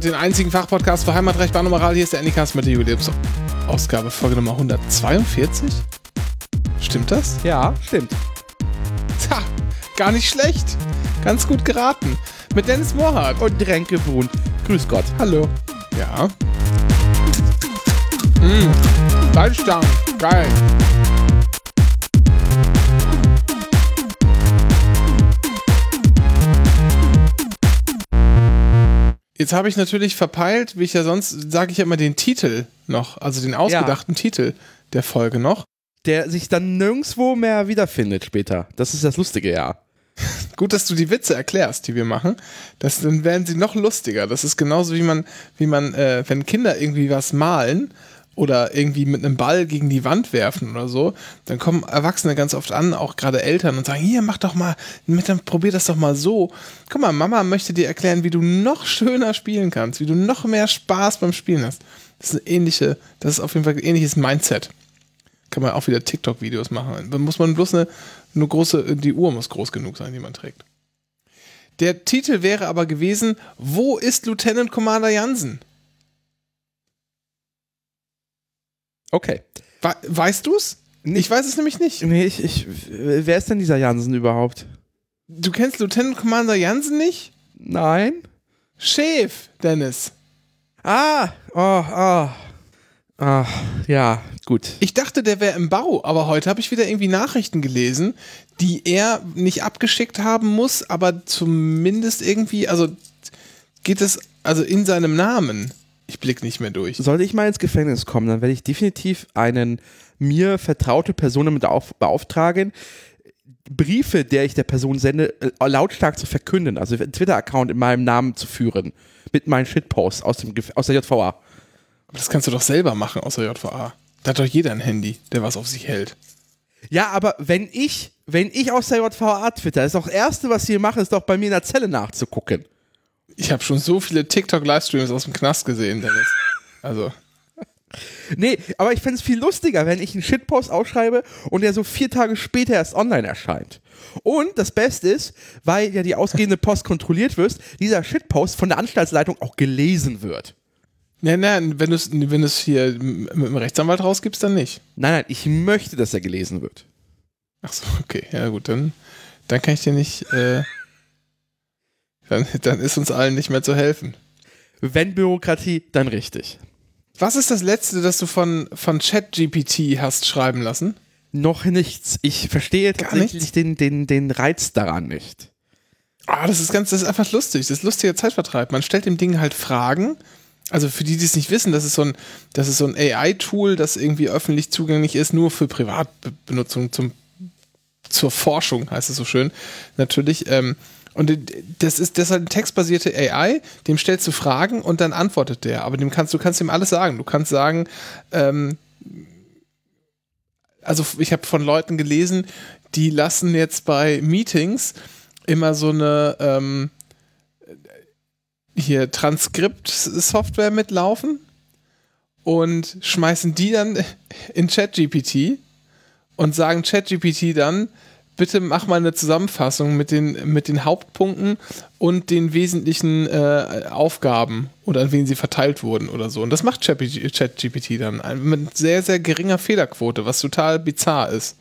hört den einzigen Fachpodcast für Heimatrecht, Bahn und Moral. Hier ist der Anycast mit der Jubiläumsausgabe, Folge Nummer 142. Stimmt das? Ja, stimmt. Tja, gar nicht schlecht. Ganz gut geraten. Mit Dennis Mohrhardt. Und Renke Brun. Grüß Gott. Hallo. Ja. Mmh. Salzstangen. Geil. Jetzt habe ich natürlich verpeilt, wie ich ja sonst, sage ich ja immer den Titel noch, also den ausgedachten ja. Titel der Folge noch. Der sich dann nirgendwo mehr wiederfindet später. Das ist das Lustige, ja. Gut, dass du die Witze erklärst, die wir machen. Das, dann werden sie noch lustiger. Das ist genauso wie man, wie man, äh, wenn Kinder irgendwie was malen oder irgendwie mit einem Ball gegen die Wand werfen oder so, dann kommen Erwachsene ganz oft an, auch gerade Eltern, und sagen, hier, mach doch mal, mit, dann probier das doch mal so. Guck mal, Mama möchte dir erklären, wie du noch schöner spielen kannst, wie du noch mehr Spaß beim Spielen hast. Das ist eine ähnliche, das ist auf jeden Fall ein ähnliches Mindset. Kann man auch wieder TikTok-Videos machen. Dann muss man bloß eine, eine große, die Uhr muss groß genug sein, die man trägt. Der Titel wäre aber gewesen, wo ist Lieutenant Commander Jansen? Okay. We weißt du's? Ich weiß es nämlich nicht. Nee, ich, ich, wer ist denn dieser Jansen überhaupt? Du kennst Lieutenant Commander Jansen nicht? Nein. Chef, Dennis. Ah, oh, oh. Ah, ja, gut. Ich dachte, der wäre im Bau, aber heute habe ich wieder irgendwie Nachrichten gelesen, die er nicht abgeschickt haben muss, aber zumindest irgendwie, also geht es also in seinem Namen. Ich blicke nicht mehr durch. Sollte ich mal ins Gefängnis kommen, dann werde ich definitiv einen mir vertraute Person damit beauftragen, Briefe, der ich der Person sende, äh, lautstark zu verkünden, also einen Twitter-Account in meinem Namen zu führen. Mit meinen Shitposts aus, dem, aus der JVA. Aber das kannst du doch selber machen aus der JVA. Da hat doch jeder ein Handy, der was auf sich hält. Ja, aber wenn ich, wenn ich aus der JVA twitter, ist doch das Erste, was sie machen, ist doch bei mir in der Zelle nachzugucken. Ich habe schon so viele TikTok-Livestreams aus dem Knast gesehen, Dennis. Also. Nee, aber ich fände es viel lustiger, wenn ich einen Shitpost ausschreibe und der so vier Tage später erst online erscheint. Und das Beste ist, weil ja die ausgehende Post kontrolliert wird, dieser Shitpost von der Anstaltsleitung auch gelesen wird. Nein, nein, wenn du es wenn hier mit dem Rechtsanwalt rausgibst, dann nicht. Nein, nein, ich möchte, dass er gelesen wird. Ach so, okay, ja gut, dann, dann kann ich dir nicht. Äh dann, dann ist uns allen nicht mehr zu helfen. Wenn Bürokratie, dann richtig. Was ist das letzte, das du von, von ChatGPT hast schreiben lassen? Noch nichts. Ich verstehe Gar tatsächlich den, den, den Reiz daran nicht. Ah, das ist ganz, das ist einfach lustig. Das ist lustiger Zeitvertreib. Man stellt dem Ding halt Fragen. Also für die, die es nicht wissen, das ist so ein, das ist so ein AI-Tool, das irgendwie öffentlich zugänglich ist, nur für Privatbenutzung zum, zur Forschung, heißt es so schön. Natürlich. Ähm, und das ist, halt eine textbasierte AI, dem stellst du Fragen und dann antwortet der. Aber dem kannst, du kannst ihm alles sagen. Du kannst sagen, ähm, also ich habe von Leuten gelesen, die lassen jetzt bei Meetings immer so eine ähm, hier Transkript-Software mitlaufen und schmeißen die dann in ChatGPT und sagen ChatGPT dann, bitte mach mal eine Zusammenfassung mit den, mit den Hauptpunkten und den wesentlichen äh, Aufgaben oder an wen sie verteilt wurden oder so. Und das macht ChatGPT dann mit sehr, sehr geringer Fehlerquote, was total bizarr ist.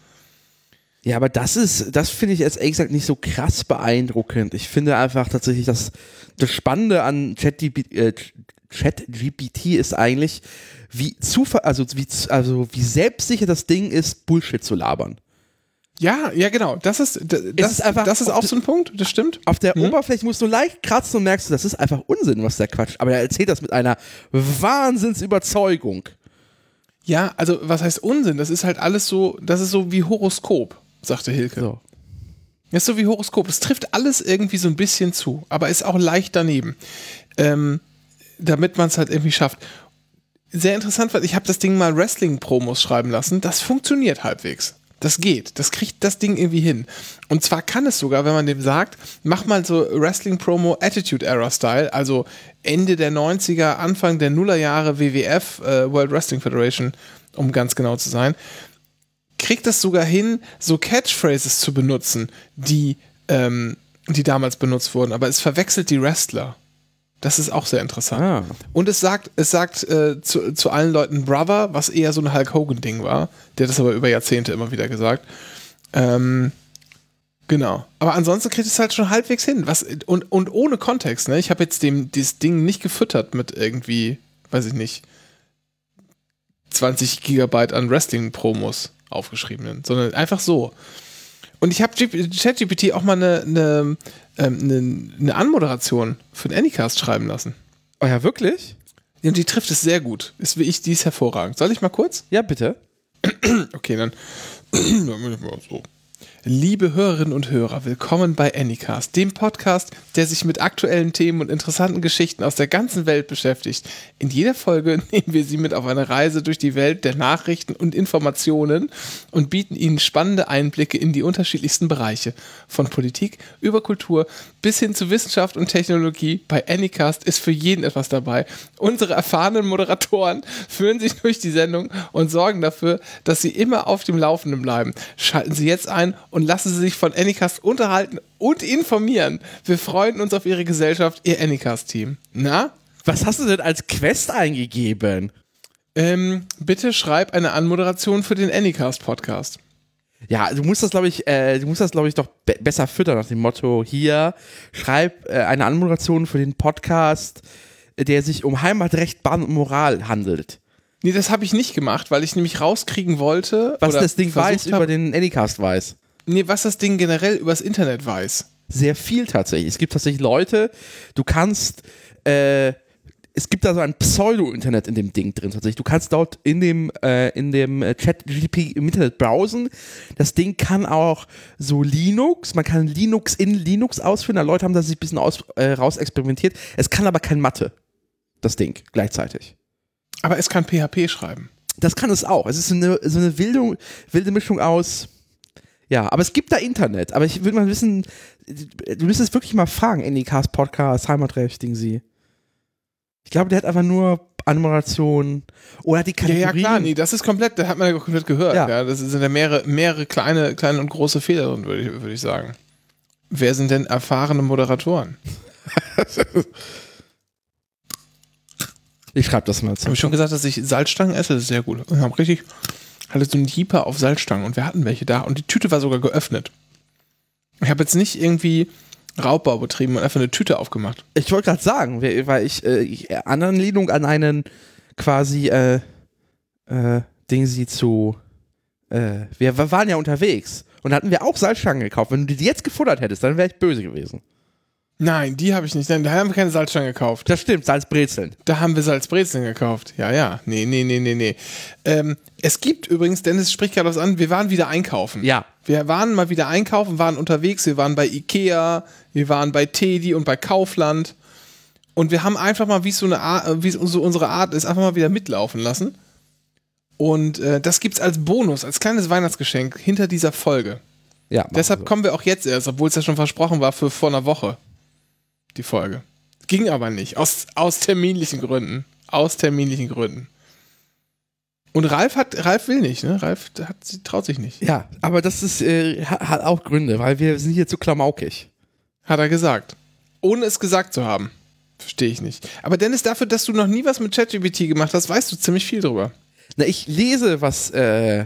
Ja, aber das ist, das finde ich jetzt ehrlich gesagt nicht so krass beeindruckend. Ich finde einfach tatsächlich, dass das Spannende an ChatGPT äh, Chat ist eigentlich, wie Zufall, also wie, also wie selbstsicher das Ding ist, Bullshit zu labern. Ja, ja, genau. Das ist, das, ist, einfach das ist auch so ein Punkt, das stimmt. Auf der hm. Oberfläche musst du leicht kratzen und merkst, das ist einfach Unsinn, was der Quatsch. Aber er erzählt das mit einer Wahnsinnsüberzeugung. Ja, also was heißt Unsinn? Das ist halt alles so, das ist so wie Horoskop, sagte Hilke. So. Das ist so wie Horoskop. Es trifft alles irgendwie so ein bisschen zu, aber ist auch leicht daneben. Ähm, damit man es halt irgendwie schafft. Sehr interessant, weil ich habe das Ding mal Wrestling-Promos schreiben lassen. Das funktioniert halbwegs. Das geht. Das kriegt das Ding irgendwie hin. Und zwar kann es sogar, wenn man dem sagt, mach mal so Wrestling-Promo Attitude Era Style, also Ende der 90er, Anfang der Nullerjahre WWF, äh, World Wrestling Federation, um ganz genau zu sein, kriegt es sogar hin, so Catchphrases zu benutzen, die, ähm, die damals benutzt wurden. Aber es verwechselt die Wrestler. Das ist auch sehr interessant. Ah. Und es sagt, es sagt äh, zu, zu allen Leuten Brother, was eher so ein Hulk Hogan-Ding war. Der hat das aber über Jahrzehnte immer wieder gesagt. Ähm, genau. Aber ansonsten kriegt es halt schon halbwegs hin. Was, und, und ohne Kontext, ne? Ich habe jetzt dem, dieses Ding nicht gefüttert mit irgendwie, weiß ich nicht, 20 Gigabyte an Wrestling-Promos aufgeschriebenen, sondern einfach so. Und ich habe ChatGPT auch mal eine, eine, ähm, eine, eine Anmoderation für den Anycast schreiben lassen. Oh ja, wirklich? Und die trifft es sehr gut. Ist wie ich, die ist hervorragend. Soll ich mal kurz? Ja, bitte. Okay, dann. so. Liebe Hörerinnen und Hörer, willkommen bei Anycast, dem Podcast, der sich mit aktuellen Themen und interessanten Geschichten aus der ganzen Welt beschäftigt. In jeder Folge nehmen wir Sie mit auf eine Reise durch die Welt der Nachrichten und Informationen und bieten Ihnen spannende Einblicke in die unterschiedlichsten Bereiche. Von Politik über Kultur bis hin zu Wissenschaft und Technologie. Bei Anycast ist für jeden etwas dabei. Unsere erfahrenen Moderatoren führen sich durch die Sendung und sorgen dafür, dass Sie immer auf dem Laufenden bleiben. Schalten Sie jetzt ein und lassen Sie sich von Anycast unterhalten und informieren. Wir freuen uns auf Ihre Gesellschaft, Ihr Anycast-Team. Na? Was hast du denn als Quest eingegeben? Ähm, bitte schreib eine Anmoderation für den Anycast-Podcast. Ja, du musst das, glaube ich, äh, du musst das, glaube ich, doch be besser füttern nach dem Motto: Hier, schreib äh, eine Anmoderation für den Podcast, äh, der sich um Heimatrecht, Bahn und Moral handelt. Nee, das habe ich nicht gemacht, weil ich nämlich rauskriegen wollte. Was das Ding weiß hab- über den Anycast weiß. Nee, was das Ding generell übers Internet weiß. Sehr viel tatsächlich. Es gibt tatsächlich Leute, du kannst, äh, es gibt da so ein Pseudo-Internet in dem Ding drin tatsächlich. Du kannst dort in dem, äh, in dem äh, Chat-GDP im Internet browsen. Das Ding kann auch so Linux, man kann Linux in Linux ausführen. Da Leute haben das sich ein bisschen aus, äh, raus experimentiert. Es kann aber kein Mathe, das Ding, gleichzeitig. Aber es kann PHP schreiben. Das kann es auch. Es ist so eine, so eine wilde, wilde Mischung aus. Ja, aber es gibt da Internet. Aber ich würde mal wissen, du müsstest wirklich mal fragen, Anycast, Podcast, Heimatrecht, Ding sie. Ich glaube, der hat einfach nur Anmoderation oder die Ja, Kategorien. ja, klar, nee, das ist komplett, das hat man ja komplett gehört. Ja. Ja. das sind ja mehrere, mehrere kleine, kleine und große Fehler drin, würde ich, würde ich sagen. Wer sind denn erfahrene Moderatoren? Ich schreibe das mal zu. Habe ich schon gesagt, dass ich Salzstangen esse? Das ist sehr gut. Ich habe richtig, hatte so einen Jeeper auf Salzstangen und wir hatten welche da und die Tüte war sogar geöffnet. Ich habe jetzt nicht irgendwie Raubbau betrieben und einfach eine Tüte aufgemacht. Ich wollte gerade sagen, weil ich, äh, ich Anlehnung an einen quasi äh, äh, Ding sie zu äh, wir waren ja unterwegs und hatten wir auch Salzstangen gekauft. Wenn du die jetzt gefuttert hättest, dann wäre ich böse gewesen. Nein, die habe ich nicht. Nein, da haben wir keine Salzstangen gekauft. Das stimmt, Salzbrezeln. Da haben wir Salzbrezeln gekauft. Ja, ja. Nee, nee, nee, nee, nee. Ähm, es gibt übrigens, Dennis spricht gerade was an, wir waren wieder einkaufen. Ja. Wir waren mal wieder einkaufen, waren unterwegs, wir waren bei Ikea, wir waren bei Teddy und bei Kaufland. Und wir haben einfach mal, wie es so eine Art, wie es so unsere Art ist, einfach mal wieder mitlaufen lassen. Und äh, das gibt's als Bonus, als kleines Weihnachtsgeschenk hinter dieser Folge. Ja, Deshalb wir. kommen wir auch jetzt erst, obwohl es ja schon versprochen war für vor einer Woche. Die Folge. Ging aber nicht. Aus, aus terminlichen Gründen. Aus terminlichen Gründen. Und Ralf hat, Ralf will nicht, ne? Ralf hat, traut sich nicht. Ja, aber das ist, äh, hat, auch Gründe, weil wir sind hier zu klamaukig. Hat er gesagt. Ohne es gesagt zu haben. Verstehe ich nicht. Aber Dennis, dafür, dass du noch nie was mit ChatGPT gemacht hast, weißt du ziemlich viel drüber. Na, ich lese, was äh,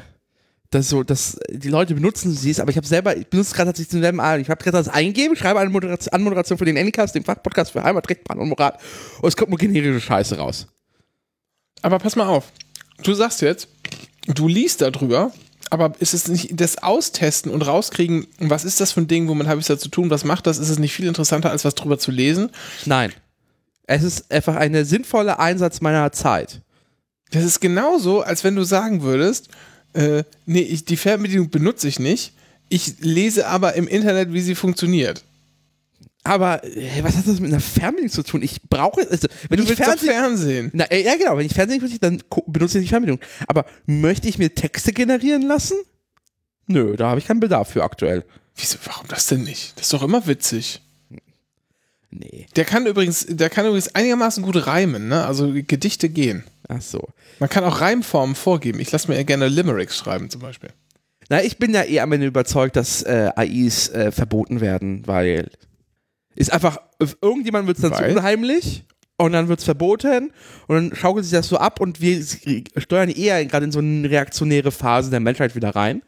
das so, dass die Leute benutzen sie es, aber ich habe selber, ich benutze gerade tatsächlich denselben Ahnung. Ich habe gerade das eingeben, schreibe eine Moderation, Anmoderation für den Anycast, den Fachpodcast für Heimatrecht, Bahn und Moral und es kommt nur generische Scheiße raus. Aber pass mal auf. Du sagst jetzt, du liest darüber, aber ist es nicht das Austesten und rauskriegen, was ist das für ein Ding, womit habe ich es da zu tun, was macht das, ist es nicht viel interessanter, als was drüber zu lesen? Nein. Es ist einfach ein sinnvoller Einsatz meiner Zeit. Das ist genauso, als wenn du sagen würdest, äh, nee, ich, die Fernbedienung benutze ich nicht, ich lese aber im Internet, wie sie funktioniert. Aber äh, was hat das mit einer Fernbedienung zu tun? Ich brauche, also, wenn Du ich willst Fernsehen, Fernsehen. Na, äh, ja, genau. Wenn ich Fernsehen benutze, dann benutze ich die Fernbedienung. Aber möchte ich mir Texte generieren lassen? Nö, da habe ich keinen Bedarf für aktuell. Wieso, warum das denn nicht? Das ist doch immer witzig. Nee. Der kann übrigens, der kann übrigens einigermaßen gut reimen, ne? Also Gedichte gehen. Ach so. Man kann auch Reimformen vorgeben. Ich lasse mir ja gerne Limericks schreiben, zum Beispiel. Na, ich bin ja eher am Ende überzeugt, dass äh, AIs äh, verboten werden, weil ist einfach irgendjemand wird es dann Weil? zu unheimlich und dann wird es verboten und dann schaukelt sich das so ab und wir steuern eher gerade in so eine reaktionäre Phase der Menschheit wieder rein.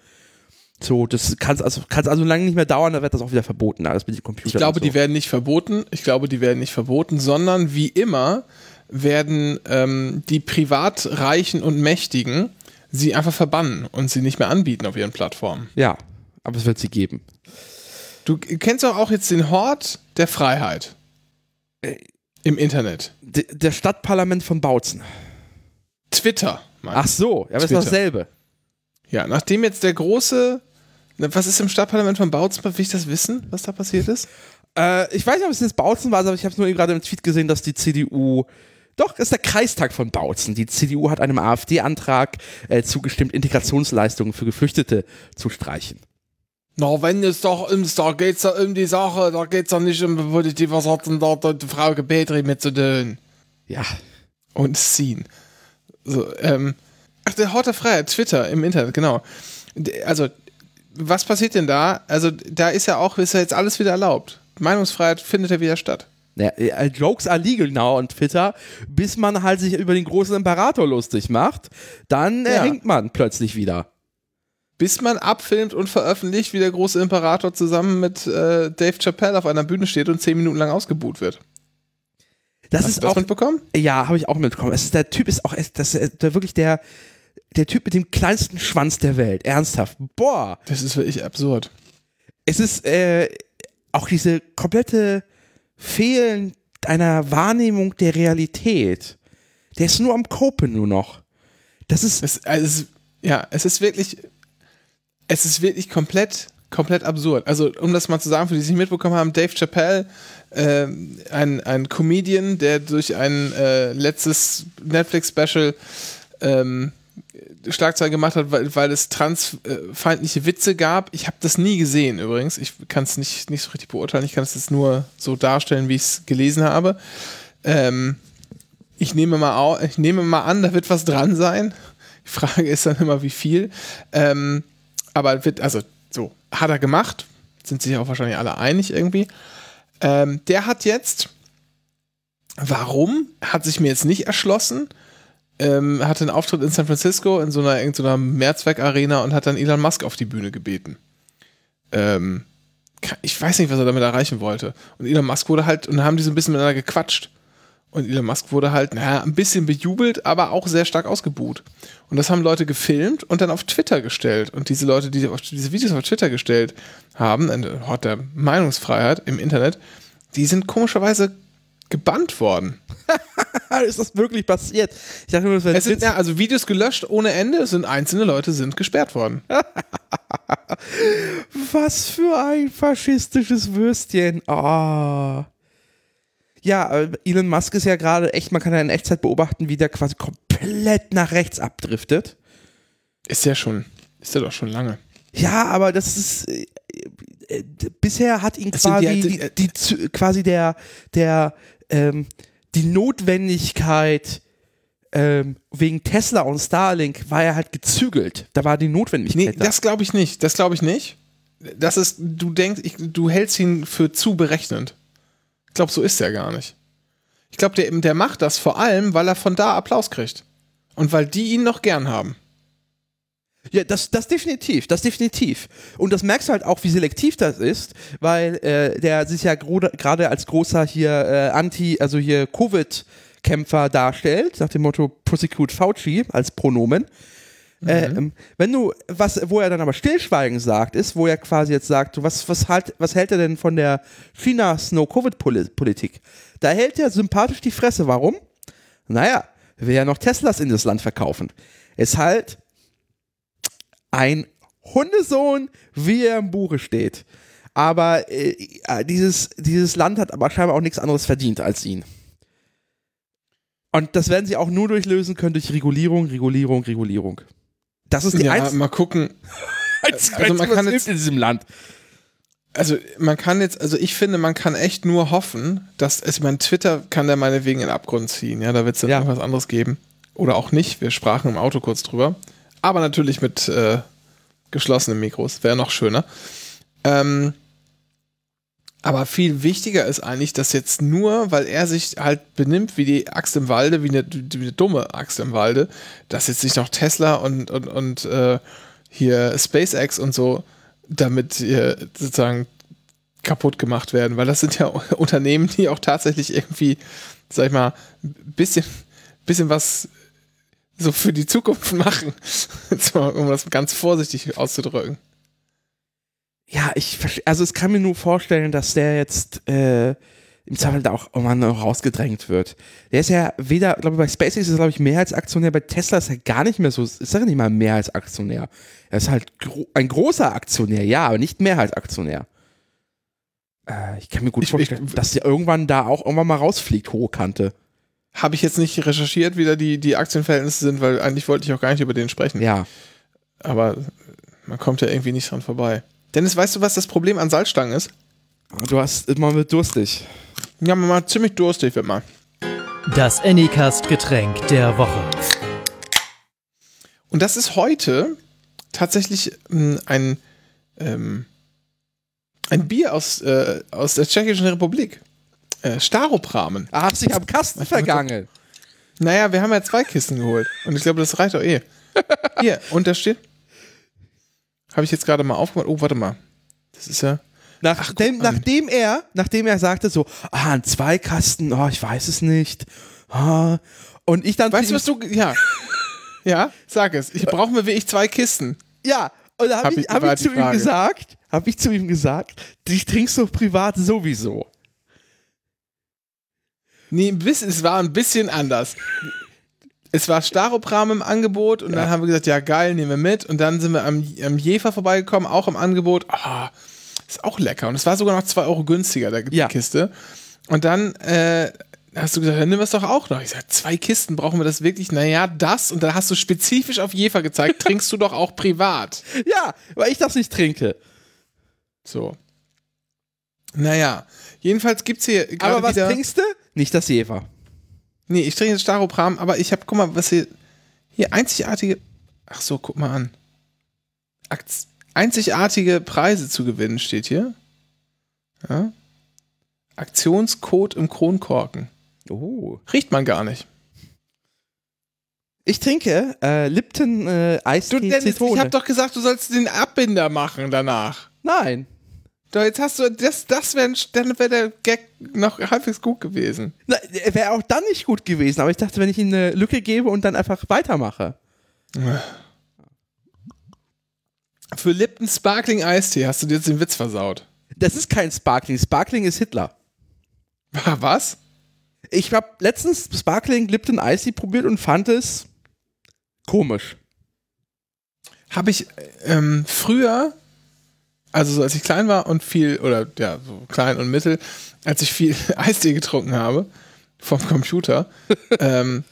So, das kann also, kann's also lange nicht mehr dauern, dann wird das auch wieder verboten, alles mit den Computern. Ich glaube, so. die werden nicht verboten. Ich glaube, die werden nicht verboten, sondern wie immer werden ähm, die Privatreichen und Mächtigen sie einfach verbannen und sie nicht mehr anbieten auf ihren Plattformen. Ja, aber es wird sie geben. Du kennst doch auch jetzt den Hort der Freiheit im Internet. D der Stadtparlament von Bautzen. Twitter. Ach so, ja, aber es ist dasselbe. Ja, nachdem jetzt der große. Was ist im Stadtparlament von Bautzen? Will ich das wissen, was da passiert ist? Äh, ich weiß nicht, ob es jetzt Bautzen war, aber ich habe es nur gerade im Tweet gesehen, dass die CDU. Doch, es ist der Kreistag von Bautzen. Die CDU hat einem AfD-Antrag äh, zugestimmt, Integrationsleistungen für Geflüchtete zu streichen. Na, wenn es doch ums, da geht's ja um die Sache, da geht's ja nicht um Politik, was hat denn da, da die Frau Petri mit zu tun? Ja. Und Scene. So, ähm, ach, der Hort der Freiheit, Twitter im Internet, genau. Also, was passiert denn da? Also, da ist ja auch, ist ja jetzt alles wieder erlaubt. Meinungsfreiheit findet ja wieder statt. Ja, äh, Jokes are legal now on Twitter, bis man halt sich über den großen Imperator lustig macht, dann äh, Ja. hängt man plötzlich wieder. Bis man abfilmt und veröffentlicht, wie der große Imperator zusammen mit äh, Dave Chappelle auf einer Bühne steht und zehn Minuten lang ausgebuht wird. Das Hast ist du das auch, mitbekommen? ja, habe ich auch mitbekommen. Es ist, der Typ ist auch, das ist der wirklich der, der Typ mit dem kleinsten Schwanz der Welt. Ernsthaft. Boah. Das ist wirklich absurd. es ist äh, auch diese komplette Fehlen einer Wahrnehmung der Realität. Der ist nur am Copen nur noch. Das ist, Es, also ja, es ist wirklich, es ist wirklich komplett, komplett absurd. Also, um das mal zu sagen, für die, es nicht mitbekommen haben, Dave Chappelle, ähm, ein, ein Comedian, der durch ein äh, letztes Netflix-Special ähm, Schlagzeilen gemacht hat, weil, weil es transfeindliche Witze gab. Ich habe das nie gesehen übrigens. Ich kann es nicht, nicht so richtig beurteilen. Ich kann es jetzt nur so darstellen, wie ich es gelesen habe. Ähm, ich nehme mal au ich nehme mal an, da wird was dran sein. Die Frage ist dann immer, wie viel. Ähm, aber wird, also so, hat er gemacht. Sind sich auch wahrscheinlich alle einig irgendwie. Ähm, der hat jetzt, warum, hat sich mir jetzt nicht erschlossen. Ähm, hatte einen Auftritt in San Francisco in so einer, in so einer Mehrzweck-Arena und hat dann Elon Musk auf die Bühne gebeten. Ähm, ich weiß nicht, was er damit erreichen wollte. Und Elon Musk wurde halt, und dann haben die so ein bisschen miteinander gequatscht. Und Elon Musk wurde halt, naja, ein bisschen bejubelt, aber auch sehr stark ausgebuht. Und das haben Leute gefilmt und dann auf Twitter gestellt. Und diese Leute, die diese Videos auf Twitter gestellt haben, ein Hort der Meinungsfreiheit im Internet, die sind komischerweise gebannt worden. ist das wirklich passiert? Ich dachte nur, das wäre Es sind ja also Videos gelöscht ohne Ende, es sind einzelne Leute sind gesperrt worden. Was für ein faschistisches Würstchen. Ah. Ja, äh, Elon Musk ist ja gerade echt, man kann ja in Echtzeit beobachten, wie der quasi komplett nach rechts abdriftet. Ist ja schon, ist ja doch schon lange. Ja, aber das ist äh, äh, bisher hat ihn quasi die- die, die, quasi der der ähm, die Notwendigkeit ähm, wegen Tesla und Starlink war er halt gezügelt. Da war die Notwendigkeit Nee, da. das glaube ich nicht. Das glaube ich nicht. Das ist, du denkst, ich, du hältst ihn für zu berechnend. Ich glaube, so ist er gar nicht. Ich glaube, der, der macht das vor allem, weil er von da Applaus kriegt. Und weil die ihn noch gern haben. Ja, das, das definitiv, das definitiv. Und das merkst du halt auch, wie selektiv das ist, weil äh, der sich ja gerade als großer hier äh, Anti, also hier Covid-Kämpfer darstellt, nach dem Motto Prosecute Fauci als Pronomen. Äh, ähm, wenn du, was, wo er dann aber stillschweigen sagt, ist, wo er quasi jetzt sagt, was, was, halt, was hält er denn von der China-Snow-Covid-Politik? Da hält er sympathisch die Fresse. Warum? Naja, will ja noch Teslas in das Land verkaufen. Ist halt ein Hundesohn, wie er im Buche steht. Aber äh, dieses, dieses Land hat aber scheinbar auch nichts anderes verdient als ihn. Und das werden sie auch nur durchlösen können durch Regulierung, Regulierung, Regulierung. Das ist die Ja, einzige mal gucken. einzige, also man kann jetzt- in diesem Land. Also man kann jetzt, also ich finde, man kann echt nur hoffen, dass, also mein Twitter kann der meinetwegen in den Abgrund ziehen, ja, da wird es dann Ja. irgendwas anderes geben. Oder auch nicht, wir sprachen im Auto kurz drüber. Aber natürlich mit äh, geschlossenen Mikros, wäre noch schöner. Ähm, Aber viel wichtiger ist eigentlich, dass jetzt nur, weil er sich halt benimmt wie die Axt im Walde, wie eine, wie eine dumme Axt im Walde, dass jetzt nicht noch Tesla und, und, und äh, hier SpaceX und so damit äh, sozusagen kaputt gemacht werden, weil das sind ja Unternehmen, die auch tatsächlich irgendwie, sag ich mal, ein bisschen, bisschen was so für die Zukunft machen, um das ganz vorsichtig auszudrücken. Ja, ich also es kann mir nur vorstellen, dass der jetzt äh, im Zweifel da auch irgendwann noch rausgedrängt wird. Der ist ja weder, glaube ich, bei SpaceX ist er, glaube ich, Mehrheitsaktionär, bei Tesla ist er gar nicht mehr so, ist er nicht mal Mehrheitsaktionär. Er ist halt gro ein großer Aktionär, ja, aber nicht Mehrheitsaktionär. Äh, ich kann mir gut ich, vorstellen, ich, dass der irgendwann da auch irgendwann mal rausfliegt, hohe Kante. Habe ich jetzt nicht recherchiert, wie da die, die Aktienverhältnisse sind, weil eigentlich wollte ich auch gar nicht über den sprechen. Ja. Aber man kommt ja irgendwie nicht dran vorbei. Dennis, weißt du, was das Problem an Salzstangen ist? Du hast immer mit durstig. Ja, man mal ziemlich durstig wird man. Das Anycast-Getränk der Woche. Und das ist heute tatsächlich ähm, ein, ähm, ein Bier aus, äh, aus der Tschechischen Republik. Äh, Staropramen. Ah, hast dich am Kasten vergangen. Naja, wir haben ja zwei Kisten geholt. Und ich glaube, das reicht auch eh. Hier, und da steht. Habe ich jetzt gerade mal aufgemacht. Oh, warte mal. Das ist ja. Nachdem, nachdem er, nachdem er sagte so, ah, ein Zweikasten, oh, ich weiß es nicht. Ah. Und ich dann. Weißt du, was du. Ja. ja, sag es. Ich brauche mir wirklich zwei Kisten. Ja, und da habe hab ich, hab ich zu ihm gesagt, habe ich zu ihm gesagt, dich trinkst du privat sowieso. Nee, es war ein bisschen anders es war Staropram im Angebot und ja. dann haben wir gesagt, ja geil, nehmen wir mit. Und dann sind wir am, am Jefer vorbeigekommen, auch im Angebot. Ah, ist auch lecker. Und es war sogar noch 2 Euro günstiger, die ja. Kiste. Und dann äh, hast du gesagt, dann nimm es doch auch noch. Ich sag, zwei Kisten, brauchen wir das wirklich? Naja, das. Und dann hast du spezifisch auf Jefer gezeigt, trinkst du doch auch privat. Ja, weil ich das nicht trinke. So. Naja, jedenfalls gibt es hier. Aber was trinkst du? Nicht das Jefer. Nee, ich trinke jetzt Staropram, aber ich habe, guck mal, was hier, hier einzigartige, ach so, guck mal an. Akz einzigartige Preise zu gewinnen steht hier. Ja. Aktionscode im Kronkorken. Oh. Riecht man gar nicht. Ich trinke äh, Lipton äh, Eistee du, Dennis. Ich habe doch gesagt, du sollst den Abbinder machen danach. Nein. Doch, jetzt hast du, das, das wäre dann wäre der Gag noch halbwegs gut gewesen. Er wäre auch dann nicht gut gewesen, aber ich dachte, wenn ich ihm eine Lücke gebe und dann einfach weitermache. Für Lipton Sparkling Eistee hast du dir jetzt den Witz versaut. Das ist kein Sparkling. Sparkling ist Hitler. Was? Ich habe letztens Sparkling Lipton Eistee probiert und fand es komisch. Habe ich ähm, früher also so als ich klein war und viel, oder ja, so klein und mittel, als ich viel Eistee getrunken habe vom Computer, ähm,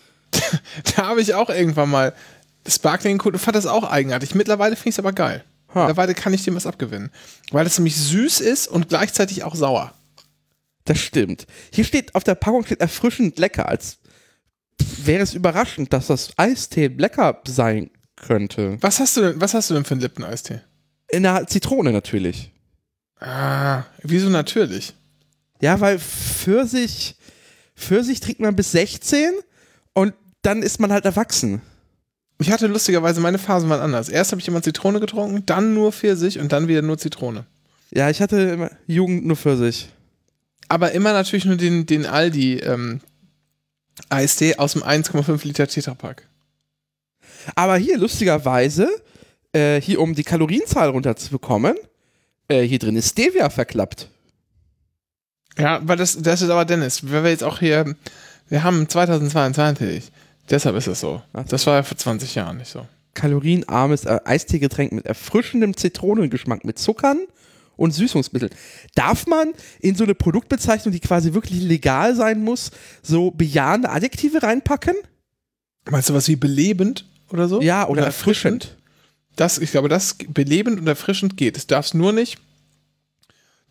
da habe ich auch irgendwann mal Sparkling geholt und fand das auch eigenartig. Mittlerweile finde ich es aber geil. Ha. Mittlerweile kann ich dem was abgewinnen. Weil es nämlich süß ist und gleichzeitig auch sauer. Das stimmt. Hier steht auf der Packung steht erfrischend lecker, als wäre es überraschend, dass das Eistee lecker sein könnte. Was hast du denn, was hast du denn für einen Lippen-Eistee? In der Zitrone natürlich. Ah, wieso natürlich? Ja, weil Pfirsich, Pfirsich trinkt man bis 16 und dann ist man halt erwachsen. Ich hatte lustigerweise, meine Phasen waren anders. Erst habe ich immer Zitrone getrunken, dann nur Pfirsich und dann wieder nur Zitrone. Ja, ich hatte immer Jugend nur Pfirsich. Aber immer natürlich nur den, den Aldi ähm, Eistee aus dem 1,5 Liter Tetrapack. Aber hier lustigerweise äh, hier um die Kalorienzahl runterzubekommen, äh, hier drin ist Stevia verklappt. Ja, weil das, das ist aber Dennis, weil wir jetzt auch hier, wir haben 2022, deshalb ist es so. Das war ja vor 20 Jahren nicht so. Kalorienarmes äh, Eisteegetränk mit erfrischendem Zitronengeschmack mit Zuckern und Süßungsmitteln. Darf man in so eine Produktbezeichnung, die quasi wirklich legal sein muss, so bejahende Adjektive reinpacken? Meinst du was wie belebend oder so? Ja, oder, oder erfrischend? erfrischend? Das, ich glaube, das belebend und erfrischend geht. Es darfst nur nicht,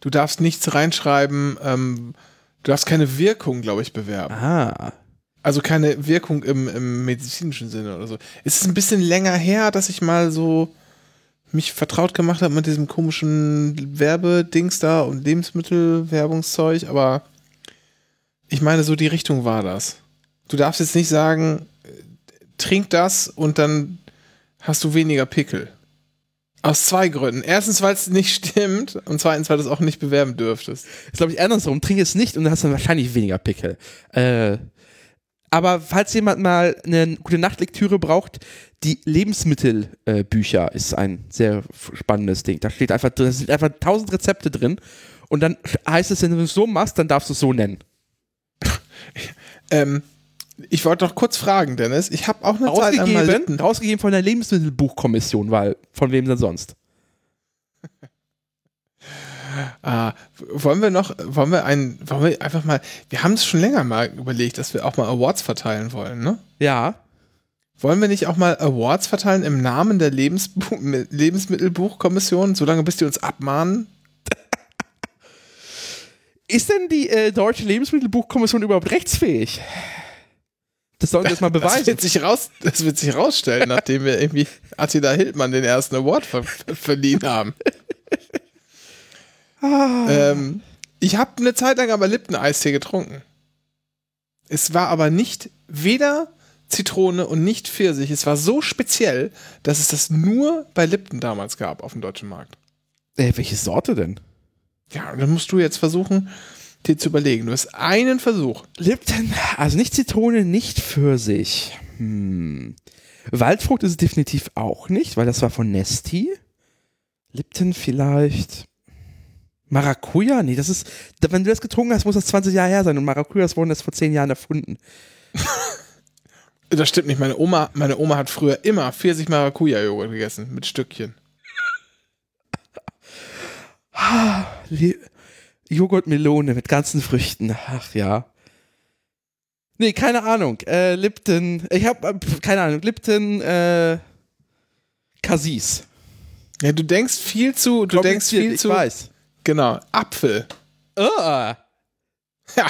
du darfst nichts reinschreiben, ähm, du darfst keine Wirkung, glaube ich, bewerben. Ah. Also keine Wirkung im, im medizinischen Sinne oder so. Es ist ein bisschen länger her, dass ich mal so mich vertraut gemacht habe mit diesem komischen Werbedings da und Lebensmittelwerbungszeug, aber ich meine, so die Richtung war das. Du darfst jetzt nicht sagen, äh, trink das und dann hast du weniger Pickel. Aus zwei Gründen. Erstens, weil es nicht stimmt und zweitens, weil du es auch nicht bewerben dürftest. ist glaube ich andersrum. Trink es nicht und dann hast du wahrscheinlich weniger Pickel. Äh, aber falls jemand mal eine gute Nachtlektüre braucht, die Lebensmittelbücher äh, ist ein sehr spannendes Ding. Da steht einfach, da sind einfach tausend Rezepte drin und dann heißt es, wenn du es so machst, dann darfst du es so nennen. Ähm, ich wollte noch kurz fragen, Dennis. Ich habe auch eine Zeit Rausgegeben, Lippen. rausgegeben von der Lebensmittelbuchkommission, weil von wem denn sonst? Ah, wollen wir noch, wollen wir einen, wollen wir einfach mal, wir haben es schon länger mal überlegt, dass wir auch mal Awards verteilen wollen, ne? Ja. Wollen wir nicht auch mal Awards verteilen im Namen der Lebensbu Lebensmittelbuchkommission, solange bis die uns abmahnen? Ist denn die äh, deutsche Lebensmittelbuchkommission überhaupt rechtsfähig? Das sollen wir jetzt mal Das beweisen. wird sich, raus, das wird sich rausstellen, nachdem wir irgendwie Attila Hildmann den ersten Award ver verliehen haben. ähm, ich habe eine Zeit lang aber Lipton-Eistee getrunken. Es war aber nicht weder Zitrone und nicht Pfirsich. Es war so speziell, dass es das nur bei Lipton damals gab auf dem deutschen Markt. Äh, welche Sorte denn? Ja, dann musst du jetzt versuchen, dir zu überlegen. Du hast einen Versuch. Lipton, also nicht Zitrone, nicht Pfirsich. Hm. Waldfrucht ist es definitiv auch nicht, weil das war von Nesti. Lipton vielleicht. Maracuja? Nee, das ist, wenn du das getrunken hast, muss das 20 Jahre her sein und Maracujas wurden erst vor 10 Jahren erfunden. Das stimmt nicht. Meine Oma, meine Oma hat früher immer Pfirsich Maracuja-Joghurt gegessen mit Stückchen. Le Joghurt Melone mit ganzen Früchten. Ach ja. Nee, keine Ahnung. Äh, Lipton, ich hab, äh, keine Ahnung, Lipton, äh, Cassis. Ja, du denkst viel zu, du denkst viel ich zu. weiß. Genau, Apfel. Ah. Ja.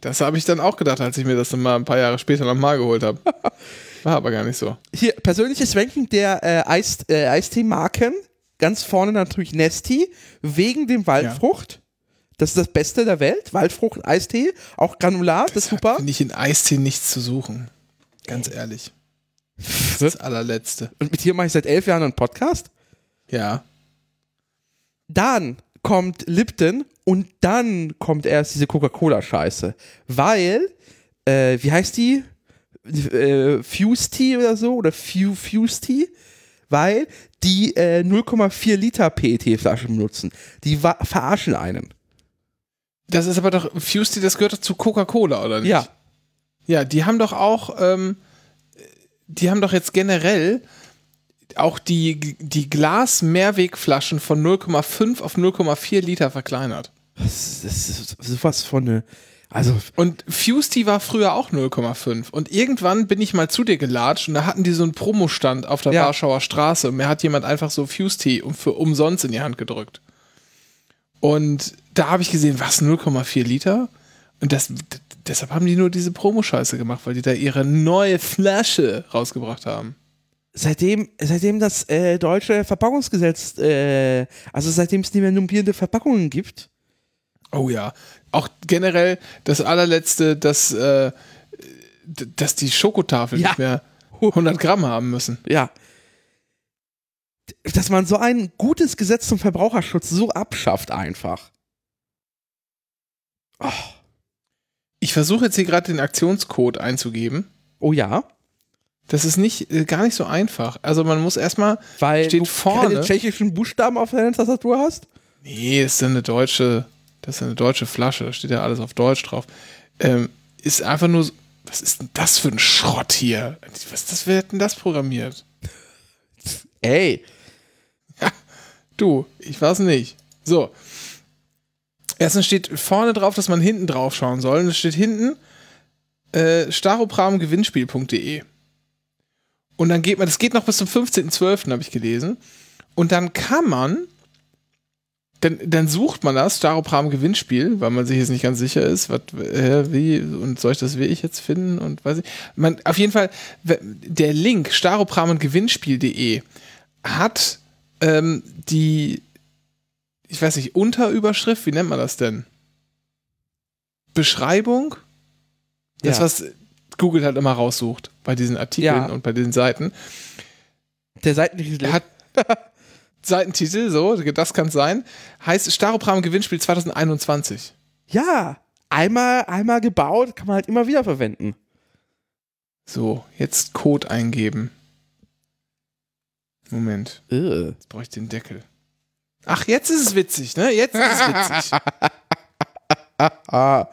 Das habe ich dann auch gedacht, als ich mir das dann mal ein paar Jahre später nochmal geholt habe. War aber gar nicht so. Hier, persönliches Ranking der äh, Eis, äh, Eistee-Marken. Ganz vorne natürlich Nesti, wegen dem Waldfrucht. Das ist das Beste der Welt. Waldfrucht, Eistee, auch Granular, das ist super. Finde ich in Eistee nichts zu suchen. Ganz ehrlich. Das ist das allerletzte. Und mit dir mache ich seit elf Jahren einen Podcast. Ja. Dann kommt Lipton und dann kommt erst diese Coca-Cola-Scheiße. Weil, äh, wie heißt die? Äh, Fuse Tea oder so? Oder Fu Fuse Tea? Weil die äh, 0,4 Liter PET-Flaschen benutzen. Die verarschen einen. Das ist aber doch, Fusty, das gehört doch zu Coca-Cola, oder nicht? Ja. Ja, die haben doch auch, ähm, die haben doch jetzt generell auch die, die Glas-Mehrwegflaschen von 0,5 auf 0,4 Liter verkleinert. Das, das ist sowas von eine. Also, Und Fusty war früher auch 0,5. Und irgendwann bin ich mal zu dir gelatscht und da hatten die so einen Promostand auf der Ja. Warschauer Straße und mir hat jemand einfach so Fusty für umsonst in die Hand gedrückt. Und da habe ich gesehen, was, 0,4 Liter? Und das, deshalb haben die nur diese Promoscheiße gemacht, weil die da ihre neue Flasche rausgebracht haben. seitdem, seitdem das äh, deutsche Verpackungsgesetz, äh, also seitdem es nicht mehr nummerierte Verpackungen gibt, Oh ja. Auch generell das allerletzte, dass, äh, dass die Schokotafel Ja. nicht mehr 100 Gramm haben müssen. ja, dass man so ein gutes Gesetz zum Verbraucherschutz so abschafft einfach. Oh, Ich versuche jetzt hier gerade den Aktionscode einzugeben. oh ja, Das ist nicht äh, gar nicht so einfach. Also man muss erstmal. weil Steht du vorne. keine tschechischen Buchstaben auf deiner Tastatur hast. Nee, das ist eine deutsche. Das ist eine deutsche Flasche. Da steht ja alles auf Deutsch drauf. Ähm, ist einfach nur. so- Was ist denn das für ein Schrott hier? Was das, wer hat denn das programmiert? Ey, Du, ich weiß nicht. So. Erstens steht vorne drauf, dass man hinten drauf schauen soll. Und es steht hinten äh, staropramgewinnspiel.de. Und dann geht man, das geht noch bis zum 15.12., habe ich gelesen. Und dann kann man, dann, dann sucht man das, Staropram Gewinnspiel, weil man sich jetzt nicht ganz sicher ist, was, äh, wie, und soll ich das wie ich jetzt finden und weiß ich. Man, auf jeden Fall, der Link staropramengewinnspiel.de hat ähm, die, ich weiß nicht, Unterüberschrift, wie nennt man das denn? Beschreibung? Das, Ja. was Google halt immer raussucht bei diesen Artikeln Ja. und bei diesen Seiten. Der Seitentitel. Er hat Seitentitel, so, das kann es sein. Heißt Staropram Gewinnspiel 2021. ja, einmal, einmal gebaut, kann man halt immer wieder verwenden. So, jetzt Code eingeben. Moment, Äh. jetzt brauche ich den Deckel. Ach, jetzt ist es witzig, ne? Jetzt ist es witzig. Ah,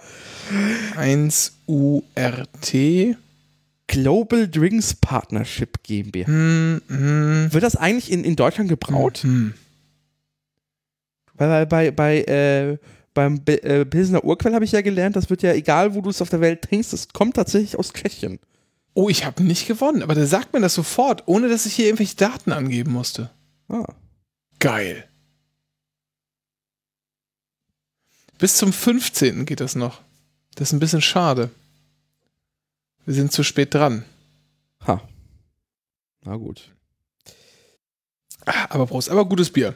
1URT. Global Drinks Partnership GmbH. Hm, hm, Wird das eigentlich in, in Deutschland gebraut? Hm. Weil bei, bei, äh, beim Be äh, Pilsener Urquell habe ich ja gelernt, das wird ja egal, wo du es auf der Welt trinkst, das kommt tatsächlich aus Tschechien. Oh, ich habe nicht gewonnen, aber der sagt mir das sofort, ohne dass ich hier irgendwelche Daten angeben musste. Ah. Geil. Bis zum 15. geht das noch. Das ist ein bisschen schade. Wir sind zu spät dran. Ha. Na gut. Ah, Aber Prost, aber gutes Bier.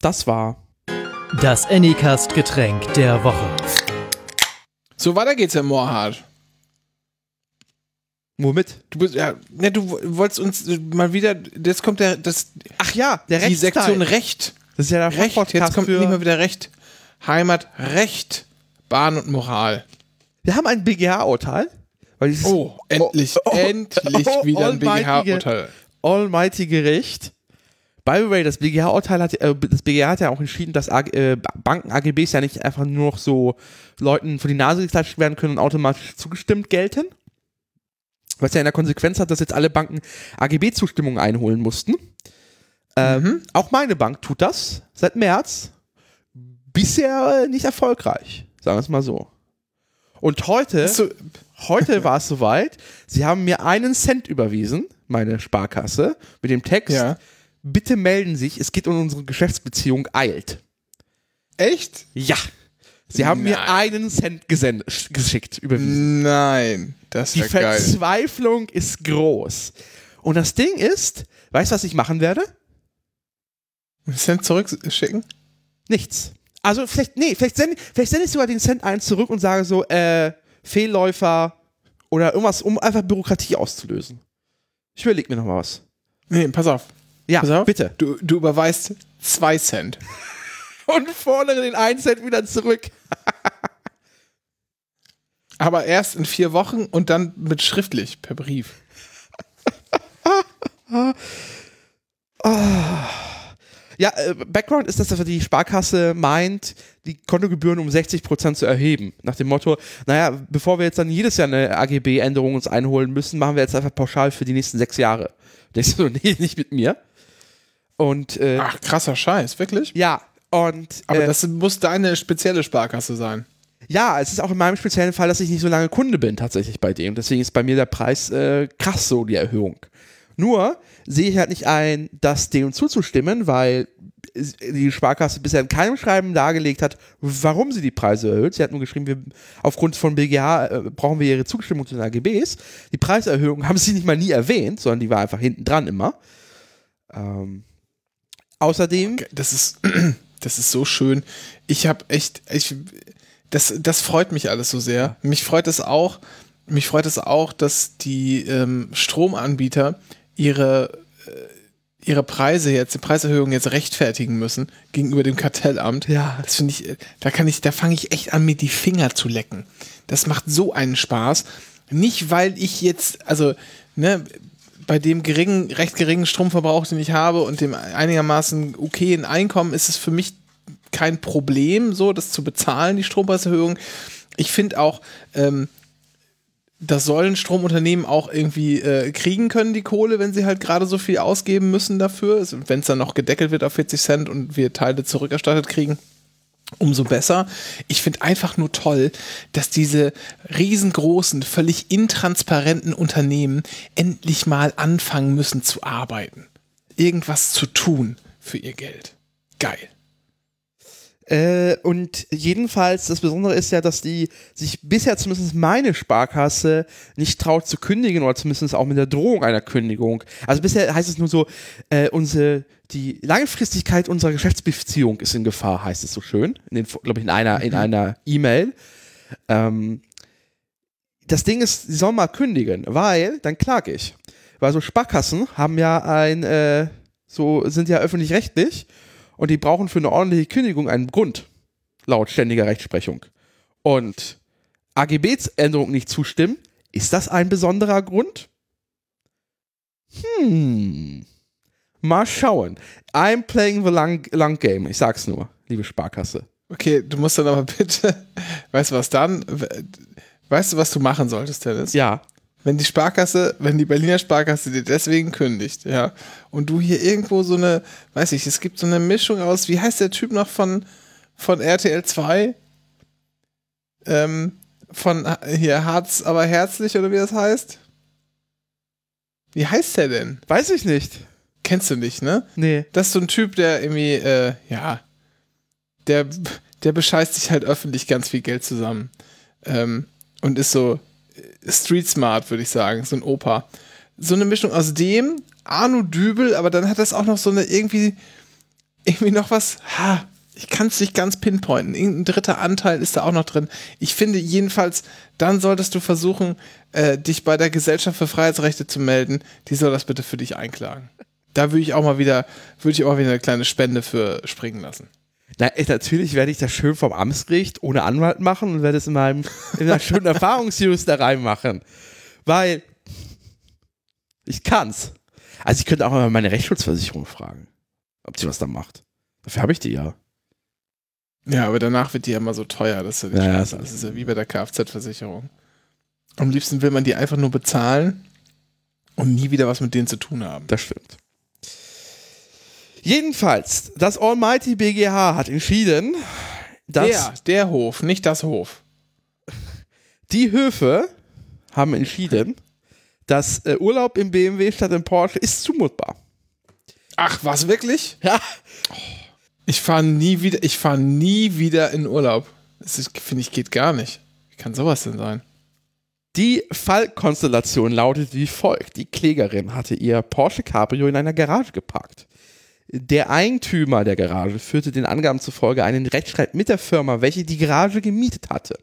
Das war. Das Anycast Getränk der Woche. So, weiter geht's, Herr Moorhardt. Womit? Du bist, ja, ne, du wolltest uns mal wieder, jetzt kommt der, das, Ach ja, der die Rechtsteil. Sektion Recht. Das ist ja der Recht, jetzt kommt für. nicht mal wieder Recht. Heimat, Recht, Bahn und Moral. Wir haben ein BGH-Urteil. Dieses Oh, endlich, oh, oh, endlich oh, wieder ein BGH-Urteil. Almighty Gericht. By the way, das BGH-Urteil hat, äh, das BGH hat ja auch entschieden, dass AG, äh, Banken-AGBs ja nicht einfach nur noch so Leuten vor die Nase geklatscht werden können und automatisch zugestimmt gelten. Was ja in der Konsequenz hat, dass jetzt alle Banken AGB-Zustimmung einholen mussten. Ähm, Mhm. Auch meine Bank tut das seit März. Bisher äh, nicht erfolgreich, sagen wir es mal so. Und heute, du, heute war es soweit, sie haben mir einen Cent überwiesen, meine Sparkasse, mit dem Text, ja. bitte melden sich, es geht um unsere Geschäftsbeziehung eilt. Echt? Ja. Sie haben mir Nein. einen Cent gesendet, geschickt, überwiesen. Nein, das Die wäre geil. Verzweiflung ist groß. Und das Ding ist, weißt du, was ich machen werde? Cent zurückschicken? Nichts. Also vielleicht, nee, vielleicht sende, vielleicht sende ich sogar den Cent ein zurück und sage so, äh, Fehlläufer oder irgendwas, um einfach Bürokratie auszulösen. Ich überlege mir noch mal was. Nee, pass auf. Ja, Pass auf. bitte. Du, du überweist zwei Cent. Und fordere den einen Cent wieder zurück. Aber erst in vier Wochen und dann mit schriftlich, per Brief. Ja, äh, Background ist, dass die Sparkasse meint, die Kontogebühren um 60% zu erheben. Nach dem Motto, naja, bevor wir jetzt dann jedes Jahr eine AGB-Änderung uns einholen müssen, machen wir jetzt einfach pauschal für die nächsten sechs Jahre. Denkst du so, nee, nicht mit mir. Und äh, Ach, krasser Scheiß, wirklich? ja, und Aber äh, das muss deine spezielle Sparkasse sein. ja, es ist auch in meinem speziellen Fall, dass ich nicht so lange Kunde bin tatsächlich bei dem. Deswegen ist bei mir der Preis äh, krass so, die Erhöhung. Nur sehe ich halt nicht ein, das dem zuzustimmen, weil die Sparkasse bisher in keinem Schreiben dargelegt hat, warum sie die Preise erhöht. Sie hat nur geschrieben, wir, aufgrund von BGH äh, brauchen wir ihre Zustimmung zu den AGBs. Die Preiserhöhung haben sie nicht mal nie erwähnt, sondern die war einfach hinten dran immer. Ähm, außerdem, Das ist, das ist so schön. Ich habe echt, ich, das, das freut mich alles so sehr. Mich freut es auch, mich freut es auch, dass die ähm, Stromanbieter ihre, äh, ihre Preise jetzt, die Preiserhöhung jetzt rechtfertigen müssen gegenüber dem Kartellamt. Ja. Das finde ich, da kann ich, da fange ich echt an, mir die Finger zu lecken. Das macht so einen Spaß. Nicht, weil ich jetzt, also, ne, bei dem geringen, recht geringen Stromverbrauch, den ich habe und dem einigermaßen okayen Einkommen, ist es für mich kein Problem, so das zu bezahlen, die Strompreiserhöhung. Ich finde auch, ähm, das sollen Stromunternehmen auch irgendwie äh, kriegen können, die Kohle, wenn sie halt gerade so viel ausgeben müssen dafür. Wenn es dann noch gedeckelt wird auf 40 Cent und wir Teile zurückerstattet kriegen, umso besser. Ich finde einfach nur toll, dass diese riesengroßen, völlig intransparenten Unternehmen endlich mal anfangen müssen zu arbeiten. Irgendwas zu tun für ihr Geld. Geil. Äh, und jedenfalls, das Besondere ist ja, dass die sich bisher zumindest meine Sparkasse nicht traut zu kündigen oder zumindest auch mit der Drohung einer Kündigung. Also bisher heißt es nur so, äh, unsere, die Langfristigkeit unserer Geschäftsbeziehung ist in Gefahr, heißt es so schön, glaube ich, in einer, in einer E-Mail. Ähm, das Ding ist, sie sollen mal kündigen, weil dann klage ich. Weil so Sparkassen haben ja ein, äh, so sind ja öffentlich-rechtlich und die brauchen für eine ordentliche Kündigung einen Grund, laut ständiger Rechtsprechung. Und AGB-Änderung nicht zustimmen, ist das ein besonderer Grund? Hm. Mal schauen. I'm playing the long, long game. Ich sag's nur, liebe Sparkasse. Okay, du musst dann aber bitte, weißt du was dann? Weißt du, was du machen solltest, Dennis? Ja wenn die Sparkasse, wenn die Berliner Sparkasse dir deswegen kündigt, ja, und du hier irgendwo so eine, weiß ich, es gibt so eine Mischung aus, wie heißt der Typ noch von, von RTL 2? Ähm, von hier Harz, aber herzlich oder wie das heißt? Wie heißt der denn? Weiß ich nicht. Kennst du nicht, ne? Nee. Das ist so ein Typ, der irgendwie, äh, ja, der, der bescheißt sich halt öffentlich ganz viel Geld zusammen. Ähm, und ist so, Street Smart, würde ich sagen, so ein Opa. So eine Mischung aus dem, Arno Dübel, aber dann hat das auch noch so eine irgendwie, irgendwie noch was, ha, ich kann es nicht ganz pinpointen. Irgendein dritter Anteil ist da auch noch drin. Ich finde jedenfalls, dann solltest du versuchen, äh, dich bei der Gesellschaft für Freiheitsrechte zu melden. Die soll das bitte für dich einklagen. Da würde ich auch mal wieder, würde ich auch wieder eine kleine Spende für springen lassen. Na, natürlich werde ich das schön vom Amtsgericht ohne Anwalt machen und werde es in meinem in einer schönen Erfahrungsjus da reinmachen. Weil ich kann's. Also ich könnte auch mal meine Rechtsschutzversicherung fragen, ob sie was da macht. Dafür habe ich die ja. Ja, aber danach wird die ja immer so teuer. Das ist ja, ja, das ist ja wie bei der Kfz-Versicherung. Am liebsten will man die einfach nur bezahlen und nie wieder was mit denen zu tun haben. Das stimmt. Jedenfalls, das Almighty BGH hat entschieden, dass. Der, der Hof, nicht das Hof. Die Höfe haben entschieden, dass äh, Urlaub im BMW statt im Porsche ist zumutbar. Ach, was wirklich? Ja. Ich fahre nie wieder, ich fahre nie wieder in Urlaub. Das finde ich geht gar nicht. Wie kann sowas denn sein? Die Fallkonstellation lautet wie folgt. Die Klägerin hatte ihr Porsche Cabrio in einer Garage geparkt. Der Eigentümer der Garage führte den Angaben zufolge einen Rechtsstreit mit der Firma, welche die Garage gemietet hatte.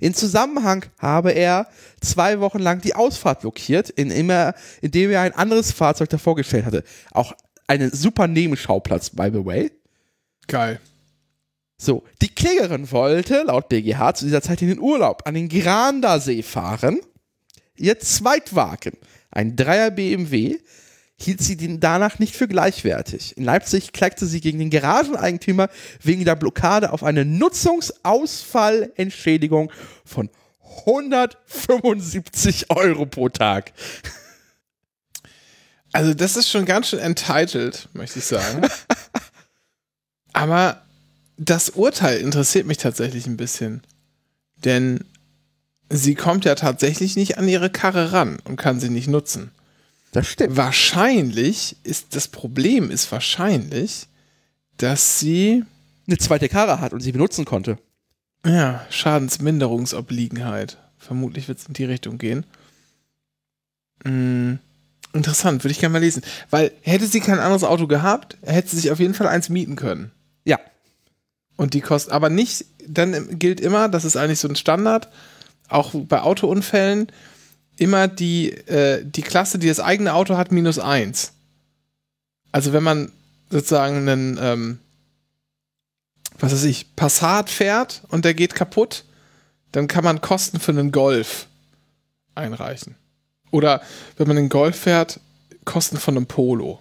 In Zusammenhang habe er zwei Wochen lang die Ausfahrt blockiert, indem er, indem er ein anderes Fahrzeug davor gestellt hatte. Auch einen super Nebenschauplatz, by the way. Geil. So, die Klägerin wollte, laut BGH, zu dieser Zeit in den Urlaub an den Grandersee fahren. Ihr Zweitwagen, ein Dreier BMW, hielt sie den danach nicht für gleichwertig. In Leipzig klagte sie gegen den Garageneigentümer wegen der Blockade auf eine Nutzungsausfallentschädigung von 175 Euro pro Tag. Also das ist schon ganz schön entitled, möchte ich sagen. Aber das Urteil interessiert mich tatsächlich ein bisschen. Denn sie kommt ja tatsächlich nicht an ihre Karre ran und kann sie nicht nutzen. Das stimmt. Wahrscheinlich ist das Problem ist wahrscheinlich, dass sie eine zweite Karre hat und sie benutzen konnte. Ja, Schadensminderungsobliegenheit. Vermutlich wird es in die Richtung gehen. Hm, interessant, würde ich gerne mal lesen. Weil hätte sie kein anderes Auto gehabt, hätte sie sich auf jeden Fall eins mieten können. Ja. Und die kostet, aber nicht, dann gilt immer, das ist eigentlich so ein Standard, auch bei Autounfällen, immer die, äh, die Klasse, die das eigene Auto hat, minus eins. Also wenn man sozusagen einen, ähm, was weiß ich, Passat fährt und der geht kaputt, dann kann man Kosten für einen Golf einreichen. Oder wenn man einen Golf fährt, Kosten von einem Polo.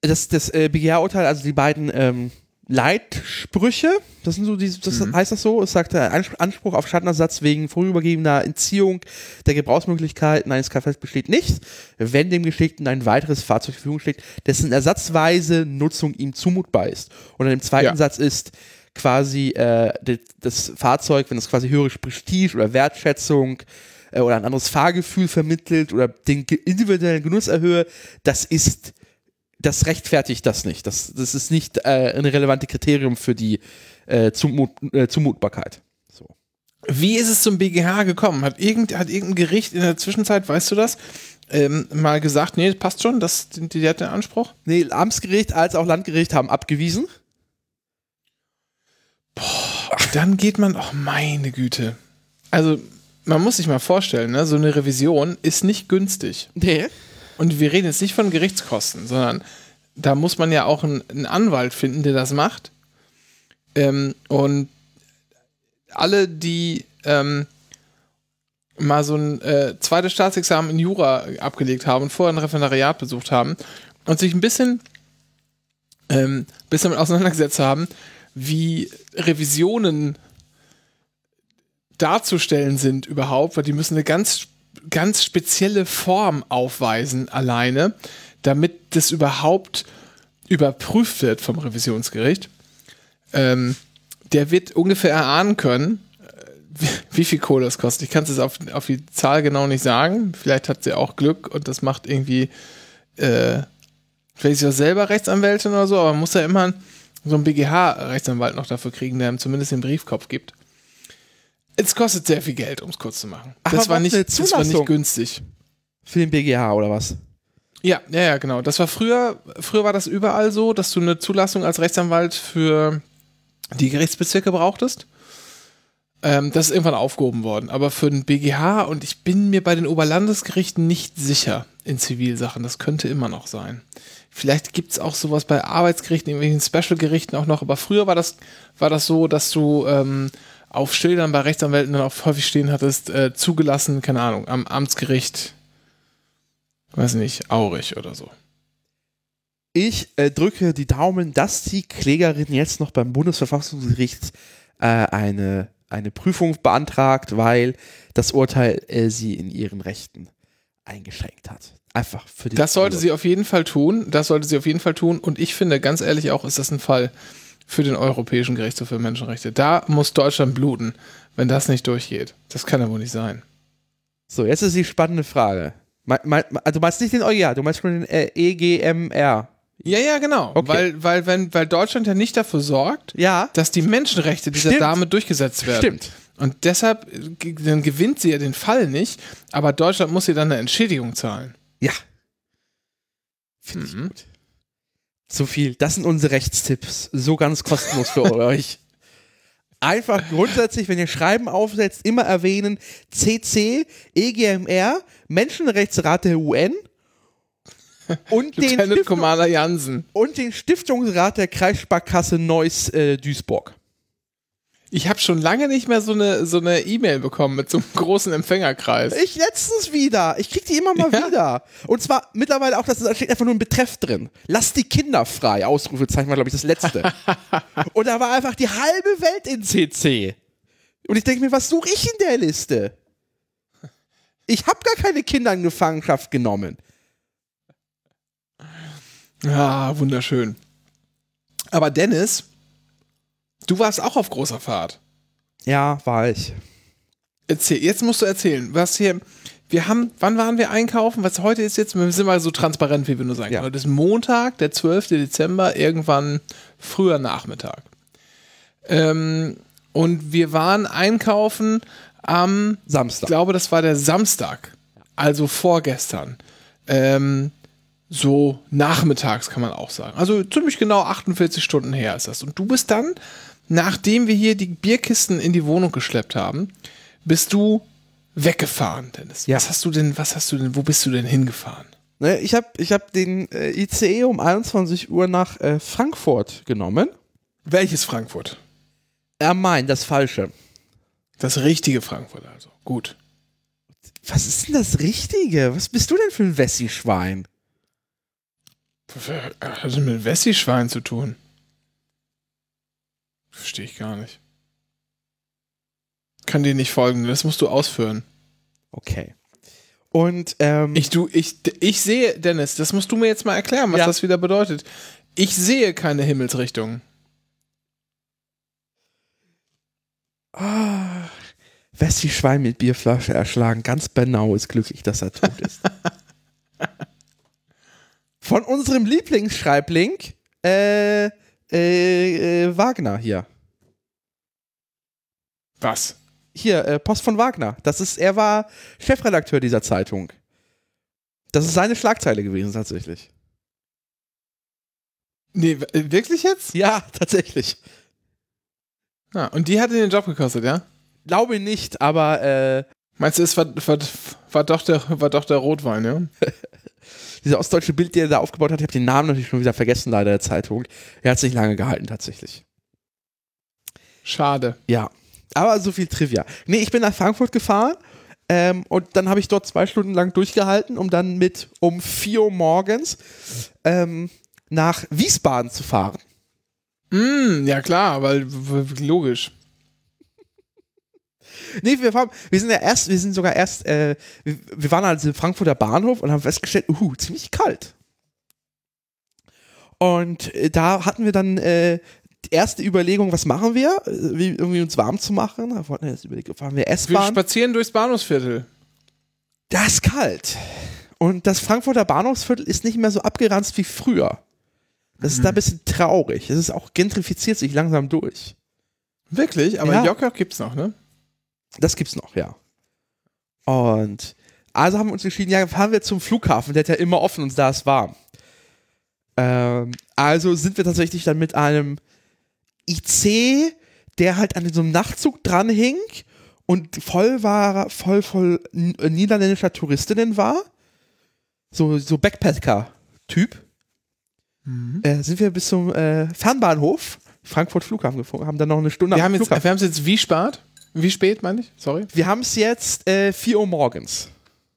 Das, das äh, BGH-Urteil, also die beiden ähm, Leitsprüche, das sind so die, das mhm. heißt das so, es sagt der Anspruch auf Schadenersatz wegen vorübergegebener Entziehung der Gebrauchsmöglichkeiten eines Kfz besteht nicht, wenn dem Geschädigten ein weiteres Fahrzeug zur Verfügung steht, dessen ersatzweise Nutzung ihm zumutbar ist. Und im zweiten ja. Satz ist quasi äh, das Fahrzeug, wenn es quasi höhere Prestige oder Wertschätzung äh, oder ein anderes Fahrgefühl vermittelt oder den individuellen Genuss erhöhe, das ist das rechtfertigt das nicht. Das, das ist nicht äh, ein relevantes Kriterium für die äh, Zumut, äh, Zumutbarkeit. So. Wie ist es zum BGH gekommen? Hat, irgend, hat irgendein Gericht in der Zwischenzeit, weißt du das, ähm, mal gesagt, nee, passt schon, das, die, die hat den Anspruch? Nee, Amtsgericht als auch Landgericht haben abgewiesen. Dann geht man, oh meine Güte. Also, man muss sich mal vorstellen, ne, so eine Revision ist nicht günstig. Nee. Und wir reden jetzt nicht von Gerichtskosten, sondern da muss man ja auch einen, Anwalt finden, der das macht. Ähm, und alle, die ähm, mal so ein äh, zweites Staatsexamen in Jura abgelegt haben und vorher ein Referendariat besucht haben und sich ein bisschen, ähm, bisschen damit auseinandergesetzt haben, wie Revisionen darzustellen sind überhaupt, weil die müssen eine ganz, ganz spezielle Form aufweisen alleine, damit das überhaupt überprüft wird vom Revisionsgericht. Ähm, der wird ungefähr erahnen können, äh, wie, viel Kohle das kostet. Ich kann es auf, auf die Zahl genau nicht sagen. Vielleicht hat sie auch Glück und das macht irgendwie, äh, vielleicht ist sie auch selber Rechtsanwältin oder so, aber man muss ja immer so einen BGH-Rechtsanwalt noch dafür kriegen, der ihm zumindest den Briefkopf gibt. Es kostet sehr viel Geld, um es kurz zu machen. Ach, das, war nicht, das war nicht günstig. Für den BGH oder was? Ja, ja, ja, genau. Das war früher, früher war das überall so, dass du eine Zulassung als Rechtsanwalt für die Gerichtsbezirke brauchtest. Ähm, das ist irgendwann aufgehoben worden. Aber für den BGH und ich bin mir bei den Oberlandesgerichten nicht sicher in Zivilsachen. Das könnte immer noch sein. Vielleicht gibt es auch sowas bei Arbeitsgerichten, irgendwelchen Special-Gerichten auch noch. Aber früher war das, war das so, dass du ähm, auf Schildern bei Rechtsanwälten dann auch häufig stehen hattest, äh, zugelassen, keine Ahnung, am Amtsgericht, weiß nicht, Aurich oder so. Ich äh, drücke die Daumen, dass die Klägerin jetzt noch beim Bundesverfassungsgericht äh, eine, eine Prüfung beantragt, weil das Urteil äh, sie in ihren Rechten eingeschränkt hat. Einfach für die Das sollte sie auf jeden Fall tun. Das sollte sie auf jeden Fall tun. Und ich finde, ganz ehrlich auch, ist das ein Fall für den Europäischen Gerichtshof für Menschenrechte. Da muss Deutschland bluten, wenn das nicht durchgeht. Das kann ja wohl nicht sein. So, jetzt ist die spannende Frage. Me- me- also du meinst nicht den EuGH, du meinst schon den äh, EGMR. Ja, ja, genau. Okay. Weil, weil, wenn, weil Deutschland ja nicht dafür sorgt, Ja, dass die Menschenrechte dieser Stimmt. Dame durchgesetzt werden. stimmt. Und deshalb, dann gewinnt sie ja den Fall nicht, aber Deutschland muss ihr dann eine Entschädigung zahlen. Ja. Finde ich Mhm. gut. So viel. Das sind unsere Rechtstipps. So ganz kostenlos für euch. Einfach grundsätzlich, wenn ihr Schreiben aufsetzt, immer erwähnen CC, EGMR, Menschenrechtsrat der UN und den, Stiftung, Commander Jansen. und den Stiftungsrat der Kreissparkasse Neuss äh, Duisburg. Ich habe schon lange nicht mehr so eine so eine E-Mail bekommen mit so einem großen Empfängerkreis. Ich letztens wieder. Ich krieg die immer mal Ja? wieder. Und zwar mittlerweile auch, das ist- da steht einfach nur ein Betreff drin. Lass die Kinder frei. Ausrufezeichen war, glaube ich, das letzte. Und da war einfach die halbe Welt in CC. Und ich denke mir, was suche ich in der Liste? Ich habe gar keine Kinder in Gefangenschaft genommen. Ah, wunderschön. Aber Dennis, du warst auch auf großer Fahrt. Ja, war ich. Erzähl, jetzt musst du erzählen, was hier. Wir haben, wann waren wir einkaufen? Was heute ist jetzt? Wir sind mal so transparent, wie wir nur sein Ja. können. Heute ist Montag, der 12. Dezember, irgendwann früher Nachmittag. Ähm, und wir waren einkaufen am Ich Samstag. glaube, das war der Samstag, also vorgestern. Ähm, so nachmittags kann man auch sagen. Also ziemlich genau 48 Stunden her ist das. Und du bist dann, nachdem wir hier die Bierkisten in die Wohnung geschleppt haben, bist du weggefahren, Dennis. Ja. Was hast du denn, was hast du denn, wo bist du denn hingefahren? Ne, Ich habe ich hab den äh, ICE um 21 Uhr nach äh, Frankfurt genommen. Welches Frankfurt? Er meint das Falsche. Das richtige Frankfurt also. Gut. Was ist denn das Richtige? Was bist du denn für ein Wessi-Schwein? Was hat das mit Wessi-Schwein zu tun? Verstehe ich gar nicht. Kann dir nicht folgen, das musst du ausführen. Okay. Und ähm, Ich, du, ich, ich sehe, Dennis, das musst du mir jetzt mal erklären, was Ja. das wieder bedeutet. Ich sehe keine Himmelsrichtung. ah, Wessi Schwein mit Bierflasche erschlagen. Ganz Bernau ist glücklich, dass er tot ist. Von unserem Lieblingsschreibling, äh, äh, äh, Wagner hier. Was? Hier, äh, Post von Wagner. Das ist, er war Chefredakteur dieser Zeitung. Das ist seine Schlagzeile gewesen, tatsächlich. Nee, äh, wirklich jetzt? Ja, tatsächlich. Ah, und die hat ihn den Job gekostet, ja? Glaube nicht, aber äh, Meinst du, es war, war, war, doch der, war doch der Rotwein, ja? dieser ostdeutsche Bild, der er da aufgebaut hat, ich habe den Namen natürlich schon wieder vergessen, leider der Zeitung. Er hat sich lange gehalten, tatsächlich. Schade. Ja. Aber so viel Trivia. Nee, ich bin nach Frankfurt gefahren ähm, und dann habe ich dort zwei Stunden lang durchgehalten, um dann mit um 4 Uhr morgens ähm, nach Wiesbaden zu fahren. Mm, ja klar, weil logisch. Nee, wir, fahren, wir sind ja erst, wir sind sogar erst, äh, wir, wir waren also im Frankfurter Bahnhof und haben festgestellt, uh, ziemlich kalt. Und äh, da hatten wir dann äh, die erste Überlegung, was machen wir, äh, wie irgendwie uns warm zu machen. Da wollten wir jetzt überlegen, fahren wir Wir S-Bahn. spazieren durchs Bahnhofsviertel. Das ist kalt. Und das Frankfurter Bahnhofsviertel ist nicht mehr so abgeranzt wie früher. Das ist da ein bisschen traurig. Es ist auch gentrifiziert sich langsam durch. Wirklich? Aber Ja. Jocker gibt's noch, ne? Das gibt's noch, ja. Und also haben wir uns entschieden, ja, fahren wir zum Flughafen, der hat ja immer offen und da ist warm. Ähm, also sind wir tatsächlich dann mit einem IC, der halt an so einem Nachtzug dran hing und voll war, voll, voll n- niederländischer Touristinnen war. So, so Backpacker-Typ. Äh, sind wir bis zum äh, Fernbahnhof Frankfurt Flughafen geflogen, haben dann noch eine Stunde Wir haben jetzt, wir haben's jetzt wie spät? Wie spät, meine ich? Sorry. Wir haben es jetzt äh, 4 Uhr morgens.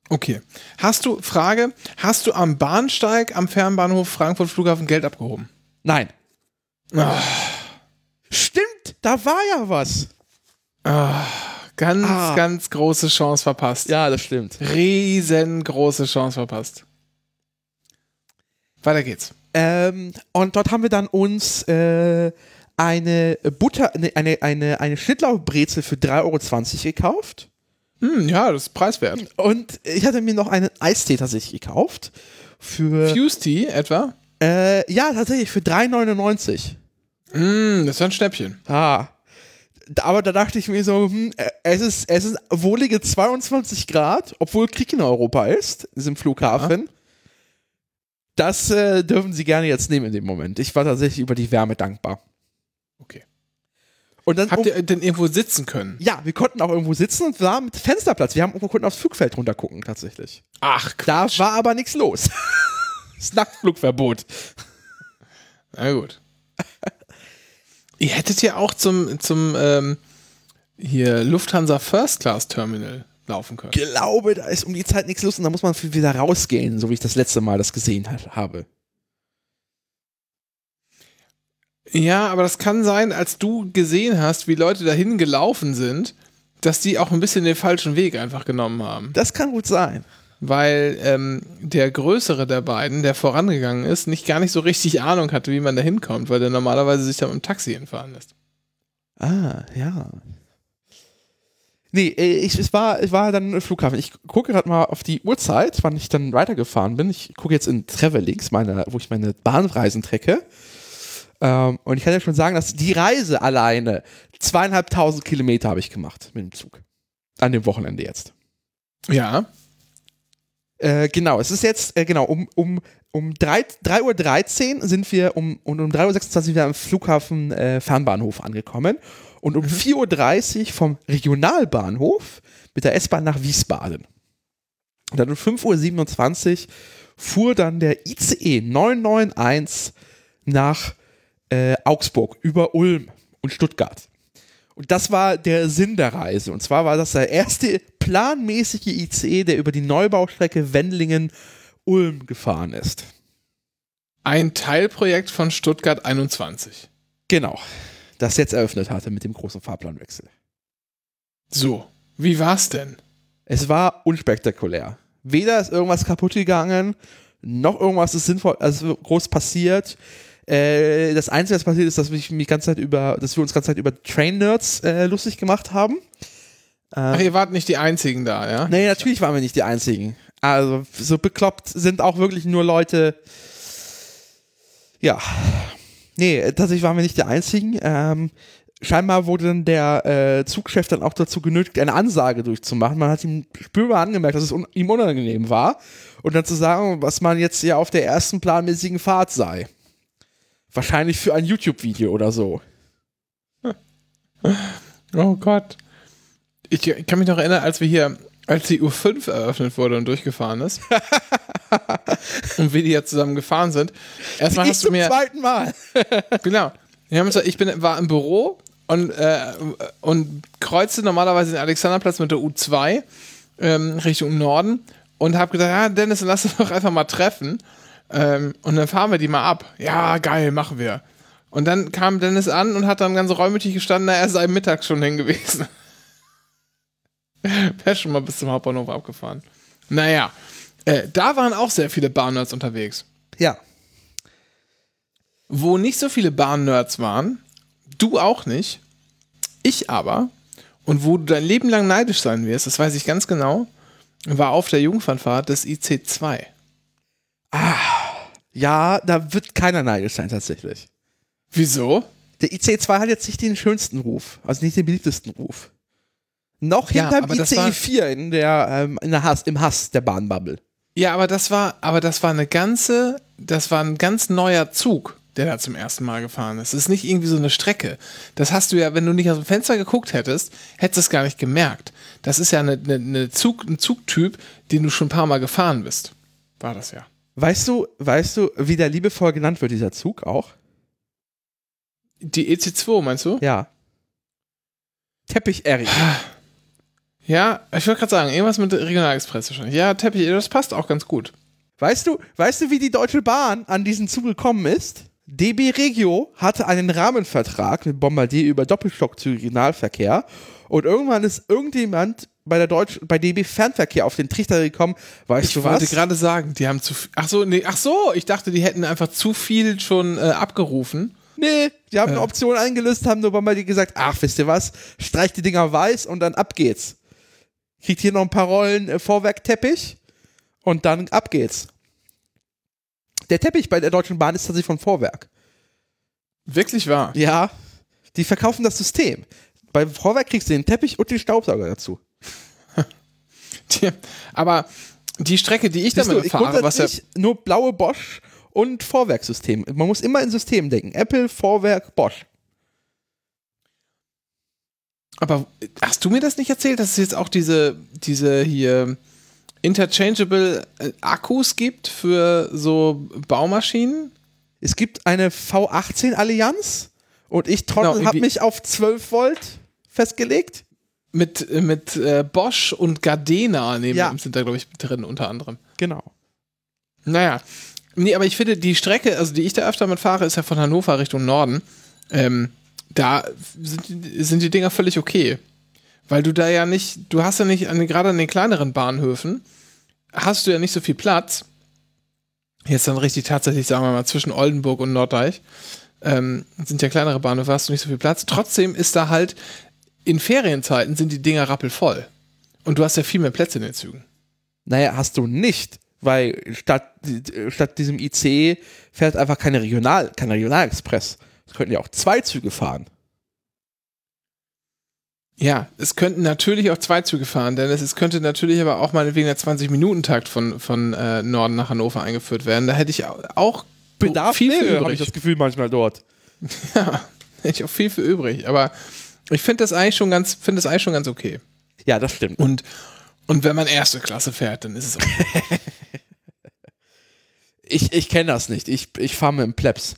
Okay. Hast du, Frage, hast du am Bahnsteig am Fernbahnhof Frankfurt Flughafen Geld abgehoben? Nein. Ah. Stimmt, da war ja was. Ganz, Ah. ganz große Chance verpasst. Ja, das stimmt. Riesengroße Chance verpasst. Weiter geht's. Ähm, und dort haben wir dann uns äh, eine Butter, eine, eine, eine, Schnittlauchbrezel für 3,20 Euro gekauft. Hm, ja, das ist preiswert. Und ich hatte mir noch einen Eistee tatsächlich gekauft. Für, Fuse Tea etwa? äh, ja, tatsächlich für 3,99. Hm, das ist ein Schnäppchen. Ah. Aber da dachte ich mir so, hm, äh, es ist, es ist wohlige 22 Grad, obwohl Krieg in Europa ist, in diesem Flughafen. Das äh, dürfen sie gerne jetzt nehmen in dem Moment. Ich war tatsächlich über die Wärme dankbar. Und dann Habt um, ihr denn irgendwo sitzen können? ja, wir konnten auch irgendwo sitzen und waren mit Fensterplatz. Wir haben wir konnten aufs Flugfeld runter gucken tatsächlich. Ach, Da war aber nichts los. das Nachtflugverbot. Na gut. Ihr hättet ja auch zum, zum ähm, hier Lufthansa First Class Terminal laufen können. Glaube, da ist um die Zeit nichts los und da muss man wieder rausgehen, so wie ich das letzte Mal das gesehen ha- habe. Ja, aber das kann sein, als du gesehen hast, wie Leute dahin gelaufen sind, dass die auch ein bisschen den falschen Weg einfach genommen haben. Das kann gut sein. Weil ähm, der größere der beiden, der vorangegangen ist, nicht gar nicht so richtig Ahnung hatte, wie man da hinkommt, weil der normalerweise sich da mit dem Taxi hinfahren lässt. Ah, ja. Nee, äh, ich, es, war, es war dann Flughafen. Ich gucke gerade mal auf die Uhrzeit, wann ich dann weitergefahren bin. Ich gucke jetzt in Travelings, meine, wo ich meine Bahnreisen trecke. Ähm, und ich kann ja schon sagen, dass die Reise alleine zweieinhalbtausend Kilometer habe ich gemacht mit dem Zug. An dem Wochenende jetzt. Ja. Äh, genau, es ist jetzt, äh, genau, um, um, um 3, 3.13 Uhr sind wir um, und um 3.26 Uhr wieder am Flughafen äh, Fernbahnhof angekommen und um 4.30 Uhr vom Regionalbahnhof mit der S-Bahn nach Wiesbaden. Und dann um 5.27 Uhr fuhr dann der ICE 991 nach äh, Augsburg über Ulm und Stuttgart. Und das war der Sinn der Reise. Und zwar war das der erste planmäßige ICE, der über die Neubaustrecke Wendlingen-Ulm gefahren ist. Ein Teilprojekt von Stuttgart 21. Genau. Das jetzt eröffnet hatte mit dem großen Fahrplanwechsel. So, wie war's denn? Es war unspektakulär. Weder ist irgendwas kaputt gegangen, noch irgendwas ist sinnvoll, also groß passiert. Äh, das Einzige, was passiert ist, dass wir, mich ganze Zeit über, dass wir uns ganze Zeit über Train-Nerds äh, lustig gemacht haben. Ach, ihr wart nicht die Einzigen da, ja? Nee, natürlich waren wir nicht die Einzigen. Also, so bekloppt sind auch wirklich nur Leute, Ja. Nee, tatsächlich waren wir nicht die Einzigen. Ähm, scheinbar wurde dann der äh, Zugchef dann auch dazu genötigt, eine Ansage durchzumachen. Man hat ihm spürbar angemerkt, dass es un ihm unangenehm war. Und dann zu sagen, was man jetzt ja auf der ersten planmäßigen Fahrt sei. Wahrscheinlich für ein YouTube-Video oder so. Oh Gott. Ich, kann mich noch erinnern, als wir hier, als die U5 eröffnet wurde und durchgefahren ist. und wir die ja zusammen gefahren sind. Erstmal Ich hast du zum mir. zweiten Mal. Genau. Uns, ich bin, war im Büro und, äh, und kreuzte normalerweise den Alexanderplatz mit der U2 ähm, Richtung Norden und habe gedacht, ja, Dennis, lass uns doch einfach mal treffen. Ähm, und dann fahren wir die mal ab. Ja, geil, machen wir. Und dann kam Dennis an und hat dann ganz reumütig gestanden, na, er sei mittags schon hin gewesen. Wäre schon mal bis zum Hauptbahnhof abgefahren. Naja, äh, da waren auch sehr viele Bahnnerds unterwegs. Ja. Wo nicht so viele Bahn-Nerds waren, du auch nicht, ich aber, und wo du dein Leben lang neidisch sein wirst, das weiß ich ganz genau, war auf der Jungfernfahrt des IC2. Ja, da wird keiner neidisch sein tatsächlich. Wieso? Der ICE2 hat jetzt nicht den schönsten Ruf, also nicht den beliebtesten Ruf. Noch Ja, hinterm war- ICE4 in der, ähm, in der Hass, im Hass der Bahnbubble. Ja, aber das war, aber das war eine ganze, das war ein ganz neuer Zug, der da zum ersten Mal gefahren ist. Das ist nicht irgendwie so eine Strecke. Das hast du ja, wenn du nicht aus dem Fenster geguckt hättest, hättest du es gar nicht gemerkt. Das ist ja eine, eine, eine Zug, ein Zugtyp, den du schon ein paar Mal gefahren bist. War das ja. Weißt du, weißt du, wie der liebevoll genannt wird, dieser Zug auch? Die EC2, meinst du? Ja. Teppich Eric. Ja, ich wollte gerade sagen, irgendwas mit Regionalexpress wahrscheinlich. Ja, Teppich, das passt auch ganz gut. Weißt du, weißt du, wie die Deutsche Bahn an diesen Zug gekommen ist? DB Regio hatte einen Rahmenvertrag mit Bombardier über Doppelstockzüge Regionalverkehr und irgendwann ist irgendjemand bei der Deutsch bei DB Fernverkehr auf den Trichter gekommen. Weißt Ich du wollte was? gerade sagen, die haben zu viel. Ach so, nee, ach so, ich dachte, die hätten einfach zu viel schon äh, abgerufen. Nee, die haben eine Ja. Option eingelöst, haben nur Bombardier gesagt, ach, wisst ihr was, streicht die Dinger weiß und dann ab geht's. Kriegt hier noch ein paar Rollen äh, Vorwerkteppich und dann ab geht's. Der Teppich bei der Deutschen Bahn ist tatsächlich von Vorwerk. Wirklich wahr. Ja, die verkaufen das System. Bei Vorwerk kriegst du den Teppich und den Staubsauger dazu. Die, aber die Strecke, die ich Siehst damit du, fahre, was ja. nur blaue Bosch und Vorwerksystem. Man muss immer in System denken. Apple, Vorwerk, Bosch. Aber hast du mir das nicht erzählt, dass es jetzt auch diese, diese hier interchangeable äh, Akkus gibt für so Baumaschinen? Es gibt eine V18-Allianz und ich Trottel Genau, habe mich auf 12 Volt festgelegt. Mit, mit äh, Bosch und Gardena nehmen, Ja. sind da, glaube ich, drin, unter anderem. Genau. Naja. Nee, aber ich finde, die Strecke, also die ich da öfter mit fahre, ist ja von Hannover Richtung Norden. Ähm, da sind, die- sind die Dinger völlig okay. Weil du da ja nicht, du hast ja nicht, an, gerade an den kleineren Bahnhöfen, hast du ja nicht so viel Platz. Jetzt dann richtig tatsächlich, sagen wir mal, zwischen Oldenburg und Norddeich, ähm, sind ja kleinere Bahnhöfe, hast du nicht so viel Platz. Trotzdem ist da halt, in Ferienzeiten sind die Dinger rappelvoll. Und du hast ja viel mehr Plätze in den Zügen. Naja, hast du nicht, weil statt, statt diesem IC fährt einfach keine Regional, kein Regionalexpress. Es könnten ja auch zwei Züge fahren. Ja, es könnten natürlich auch zwei Züge fahren, denn es, es könnte natürlich aber auch meinetwegen der 20-Minuten-Takt von, von äh, Norden nach Hannover eingeführt werden. Da hätte ich au- auch Bedarf viel für wäre, habe ich das Gefühl manchmal dort. Ja, hätte ich auch viel für übrig. Aber ich finde das eigentlich schon ganz, finde das eigentlich schon ganz okay. Ja, das stimmt. Und, und wenn man erste Klasse fährt, dann ist es okay. Ich, ich kenne das nicht. Ich, ich fahre mit dem Plebs.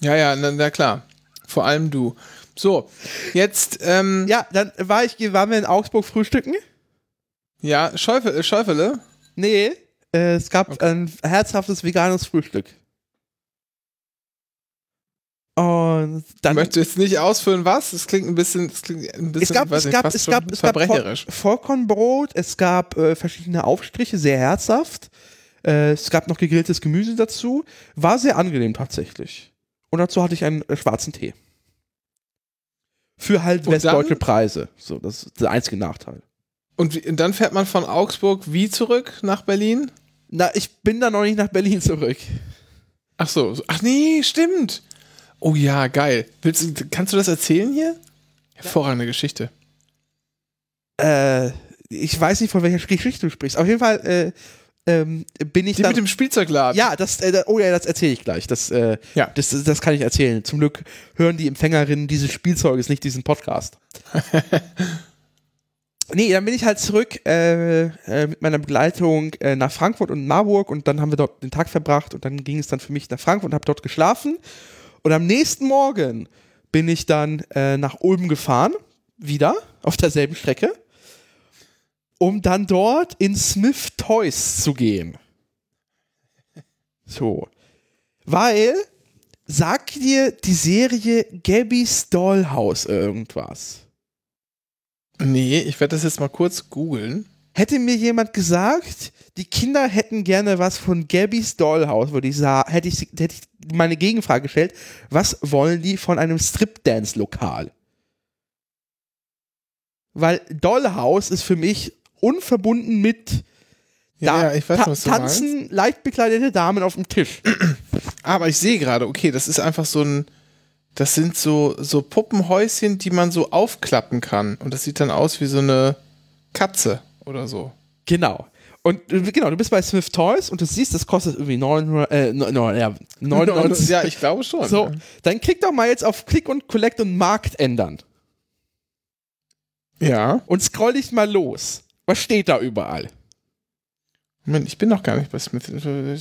ja, ja, na, na klar. Vor allem du. So, jetzt, ähm, ja, dann war ich, waren wir in Augsburg frühstücken? ja Schäufele, Schäufele. Nee. Äh, es gab ein herzhaftes veganes Frühstück. Und dann Möchtest du jetzt nicht ausführen, was? Das klingt ein bisschen, das klingt ein bisschen, es gab, es nicht, gab, es gab, es gab verbrecherisch. Voll- Vollkornbrot, es gab äh, verschiedene Aufstriche, sehr herzhaft. Äh, es gab noch gegrilltes Gemüse dazu. War sehr angenehm tatsächlich. Und dazu hatte ich einen äh, schwarzen Tee. Für halt Und westdeutsche dann? Preise. So, das ist der einzige Nachteil. Und, wie, und dann fährt man von Augsburg wie zurück nach Berlin? Na, ich bin da noch nicht nach Berlin zurück. Ach so. ach nee, stimmt. Oh ja, geil. Willst, du- kannst du das erzählen hier? Hervorragende Geschichte. Äh, ich weiß nicht, von welcher Geschichte du sprichst. Auf jeden Fall äh, ähm, bin ich Die dann. mit dem Spielzeugladen. ja, das, äh, oh ja, das erzähle ich gleich. Das, äh, Ja. das, das kann ich erzählen. Zum Glück hören die Empfängerinnen dieses Spielzeuges nicht diesen Podcast. nee, dann bin ich halt zurück äh, äh, mit meiner Begleitung äh, nach Frankfurt und Marburg und dann haben wir dort den Tag verbracht und dann ging es dann für mich nach Frankfurt und habe dort geschlafen. Und am nächsten Morgen bin ich dann äh, nach Ulm gefahren, wieder auf derselben Strecke, um dann dort in Smith Toys zu gehen. So. Weil, sagt dir die Serie Gabby's Dollhouse irgendwas? Nee, ich werde das jetzt mal kurz googeln. Hätte mir jemand gesagt, die Kinder hätten gerne was von Gabby's Dollhouse, würde ich sagen, hätte ich, hätte ich meine Gegenfrage gestellt, was wollen die von einem Strip-Dance-Lokal? Weil Dollhouse ist für mich unverbunden mit Ja, ja, ich weiß, ta was du tanzen leicht bekleidete Damen auf dem Tisch. Aber ich sehe gerade, okay, das ist einfach so ein. Das sind so, so Puppenhäuschen, die man so aufklappen kann. Und das sieht dann aus wie so eine Katze oder so. Genau. Und genau, du bist bei Smith Toys und du siehst, das kostet irgendwie 900, äh, no, no, ja, 99. Ja, ich glaube schon. So, dann klick doch mal jetzt auf Click und Collect und Markt ändern. Ja. Und scroll dich mal los. Was steht da überall? Moment, ich bin noch gar nicht bei Smith.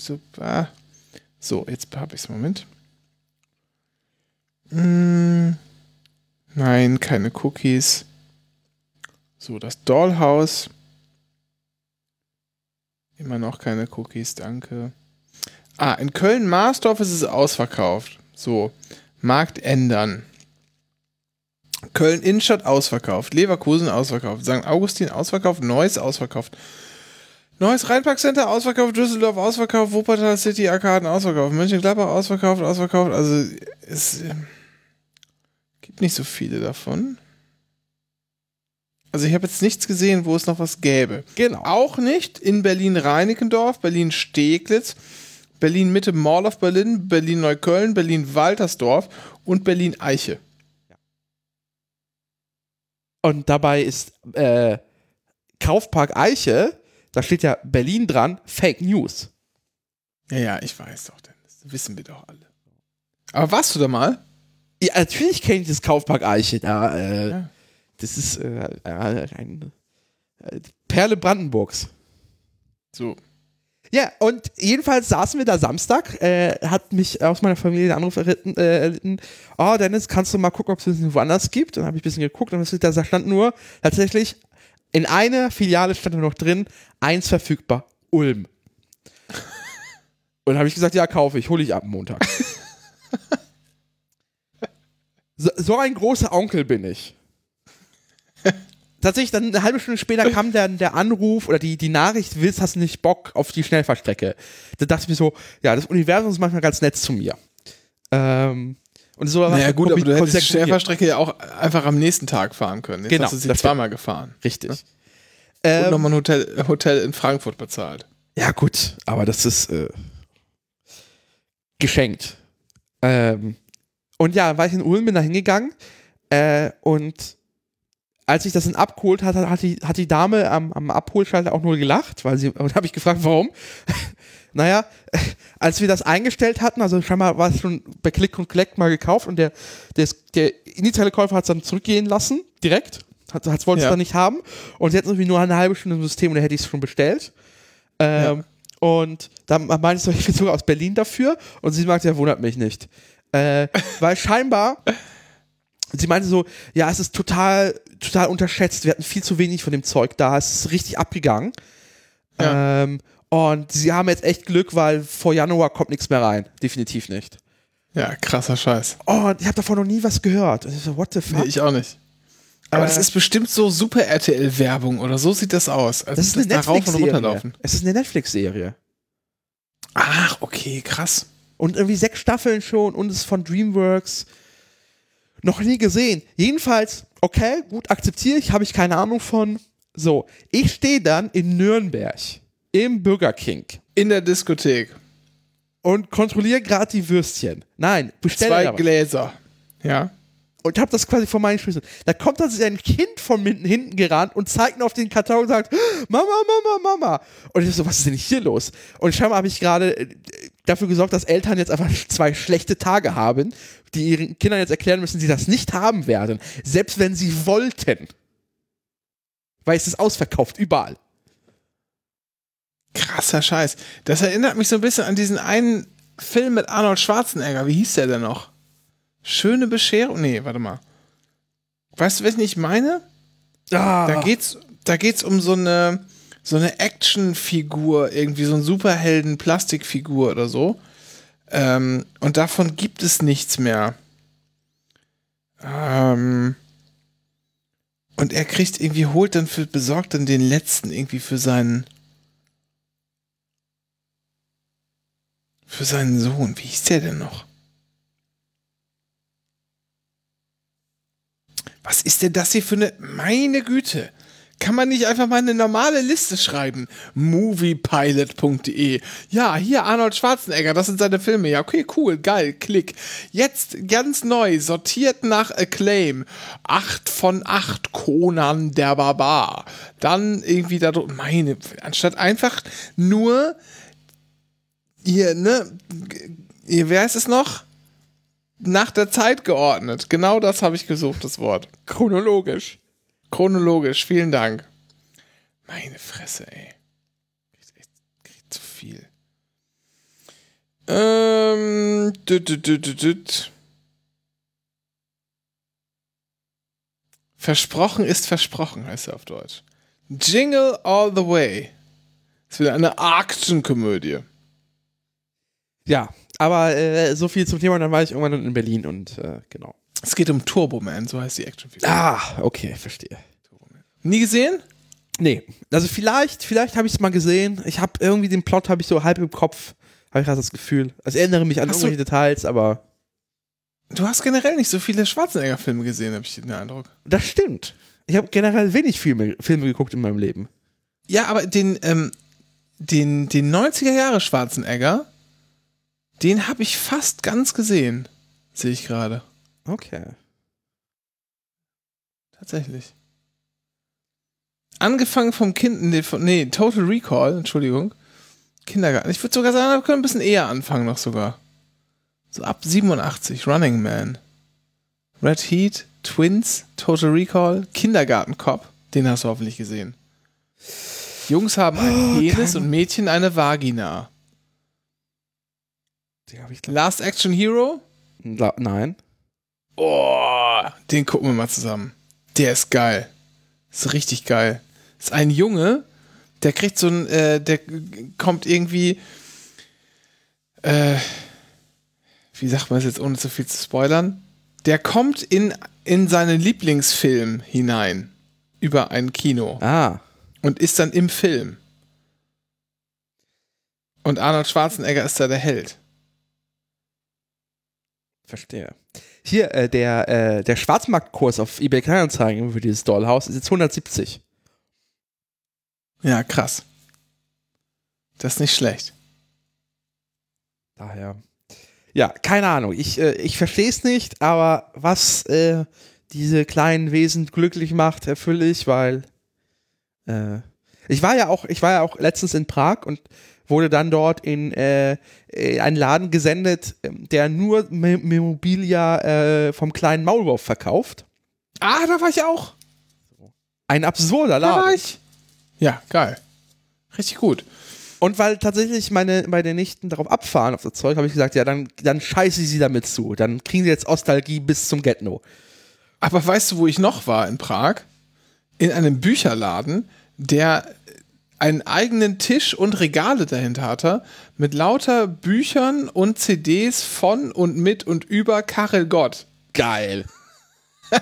So, ah. so jetzt habe ich es. Moment. Hm, nein, keine Cookies. So, das Dollhouse. Immer noch keine Cookies, danke. Ah, in Köln-Marsdorf ist es ausverkauft. So, Markt ändern. Köln-Innenstadt ausverkauft. Leverkusen ausverkauft. St. Augustin ausverkauft. Neuss ausverkauft. Neues Rheinparkcenter ausverkauft, Düsseldorf ausverkauft, Wuppertal City Arkaden ausverkauft, Mönchengladbach ausverkauft, ausverkauft. Also es äh, gibt nicht so viele davon. Also ich habe jetzt nichts gesehen, wo es noch was gäbe. Genau. Auch nicht in Berlin-Reinickendorf, Berlin-Steglitz, Berlin-Mitte Mall of Berlin, Berlin-Neukölln, Berlin-Waltersdorf und Berlin-Eiche. Und dabei ist äh, Kaufpark Eiche, da steht ja Berlin dran, Fake News. Ja, ja, ich weiß doch, denn das wissen wir doch alle. Aber warst du da mal? Ja, natürlich kenne ich das Kaufpark Eiche. Da, äh, Ja. Das ist äh, äh, ein äh, Perle Brandenburgs. So. Ja, und jedenfalls saßen wir da Samstag, äh, hat mich aus meiner Familie der Anruf erritten, äh, erlitten, oh Dennis, kannst du mal gucken, ob es das woanders gibt? Und dann habe ich ein bisschen geguckt und da stand nur tatsächlich, in einer Filiale stand nur noch drin, eins verfügbar, Ulm. Und dann habe ich gesagt, ja, kaufe ich, hole ich ab Montag. so, so ein großer Onkel bin ich. Tatsächlich, dann eine halbe Stunde später kam dann der Anruf oder die, die Nachricht, willst, hast du nicht Bock auf die Schnellfahrstrecke? Da dachte ich mir so, ja, das Universum ist manchmal ganz nett zu mir. Ähm, und so Naja, gut, aber du hättest die Schnellfahrstrecke ja auch einfach am nächsten Tag fahren können. Jetzt Genau, hast du sie das zweimal gefahren. Richtig. Und Ähm, nochmal ein Hotel, Hotel in Frankfurt bezahlt. Ja, gut, aber das ist äh, geschenkt. Ähm, und ja, war ich in Ulm, bin da hingegangen äh, und als ich das dann abgeholt hatte, hat die, hat die Dame am, am Abholschalter auch nur gelacht, weil sie, und habe ich gefragt, warum? naja, als wir das eingestellt hatten, also scheinbar war es schon bei Click und Collect mal gekauft und der, der, der initiale Käufer hat es dann zurückgehen lassen, direkt. Hat, hat, wollte es Ja. dann nicht haben. Und sie hat irgendwie nur eine halbe Stunde im System und da hätte ich es schon bestellt. Ähm, Und dann meinte ich so, ich bin sogar aus Berlin dafür. Und sie meinte, ja, wundert mich nicht. Äh, weil scheinbar, sie meinte so, ja, es ist total, total unterschätzt. Wir hatten viel zu wenig von dem Zeug da. Es ist richtig abgegangen. Ja. Ähm, und sie haben jetzt echt Glück, weil vor Januar kommt nichts mehr rein. Definitiv nicht. Ja, krasser Scheiß. Oh, und ich habe davon noch nie was gehört. Und ich so, what the fuck? Nee, ich auch nicht. Aber Äh, das ist bestimmt so Super RTL-Werbung oder so sieht das aus. Als das ist eine Netflix-Serie. Es ist eine Netflix-Serie. Ach, okay, krass. Und irgendwie sechs Staffeln schon und es ist von DreamWorks. Noch nie gesehen. Jedenfalls, okay, gut, akzeptiere ich, habe ich keine Ahnung von. So, ich stehe dann in Nürnberg im Burger King. In der Diskothek. und kontrolliere gerade die Würstchen. Nein, bestell Zwei was. Gläser. Ja. und habe das quasi vor meinen Füßen. Da kommt dann ein Kind von hinten, hinten gerannt und zeigt nur auf den Karton und sagt, Mama, Mama, Mama. Und ich so, was ist denn hier los? Und scheinbar habe ich gerade äh, dafür gesorgt, dass Eltern jetzt einfach zwei schlechte Tage haben, die ihren Kindern jetzt erklären müssen, sie das nicht haben werden. Selbst wenn sie wollten. Weil es ist ausverkauft, überall. Krasser Scheiß. Das erinnert mich so ein bisschen an diesen einen Film mit Arnold Schwarzenegger. Wie hieß der denn noch? Schöne Bescherung? Nee, warte mal. Weißt du, welchen ich meine? Ah, Da geht's, da geht's um so eine, so eine Actionfigur, irgendwie so ein Superhelden-Plastikfigur oder so. Ähm, und davon gibt es nichts mehr. Ähm, und er kriegt irgendwie, holt dann für, besorgt dann den letzten irgendwie für seinen, für seinen Sohn. Wie hieß der denn noch? Was ist denn das hier für eine, meine Güte. Kann man nicht einfach mal eine normale Liste schreiben? Moviepilot.de. Ja, hier Arnold Schwarzenegger, das sind seine Filme. Ja, okay, cool, geil, klick. Jetzt ganz neu, sortiert nach Acclaim. 8 von 8, Conan der Barbar. Dann irgendwie da, meine, anstatt einfach nur ihr, ne, ihr, wer ist es noch? Nach der Zeit geordnet. Genau das habe ich gesucht, das Wort. chronologisch. Chronologisch, vielen Dank. Meine Fresse, ey. Kriegt echt kriegt zu viel. Ähm. Düt, düt, düt, düt. Versprochen ist versprochen, heißt er auf Deutsch. Jingle All the Way. Ist wieder eine Actionkomödie. Ja, aber äh, so viel zum Thema, dann war ich irgendwann in Berlin und äh, genau. Es geht um Turbo Man, so heißt die Actionfigur. Ah, okay, verstehe. Nie gesehen? Nee, also vielleicht, vielleicht habe ich es mal gesehen. Ich habe irgendwie den Plot habe ich so halb im Kopf, habe ich gerade das Gefühl. Also erinnere mich an Hast du- irgendwelche Details, aber Du hast generell nicht so viele Schwarzenegger-Filme gesehen, habe ich den Eindruck. das stimmt. Ich habe generell wenig Filme, Filme geguckt in meinem Leben. Ja, aber den, ähm, den, den 90er Jahre Schwarzenegger, den habe ich fast ganz gesehen. Sehe ich gerade. Okay. Tatsächlich. Angefangen vom Kind, nee, von, nee, Total Recall, Entschuldigung. Kindergarten. Ich würde sogar sagen, wir können ein bisschen eher anfangen noch sogar. So ab 87, Running Man. Red Heat, Twins, Total Recall, Kindergarten Cop. Den hast du hoffentlich gesehen. Jungs haben einen Penis und Mädchen eine Vagina. Den ich Last Action Hero? La Nein. Oh, den gucken wir mal zusammen. Der ist geil. Ist richtig geil. Ist ein Junge, der kriegt so ein, äh, der kommt irgendwie, äh, wie sagt man das jetzt, ohne zu viel zu spoilern? Der kommt in, in seinen Lieblingsfilm hinein. Über ein Kino. Ah. Und ist dann im Film. Und Arnold Schwarzenegger ist da der Held. Verstehe. Hier, äh, der, äh, der Schwarzmarktkurs auf eBay Kleinanzeigen für dieses Dollhaus ist jetzt 170. Ja, krass. Das ist nicht schlecht. Daher. Ja, keine Ahnung. Ich, äh, ich verstehe es nicht, aber was äh, diese kleinen Wesen glücklich macht, erfülle ich, weil äh, ich war ja auch, ich war ja auch letztens in Prag und wurde dann dort in, äh, in einen Laden gesendet, der nur Me Memorabilia äh, vom kleinen Maulwurf verkauft. Ah, da war ich auch. Ein absurder Da war Laden. ich. Ja, geil. Richtig gut. Und weil tatsächlich meine, meine Nichten darauf abfahren auf das Zeug, habe ich gesagt, ja, dann, dann scheiße ich sie damit zu. Dann kriegen sie jetzt Ostalgie bis zum Get-No. Aber weißt du, wo ich noch war in Prag? In einem Bücherladen, der einen eigenen Tisch und Regale dahinter hatte, mit lauter Büchern und CDs von und mit und über Karel Gott. Geil.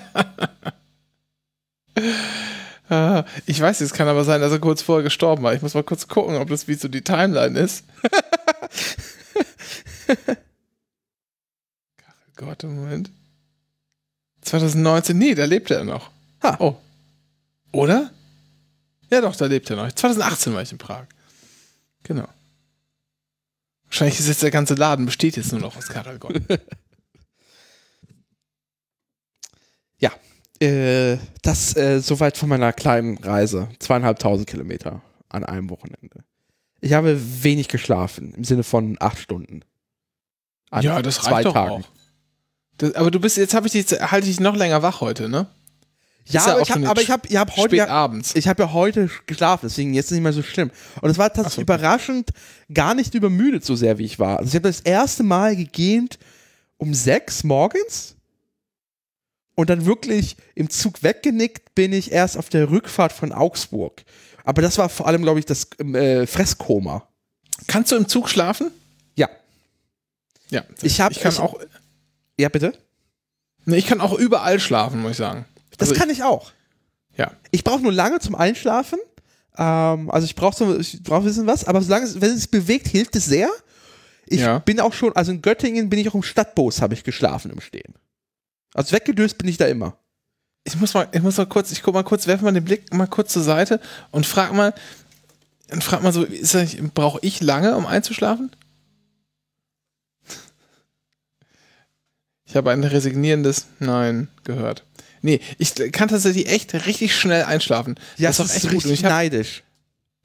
Ah, Ich weiß, es kann aber sein, dass er kurz vorher gestorben war. Ich muss mal kurz gucken, ob das wie so die Timeline ist. Karel Gott, im Moment. 2019, nee, da lebt er noch. Ha. Oh. Oder? Ja, doch, da lebt er noch. 2018 war ich in Prag. Genau. Wahrscheinlich ist jetzt der ganze Laden, besteht jetzt nur noch aus Karagon. ja, äh, das äh, soweit von meiner kleinen Reise. Zweieinhalbtausend Kilometer an einem Wochenende. Ich habe wenig geschlafen, im Sinne von acht Stunden. An ja, das reicht doch auch. Das, aber du bist, jetzt habe ich dich, halte ich noch länger wach heute, ne? Ja, aber, ich hab, aber ich habe ich hab heute ja, abends. ich habe ja heute geschlafen, deswegen jetzt nicht mehr so schlimm. Und es war tatsächlich so. überraschend gar nicht übermüdet so sehr, wie ich war. Also ich habe das erste Mal gegähnt um sechs morgens und dann wirklich im Zug weggenickt bin ich erst auf der Rückfahrt von Augsburg. Aber das war vor allem, glaube ich, das äh, Fresskoma. Kannst du im Zug schlafen? Ja. Ja. Ich hab- ich kann ich- auch, Ja, bitte? nee, ich kann auch überall schlafen, muss ich sagen. Das Also kann ich auch. Ja. Ich brauche nur lange zum Einschlafen. Ähm, also ich brauche so, ich brauche wissen was, aber solange es, wenn es sich bewegt, hilft es sehr. Ich Ja. bin auch schon, also in Göttingen bin ich auch im Stadtbus, habe ich geschlafen im Stehen. Also weggedöst bin ich da immer. Ich muss mal, ich muss mal kurz, ich guck mal kurz, werfe mal den Blick mal kurz zur Seite und frag mal, und frag mal so, brauche ich lange, um einzuschlafen? Ich habe ein resignierendes Nein gehört. Nee, ich kann tatsächlich echt richtig schnell einschlafen. Ja, das ist doch echt gut. Und ich habe neidisch.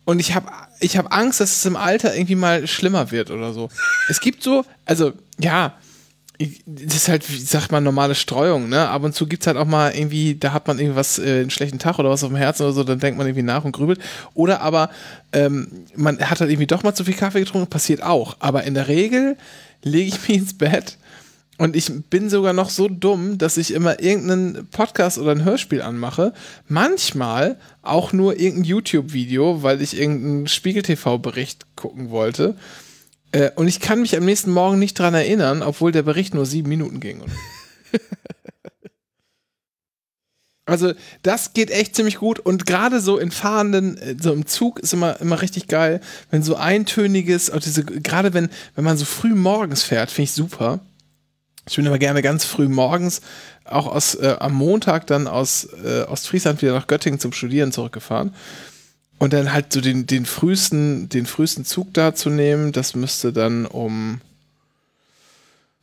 und ich habe ich hab Angst, dass es im Alter irgendwie mal schlimmer wird oder so. Es gibt so, also ja, das ist halt, wie sagt man, normale Streuung, ne? Ab und zu gibt es halt auch mal irgendwie, da hat man irgendwas, äh, einen schlechten Tag oder was auf dem Herzen oder so, dann denkt man irgendwie nach und grübelt. Oder aber ähm, man hat halt irgendwie doch mal zu viel Kaffee getrunken, passiert auch. Aber in der Regel lege ich mich ins Bett und ich bin sogar noch so dumm, dass ich immer irgendeinen Podcast oder ein Hörspiel anmache. Manchmal auch nur irgendein YouTube-Video, weil ich irgendeinen Spiegel-TV-Bericht gucken wollte. Äh, und ich kann mich am nächsten Morgen nicht dran erinnern, obwohl der Bericht nur sieben Minuten ging. Also das geht echt ziemlich gut und gerade so in fahrenden, äh, so im Zug ist immer, immer richtig geil, wenn so eintöniges, auch diese, gerade wenn, wenn man so früh morgens fährt, finde ich super. Ich bin immer gerne ganz früh morgens, auch aus, äh, am Montag dann aus äh, Ostfriesland wieder nach Göttingen zum Studieren zurückgefahren. Und dann halt so den, den frühesten, den frühesten Zug da zu nehmen, das müsste dann um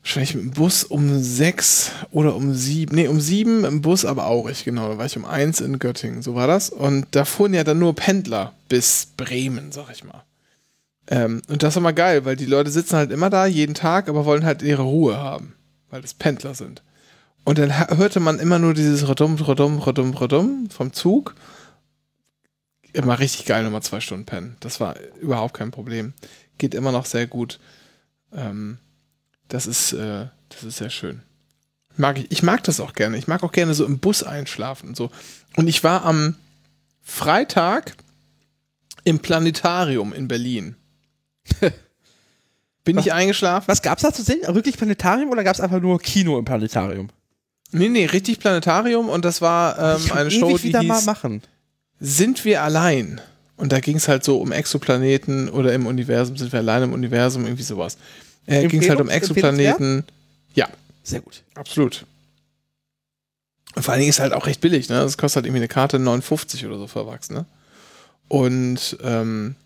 wahrscheinlich mit dem Bus um sechs oder um sieben, nee, um sieben im Bus aber Aurich, genau, da war ich um eins in Göttingen, so war das. Und da fuhren ja dann nur Pendler bis Bremen, sag ich mal. Ähm, und das war mal geil, weil die Leute sitzen halt immer da, jeden Tag, aber wollen halt ihre Ruhe haben, weil das Pendler sind. Und dann hörte man immer nur dieses Rodum, Rodum, Rodum, Rodum vom Zug. Immer richtig geil, nochmal zwei Stunden pennen. Das war überhaupt kein Problem. Geht immer noch sehr gut. Ähm, das ist, äh, das ist sehr schön. Mag ich, ich mag das auch gerne. Ich mag auch gerne so im Bus einschlafen und so. Und ich war am Freitag im Planetarium in Berlin. Bin Was- ich eingeschlafen? Was gab's da zu sehen? Wirklich Planetarium oder gab's einfach nur Kino im Planetarium? Nee, nee, richtig Planetarium und das war ähm, eine Show, die wieder mal hieß machen. Sind wir allein? Und da ging es halt so um Exoplaneten oder im Universum, sind wir allein im Universum, irgendwie sowas. Äh, ging es halt um Exoplaneten. Ja, Sehr gut. absolut. Und vor allen Dingen ist halt auch recht billig, ne? Das kostet halt irgendwie eine Karte 59 oder so für Erwachsene. Und ähm,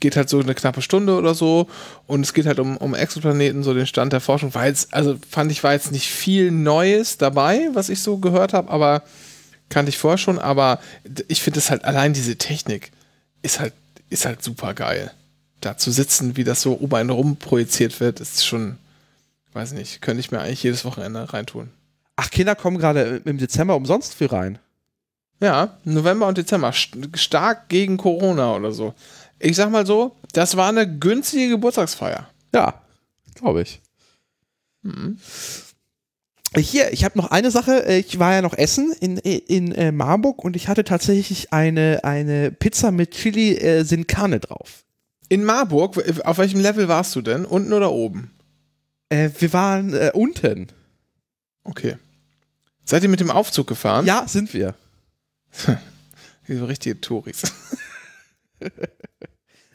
geht halt so eine knappe Stunde oder so. Und es geht halt um, um Exoplaneten, so den Stand der Forschung. War jetzt, also fand ich, war jetzt nicht viel Neues dabei, was ich so gehört habe, aber kannte ich vorher schon. Aber ich finde es halt allein diese Technik ist halt, ist halt super geil. Da zu sitzen, wie das so um einen rum projiziert wird, ist schon, weiß nicht, könnte ich mir eigentlich jedes Wochenende reintun. Ach, Kinder kommen gerade im Dezember umsonst für rein. Ja, November und Dezember. st- Stark gegen Corona oder so. Ich sag mal so, das war eine günstige Geburtstagsfeier. Ja, glaube ich. Mhm. Hier, ich habe noch eine Sache. äh, Ich war ja noch essen in, in äh, Marburg und ich hatte tatsächlich eine, eine Pizza mit Chili äh, Sin Carne drauf. In Marburg, auf welchem Level warst du denn? Unten oder oben? Äh, wir waren äh, unten. Okay. Seid ihr mit dem Aufzug gefahren? Ja, sind wir. Wie so richtige Touris.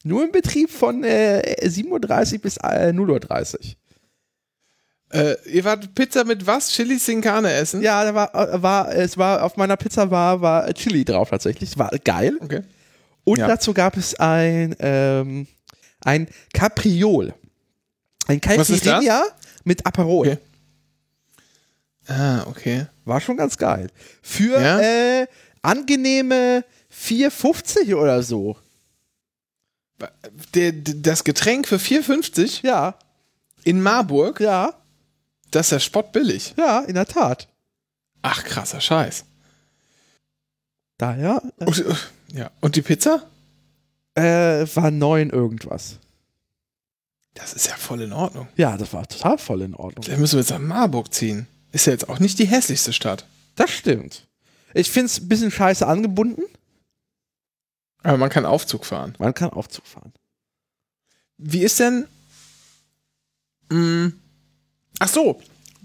Nur im Betrieb von äh, 7.30 Uhr bis äh, 0.30 Uhr. äh, ihr wart Pizza mit was? Chili Sin Carne essen? Ja, da war, äh, war, es war, auf meiner Pizza war, war Chili drauf tatsächlich. War geil. Okay. Und Ja. dazu gab es ein, ähm, ein Capriol. Ein? Caipirinha mit Aperol. Okay. Ah, okay. War schon ganz geil. Für Ja? äh, angenehme 4,50 oder so. Der, das Getränk für 4,50 Ja, in Marburg, ja, das ist ja spottbillig. ja, in der Tat. Ach, krasser Scheiß. Daher äh, Und, äh, ja. Und die Pizza? äh, war neun irgendwas. Das ist ja voll in Ordnung. Ja, das war total voll in Ordnung. Da müssen wir jetzt nach Marburg ziehen. Ist ja jetzt auch nicht die hässlichste Stadt. Das stimmt. Ich finde es ein bisschen scheiße angebunden. Aber man kann Aufzug fahren. Man kann Aufzug fahren. Wie ist denn. Mh, ach so,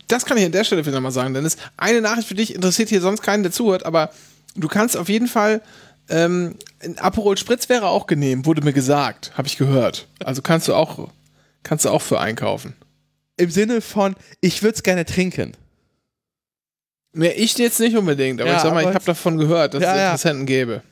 das kann ich an der Stelle wieder mal sagen, Dennis. Eine Nachricht für dich interessiert hier sonst keinen, der zuhört, aber du kannst auf jeden Fall. Ähm, ein Aperol Spritz wäre auch genehm, wurde mir gesagt, habe ich gehört. Also kannst du auch, kannst du auch für einkaufen. Im Sinne von, ich würde es gerne trinken. Nee, ich jetzt nicht unbedingt, aber Ja, ich sag mal, ich habe davon gehört, dass Ja, es ja. Interessenten gäbe.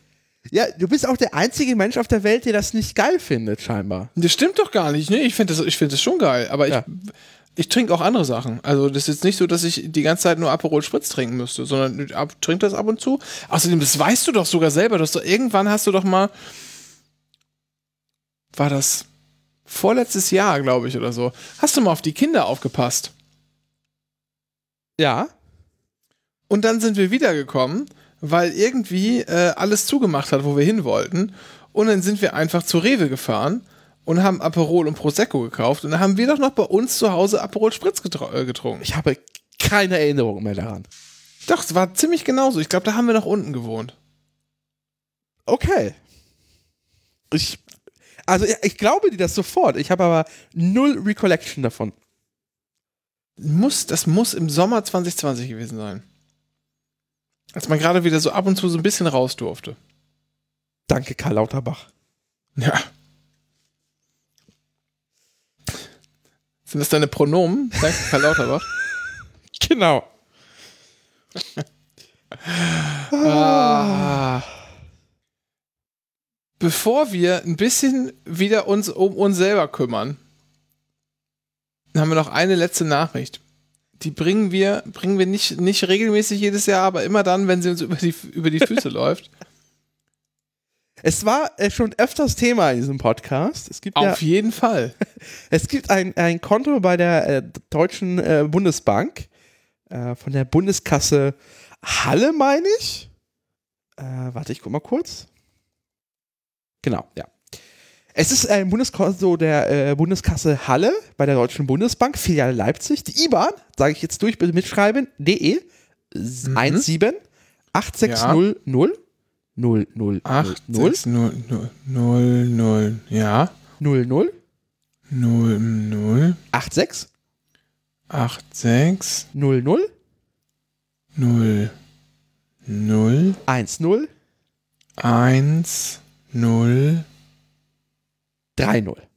Ja, du bist auch der einzige Mensch auf der Welt, der das nicht geil findet, scheinbar. Das stimmt doch gar nicht, ne? Ich finde das, ich find das schon geil, aber Ja. ich, ich trinke auch andere Sachen. Also das ist jetzt nicht so, dass ich die ganze Zeit nur Aperol Spritz trinken müsste, sondern ich ab, trink das ab und zu. Außerdem, das weißt du doch sogar selber. Du hast doch, irgendwann hast du doch mal, war das vorletztes Jahr, glaube ich, oder so, hast du mal auf die Kinder aufgepasst. Ja. Und dann sind wir wiedergekommen, weil irgendwie äh, alles zugemacht hat, wo wir hin wollten. Und dann sind wir einfach zu Rewe gefahren und haben Aperol und Prosecco gekauft. Und dann haben wir doch noch bei uns zu Hause Aperol Spritz äh, getrunken. Ich habe keine Erinnerung mehr daran. Doch, es war ziemlich genauso. Ich glaube, da haben wir noch unten gewohnt. Okay. Ich, also ja, ich glaube dir das sofort. Ich habe aber null Recollection davon. Muss, das muss im Sommer 2020 gewesen sein. Als man gerade wieder so ab und zu so ein bisschen raus durfte. Danke, Karl Lauterbach. Ja. Sind das deine Pronomen? Danke, Karl Lauterbach. Genau. Ah. Bevor wir ein bisschen wieder uns um uns selber kümmern, haben wir noch eine letzte Nachricht. Die bringen wir, bringen wir nicht, nicht regelmäßig jedes Jahr, aber immer dann, wenn sie uns über die, über die Füße läuft. Es war äh, schon öfters Thema in diesem Podcast. Es gibt, ja, Auf jeden Fall. es gibt ein, ein Konto bei der äh, Deutschen äh, Bundesbank äh, von der Bundeskasse Halle, meine ich. Äh, warte, ich guck mal kurz. Genau, ja. Es ist ein Bundeskonto der äh, Bundeskasse Halle bei der Deutschen Bundesbank, Filiale Leipzig. Die IBAN, sage ich jetzt durch, bitte mitschreiben, DE 17 8600 00 00 8, 6, 0, 0, 0, 0, ja. 00 0, 0, 86 8, 6, 00 0, 0, 10 1, 0, 30.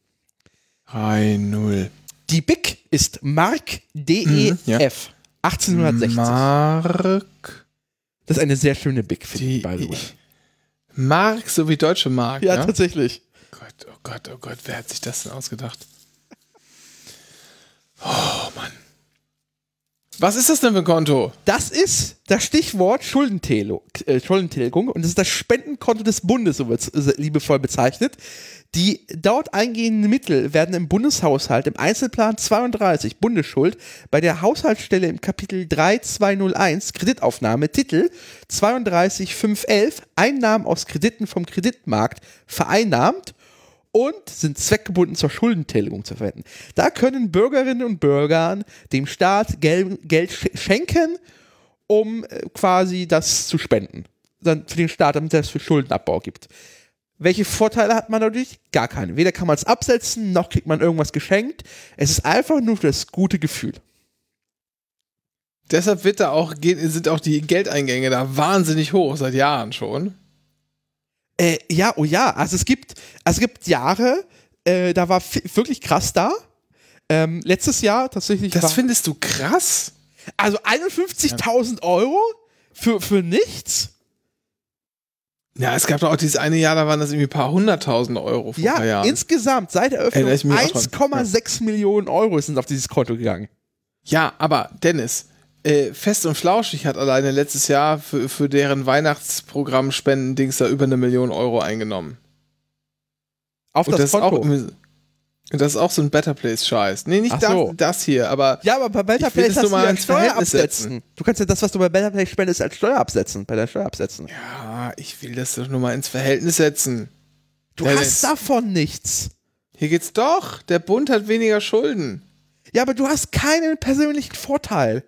3, 0. Die BIC ist Mark DEF Mhm, ja. 1860. Mark. das ist eine sehr schöne BIC, finde Die, ich, by the way. Mark, so wie deutsche Mark. Ja, Ja, tatsächlich. Gott, oh Gott, oh Gott, wer hat sich das denn ausgedacht? Oh Mann. Was ist das denn für ein Konto? Das ist das Stichwort Schuldentilgung, äh, Schuldentilgung und das ist das Spendenkonto des Bundes, so wird es liebevoll bezeichnet. Die dort eingehenden Mittel werden im Bundeshaushalt im Einzelplan 32 Bundesschuld bei der Haushaltsstelle im Kapitel 3201 Kreditaufnahme Titel 32511 Einnahmen aus Krediten vom Kreditmarkt vereinnahmt und sind zweckgebunden zur Schuldentilgung zu verwenden. Da können Bürgerinnen und Bürger dem Staat Gel Geld sch schenken, um äh, quasi das zu spenden. Dann für den Staat, damit es für Schuldenabbau gibt. Welche Vorteile hat man dadurch? Gar keine. Weder kann man es absetzen, noch kriegt man irgendwas geschenkt. Es ist einfach nur für das gute Gefühl. Deshalb wird da auch, sind auch die Geldeingänge da wahnsinnig hoch, seit Jahren schon. Äh, ja, oh ja. Also es gibt, also es gibt Jahre, äh, da war wirklich krass da. Ähm, letztes Jahr tatsächlich Das findest du krass? Also 51.000 Euro für, für nichts? Ja, es gab doch auch dieses eine Jahr, da waren das irgendwie ein paar hunderttausend Euro vor Ja, Jahren. insgesamt seit der Eröffnung Erinnere ich mich auch dran. 1,6 Millionen Euro sind auf dieses Konto gegangen. Ja, aber Dennis, äh, Fest und Flauschig hat alleine letztes Jahr für, für deren Weihnachtsprogramm Spenden-Dings da über eine Million Euro eingenommen. Auf Und das, das, auch, Konto. und das ist auch so ein Better Place-Scheiß. Nee, nicht Ach das, so. das hier, aber ja, aber bei Better Place hast du mal ja ins Steuer Verhältnis absetzen. Du kannst ja das, was du bei Better Place spendest, als Steuer absetzen, bei der Steuer absetzen. ja, ich will das doch nur mal ins Verhältnis setzen. Du Dennis. hast davon nichts. Hier geht's doch. Der Bund hat weniger Schulden. Ja, aber du hast keinen persönlichen Vorteil.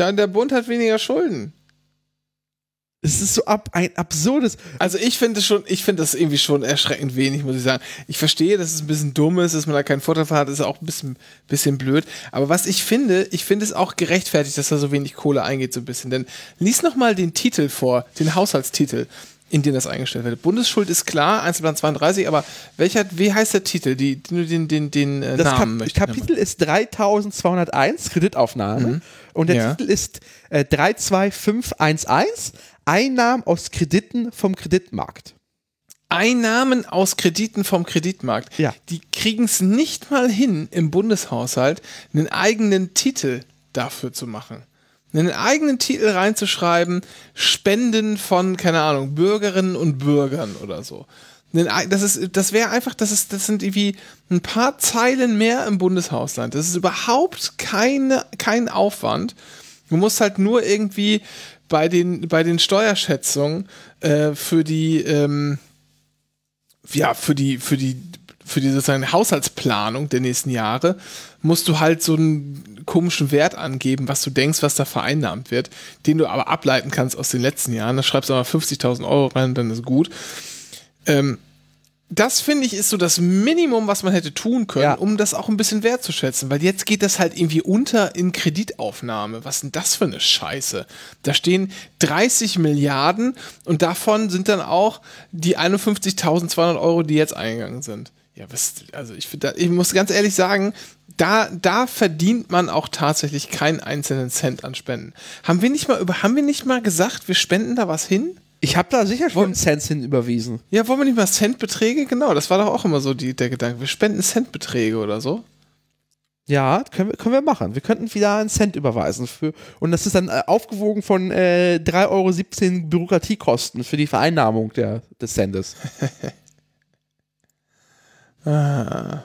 Dann der Bund hat weniger Schulden. Es ist so ab, ein absurdes. Also ich finde es schon, ich finde das irgendwie schon erschreckend wenig, muss ich sagen. Ich verstehe, dass es ein bisschen dumm ist, dass man da keinen Vorteil von hat, ist auch ein bisschen, bisschen blöd. Aber was ich finde, ich finde es auch gerechtfertigt, dass da so wenig Kohle eingeht, so ein bisschen. Denn lies nochmal den Titel vor, den Haushaltstitel, in den das eingestellt wird. Bundesschuld ist klar, Einzelplan 32, aber welcher, wie heißt der Titel? Die, den, den, den, den äh, Das Kap Namen ich Kapitel ist 3201, Kreditaufnahme. Und der Mhm. Ja. Titel ist äh, 32511, Einnahmen aus Krediten vom Kreditmarkt. Einnahmen aus Krediten vom Kreditmarkt. Ja. Die kriegen es nicht mal hin, im Bundeshaushalt einen eigenen Titel dafür zu machen. Einen eigenen Titel reinzuschreiben, Spenden von, keine Ahnung, Bürgerinnen und Bürgern oder so. Das, das wäre einfach, das, ist, das sind irgendwie ein paar Zeilen mehr im Bundeshaushalt. Das ist überhaupt keine, kein Aufwand. Du musst halt nur irgendwie bei den, bei den Steuerschätzungen äh, für die, ähm, ja, für die, für die, für die sozusagen Haushaltsplanung der nächsten Jahre musst du halt so einen komischen Wert angeben, was du denkst, was da vereinnahmt wird, den du aber ableiten kannst aus den letzten Jahren. Da schreibst du aber 50.000 Euro rein, dann ist gut. Ähm, das finde ich ist so das Minimum, was man hätte tun können, Ja. um das auch ein bisschen wertzuschätzen, weil jetzt geht das halt irgendwie unter in Kreditaufnahme. Was ist denn das für eine Scheiße? Da stehen 30 Milliarden und davon sind dann auch die 51.200 Euro, die jetzt eingegangen sind. Ja, was, also ich, ich muss ganz ehrlich sagen, da, da verdient man auch tatsächlich keinen einzelnen Cent an Spenden. Haben wir nicht mal über, haben wir nicht mal gesagt, wir spenden da was hin? Ich habe da sicher schon Cents hin überwiesen. Ja, wollen wir nicht mal Centbeträge? Genau, das war doch auch immer so die, der Gedanke. Wir spenden Centbeträge oder so. Ja, können wir, können wir machen. Wir könnten wieder einen Cent überweisen. Für, und das ist dann äh, aufgewogen von äh, 3,17 Euro Bürokratiekosten für die Vereinnahmung der, des Sendes. Ah.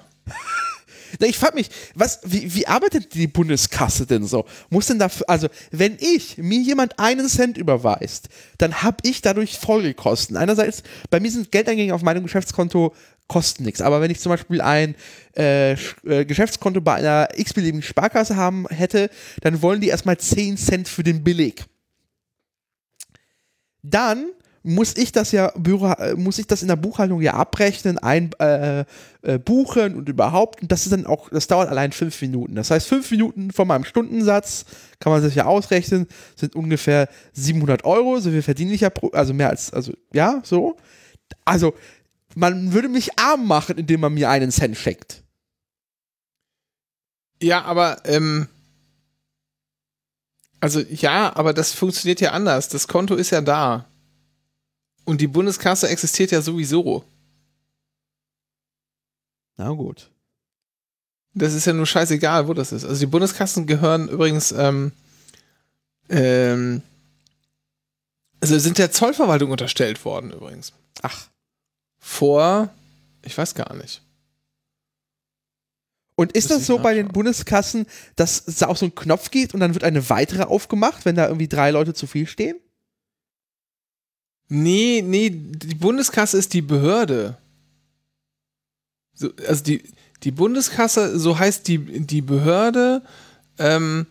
Ich frage mich, was, wie, wie arbeitet die Bundeskasse denn so? Muss denn dafür, also wenn ich mir jemand einen Cent überweist, dann habe ich dadurch Folgekosten. Einerseits, bei mir sind Geldeingänge auf meinem Geschäftskonto kosten nichts. Aber wenn ich zum Beispiel ein äh, äh, Geschäftskonto bei einer x-beliebigen Sparkasse haben hätte, dann wollen die erstmal 10 Cent für den Beleg. Dann muss ich das ja äh, muss ich das in der Buchhaltung ja abrechnen, ein, äh, äh, buchen und überhaupt. Und das ist dann auch, das dauert allein fünf Minuten. Das heißt, fünf Minuten von meinem Stundensatz kann man sich ja ausrechnen, sind ungefähr 700 Euro. So viel verdiene ich ja, pro, also mehr als, also ja, so. Also man würde mich arm machen, indem man mir einen Cent schenkt. Ja, aber, ähm, also ja, aber das funktioniert ja anders. Das Konto ist ja da. Und die Bundeskasse existiert ja sowieso. Na gut. Das ist ja nur scheißegal, wo das ist. Also die Bundeskassen gehören übrigens, ähm, ähm, also sind der Zollverwaltung unterstellt worden übrigens. Ach. Vor, ich weiß gar nicht. Und ist das ich so bei den. Bundeskassen, dass es da auch so einen Knopf geht und dann wird eine weitere aufgemacht, wenn da irgendwie drei Leute zu viel stehen? Nee, nee, die Bundeskasse ist die Behörde. So, also die, die Bundeskasse, so heißt die, die Behörde, ähm,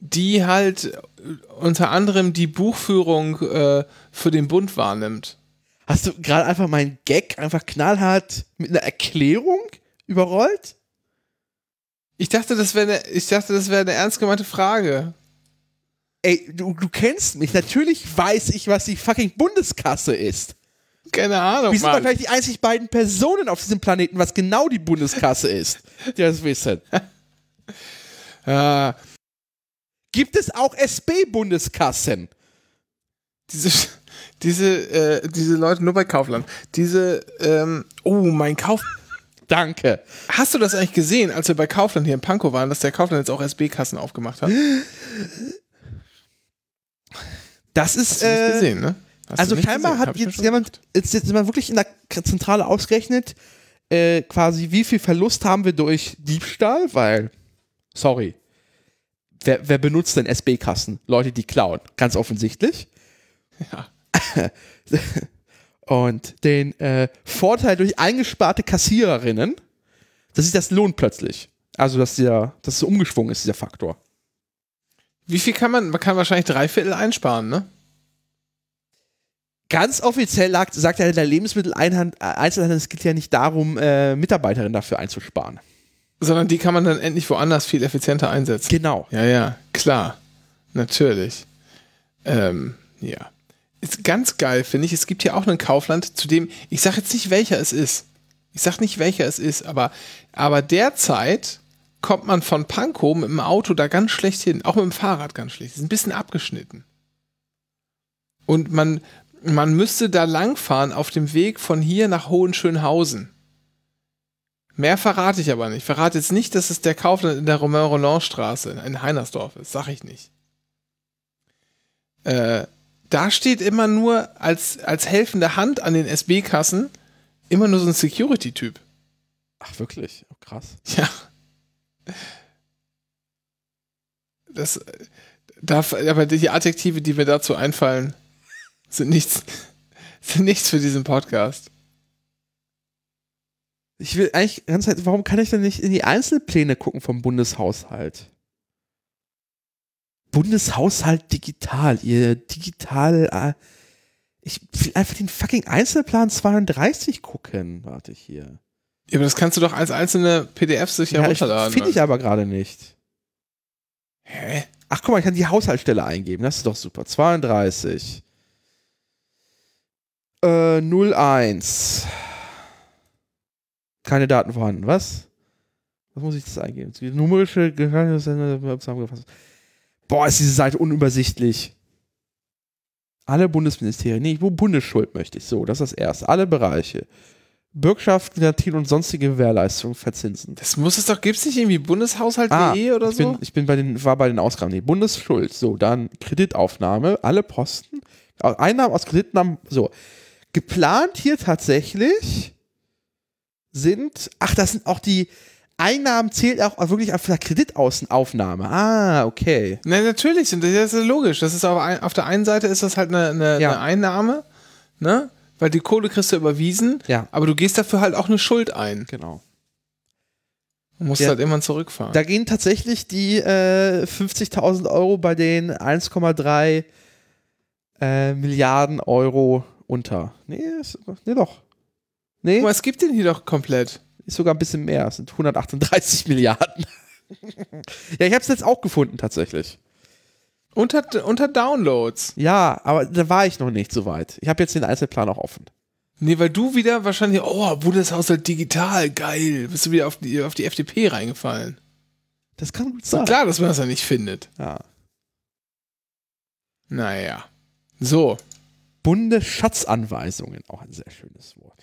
die halt unter anderem die Buchführung äh, für den Bund wahrnimmt. Hast du gerade einfach meinen Gag einfach knallhart mit einer Erklärung überrollt? Ich dachte, das wäre eine, ich dachte, das wäre eine ernst gemeinte Frage. Ey, du, du kennst mich. Natürlich weiß ich, was die fucking Bundeskasse ist. Keine Ahnung, Wir sind Mann. wahrscheinlich die einzig beiden Personen auf diesem Planeten, was genau die Bundeskasse ist, die das wissen. Ja, Gibt es auch SB-Bundeskassen? diese, Diese, äh, diese Leute nur bei Kaufland. Diese, ähm, oh, mein Kauf. Danke. Hast du das eigentlich gesehen, als wir bei Kaufland hier in Pankow waren, dass der Kaufland jetzt auch SB-Kassen aufgemacht hat? Das ist Hast du nicht äh, gesehen, ne? Hast also scheinbar gesehen? Hat jetzt jemand, jetzt, jetzt mal wirklich in der Zentrale ausgerechnet, äh, quasi wie viel Verlust haben wir durch Diebstahl, weil, sorry, wer, wer benutzt denn SB-Kassen? Leute, die klauen, ganz offensichtlich. Ja. Und den äh, Vorteil durch eingesparte Kassiererinnen, dass sich das lohnt plötzlich. Also, dass, der, dass es umgeschwungen ist, dieser Faktor. Wie viel kann man, man kann wahrscheinlich drei Viertel einsparen, ne? Ganz offiziell lag, sagt ja der Lebensmitteleinzelhandel, es geht ja nicht darum, äh, Mitarbeiterinnen dafür einzusparen. Sondern die kann man dann endlich woanders viel effizienter einsetzen. Genau. Ja, ja, klar. Natürlich. Ähm, ja. Ist ganz geil, finde ich. Es gibt hier auch einen Kaufland, zu dem, ich sage jetzt nicht, welcher es ist. Ich sage nicht, welcher es ist, aber, aber derzeit kommt man von Pankow mit dem Auto da ganz schlecht hin. Auch mit dem Fahrrad ganz schlecht. Ist ein bisschen abgeschnitten. Und man, man müsste da langfahren auf dem Weg von hier nach Hohenschönhausen. Mehr verrate ich aber nicht. Ich verrate jetzt nicht, dass es der Kaufland in der Romain-Roland-Straße in Heinersdorf ist. Sag ich nicht. Äh, da steht immer nur als, als helfende Hand an den SB-Kassen immer nur so ein Security-Typ. Ach, wirklich? Oh, krass. Ja. Das, darf, aber die Adjektive, die mir dazu einfallen, sind nichts, sind nichts für diesen Podcast. Ich will eigentlich ganze Zeit, warum kann ich denn nicht in die Einzelpläne gucken vom Bundeshaushalt? Bundeshaushalt digital, ihr digital. Äh, ich will einfach den fucking Einzelplan 32 gucken. Warte ich hier. Ja, aber das kannst du doch als einzelne PDFs sich Ja, herunterladen. finde ich aber gerade nicht. Hä? Ach guck mal, ich kann die Haushaltsstelle eingeben. Das ist doch super. 32. Äh, 01. Keine Daten vorhanden. Was? Was muss ich das eingeben? Numerische zusammengefasst. Boah, ist diese Seite unübersichtlich. Alle Bundesministerien. Nee, wo Bundesschuld möchte ich. So, das ist das erste. Alle Bereiche. Bürgschaft, Garantie und sonstige Gewährleistungen verzinsen. Das muss es doch, gibt es nicht irgendwie bundeshaushalt.de oder Ah, ich so? Bin, ich bin bei den, war bei den Ausgaben. Nee, Bundesschuld. So, dann Kreditaufnahme, alle Posten. Einnahmen aus Kreditnahmen. So. Geplant hier tatsächlich sind, ach, das sind auch die Einnahmen zählt auch wirklich auf der Kreditaufnahme. Ah, okay. Nein, natürlich, sind das ist logisch. Das ist auf, auf der einen Seite ist das halt eine, eine, Ja. eine Einnahme, ne? Weil die Kohle kriegst du überwiesen, Ja. aber du gehst dafür halt auch eine Schuld ein. Genau. Du musst Ja. halt immer zurückfahren. Da gehen tatsächlich die äh, 50.000 Euro bei den 1,3 äh, Milliarden Euro unter. Nee, ist, nee doch. Nee, Aber es gibt den hier doch komplett. ist sogar ein bisschen mehr. Es sind 138 Milliarden. ja, ich habe es jetzt auch gefunden tatsächlich. Unter, unter Downloads. Ja, aber da war ich noch nicht so weit. Ich habe jetzt den Einzelplan auch offen. Nee, weil du wieder wahrscheinlich, oh, Bundeshaushalt digital, geil. Bist du wieder auf die, auf die FDP reingefallen. Das kann gut sein. Klar, dass man das ja nicht findet. Ja. Naja. So. Bundesschatzanweisungen, auch ein sehr schönes Wort.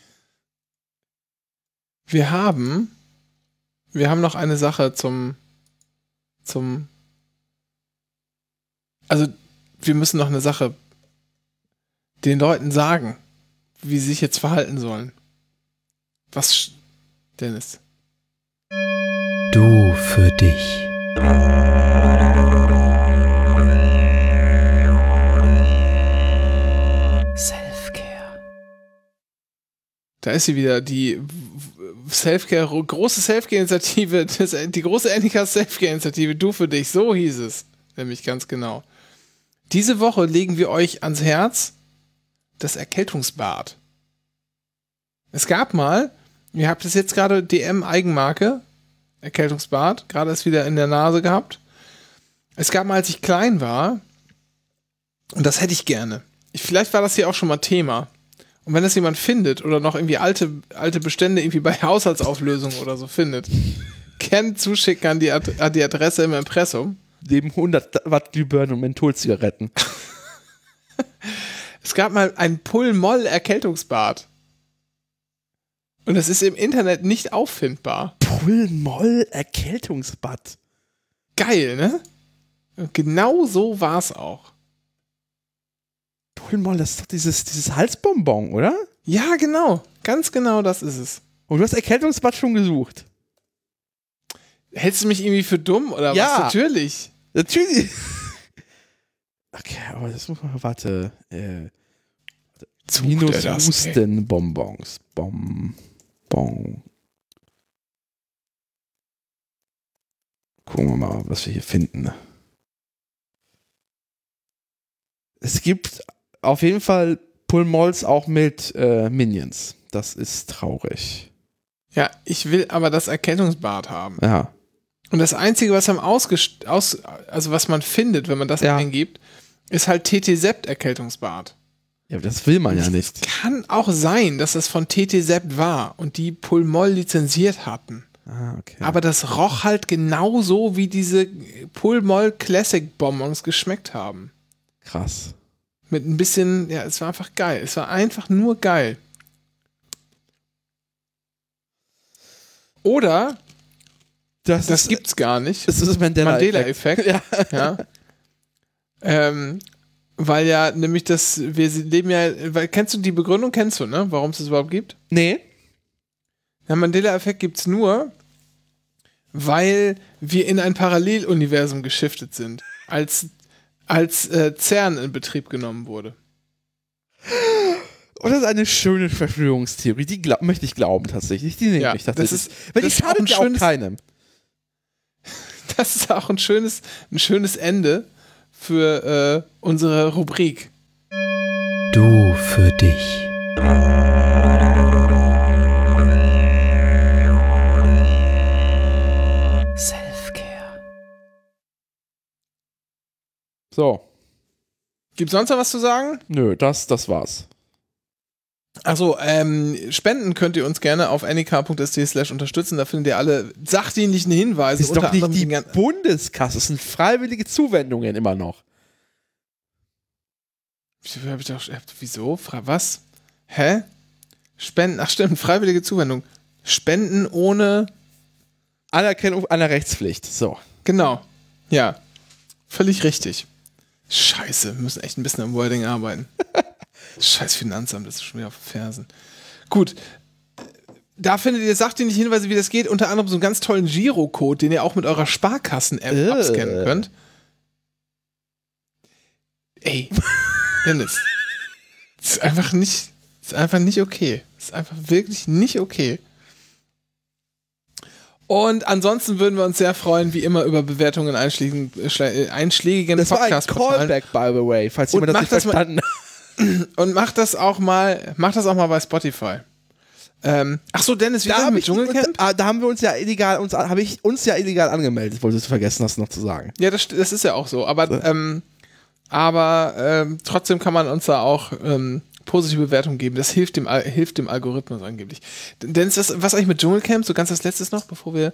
Wir haben, wir haben noch eine Sache zum, zum, also wir müssen noch eine Sache den Leuten sagen, wie sie sich jetzt verhalten sollen. Was, sch- Dennis? Du für dich. Self-Care. Da ist sie wieder, die Selfcare, große Selfcare-Initiative, die große Annika Selfcare-Initiative, du für dich, so hieß es. Nämlich ganz genau. Diese Woche legen wir euch ans Herz das Erkältungsbad. Es gab mal, ihr habt es jetzt gerade DM Eigenmarke, Erkältungsbad, gerade ist wieder in der Nase gehabt. Es gab mal, als ich klein war, und das hätte ich gerne. Ich, vielleicht war das hier auch schon mal Thema. Und wenn das jemand findet oder noch irgendwie alte, alte Bestände irgendwie bei Haushaltsauflösungen oder so findet, gerne zuschicken an die, Ad an die Adresse im Impressum. Neben 100 Watt Glühbirnen und Mentholzigaretten. Es gab mal ein Pull-Moll-Erkältungsbad. Und das ist im Internet nicht auffindbar. Pull-Moll Erkältungsbad. Geil, ne? Und genau so war's auch. Pull-Moll, das ist doch dieses, dieses Halsbonbon, oder? Ja, genau. Ganz genau das ist es. Und du hast Erkältungsbad schon gesucht. Hältst du mich irgendwie für dumm oder Ja. was? Natürlich. Natürlich. Okay, aber das muss man, warte. Äh, minus. Hustenbonbons. Bonbon. Gucken wir mal, was wir hier finden. Es gibt auf jeden Fall Pullmolls auch mit äh, Minions. Das ist traurig. Ja, ich will aber das Erkältungsbad haben. Ja. Und das Einzige, was am ausgest aus also was man findet, wenn man das Ja. eingibt, ist halt TT Sept Erkältungsbad. Ja, aber das will man ja nicht. Kann auch sein, dass es von TT Sept war und die Pulmoll lizenziert hatten. Ah, okay. Aber das roch halt genauso, wie diese Pulmoll Classic Bonbons geschmeckt haben. Krass. Mit ein bisschen, ja, es war einfach geil. Es war einfach nur geil. Oder, Das, das ist, gibt's gar nicht. das ist Mandela. Mandela-Effekt. Ja. ja. ähm, weil ja, nämlich das, wir leben ja, weil, kennst du die Begründung, kennst du, ne? Warum es das überhaupt gibt? Nee. Der Mandela-Effekt gibt's nur, weil wir in ein Paralleluniversum geschiftet sind, als, als äh, CERN in Betrieb genommen wurde. Und das ist eine schöne Verschwörungstheorie. Die glaub, möchte ich glauben tatsächlich. Die nehme Ja, ich tatsächlich. das ist- Weil die schadet ja auch keinem. Das ist auch ein schönes, ein schönes Ende für äh, unsere Rubrik. Du für dich. Self-Care. So. Gibt sonst noch was zu sagen? Nö, das, das war's. Achso, ähm, spenden könnt ihr uns gerne auf nek.st slash unterstützen. Da findet ihr alle sachdienlichen Hinweise. ist doch nicht die Bundeskasse. Es sind freiwillige Zuwendungen immer noch. Wieso hab ich doch, wieso? Was? Hä? Spenden, ach stimmt, freiwillige Zuwendung. Spenden ohne, Anerkennung einer Rechtspflicht. So. genau. Ja, völlig richtig. Scheiße, wir müssen echt ein bisschen am Wording arbeiten. Scheiß Finanzamt, das ist schon wieder auf den Fersen. Gut. Da findet ihr sachdienliche Hinweise, wie das geht. Unter anderem so einen ganz tollen Girocode, den ihr auch mit eurer Sparkassen-App Äh. abscannen könnt. Ey, Dennis. Das ist einfach nicht, das ist einfach nicht okay. Das ist einfach wirklich nicht okay. Und ansonsten würden wir uns sehr freuen, wie immer, über Bewertungen einschlägigen, äh, äh, einschlägigen Das war ein. Callback, by the way, falls Und jemand das nicht das verstanden hat. Und macht das auch mal, macht das auch mal bei Spotify. Ähm, ach so, Dennis, wie Da, mit ich, Dschungelcamp? ah, da haben wir uns ja illegal, uns, habe ich uns ja illegal angemeldet, wolltest du vergessen, das noch zu sagen. Ja, das, das ist ja auch so. Aber, ähm, aber ähm, trotzdem kann man uns da auch ähm, positive Bewertungen geben. Das hilft dem, hilft dem Algorithmus angeblich. Dennis, was, was eigentlich mit Dschungelcamp? So ganz als letztes noch, bevor wir.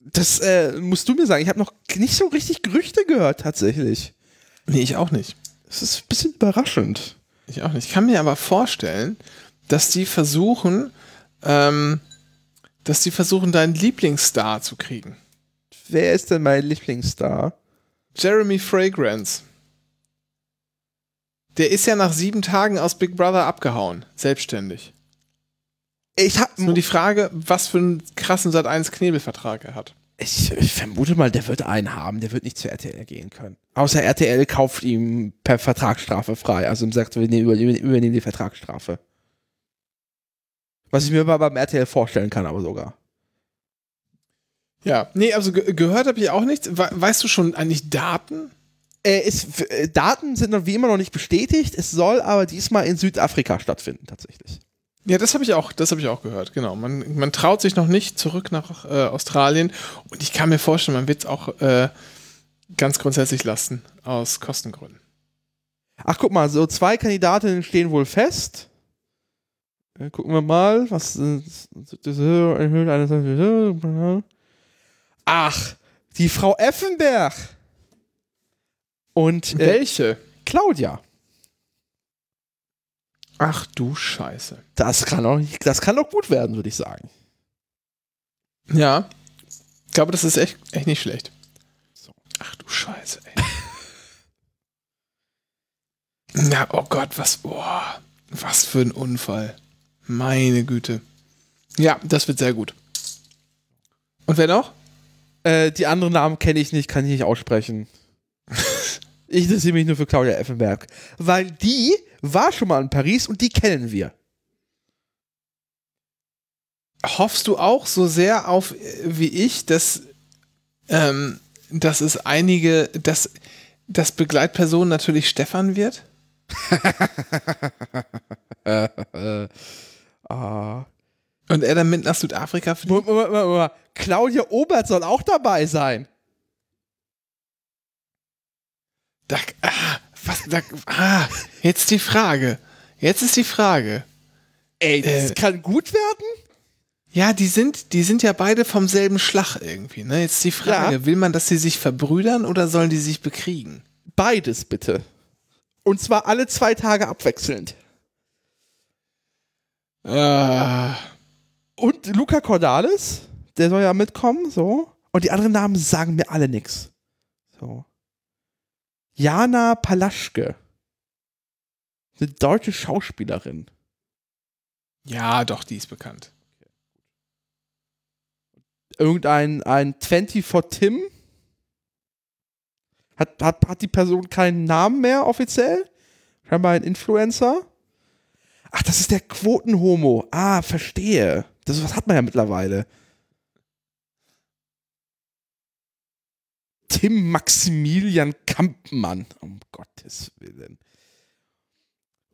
Das äh, musst du mir sagen. Ich habe noch nicht so richtig Gerüchte gehört, tatsächlich. Nee, ich auch nicht. Das ist ein bisschen überraschend. Ich auch nicht. Ich kann mir aber vorstellen, dass die versuchen, ähm, dass die versuchen, deinen Lieblingsstar zu kriegen. Wer ist denn mein Lieblingsstar? Jeremy Fragrance. Der ist ja nach sieben Tagen aus Big Brother abgehauen, selbstständig. Ich, hab, nur die Frage, was für einen krassen Sat1 Knebelvertrag er hat. Ich, ich vermute mal, der wird einen haben. Der wird nicht zu RTL gehen können. Außer RTL kauft ihm per Vertragsstrafe frei. Also ihm sagt, wir nehmen- übernehmen, übernehmen die Vertragsstrafe. Was ich mir mal beim RTL vorstellen kann, aber sogar. Ja, nee, also ge gehört habe ich auch nichts. We weißt du schon eigentlich Daten? Äh, ist, äh, Daten sind noch wie immer noch nicht bestätigt. Es soll aber diesmal in Südafrika stattfinden, tatsächlich. Ja, das habe ich auch, das habe ich auch gehört, genau. Man, man traut sich noch nicht zurück nach äh, Australien und ich kann mir vorstellen, man wird es auch äh, ganz grundsätzlich lassen, aus Kostengründen. Ach, guck mal, so zwei Kandidatinnen stehen wohl fest. Äh, gucken wir mal, was. äh, Ach, die Frau Effenberg. Und äh, Welche? Claudia. Ach du Scheiße. Das kann doch, das kann doch gut werden, würde ich sagen. Ja. Ich glaube, das ist echt, echt nicht schlecht. So. Ach du Scheiße, ey. Na, oh Gott, was, oh, was für ein Unfall. Meine Güte. Ja, das wird sehr gut. Und wer noch? Äh, die anderen Namen kenne ich nicht, kann ich nicht aussprechen. Ich interessiere mich nur für Claudia Effenberg. Weil die war schon mal in Paris und die kennen wir. Hoffst du auch so sehr auf, äh, wie ich, dass, ähm, dass es einige, dass, dass Begleitperson natürlich Stefan wird? Ah. Und er dann mit nach Südafrika fliegt? Claudia Obert soll auch dabei sein. Da, ah, was, da, ah, jetzt die Frage. Jetzt ist die Frage. Ey, das Äh. kann gut werden? Ja, die sind, die sind ja beide vom selben Schlag irgendwie. Ne? Jetzt die Frage, Ja. will man, dass sie sich verbrüdern oder sollen die sich bekriegen? Beides bitte. Und zwar alle zwei Tage abwechselnd. Ah, Und Luca Cordalis, der soll ja mitkommen, so. Und die anderen Namen sagen mir alle nix. So. Jana Palaschke. Eine deutsche Schauspielerin. ja, doch, die ist bekannt. Irgendein ein 24 Tim. Hat, hat, hat die Person keinen Namen mehr offiziell? Scheinbar ein Influencer. Ach, das ist der Quotenhomo. Ah, verstehe. Das was hat man ja mittlerweile. Tim Maximilian Kampmann. Um Gottes Willen.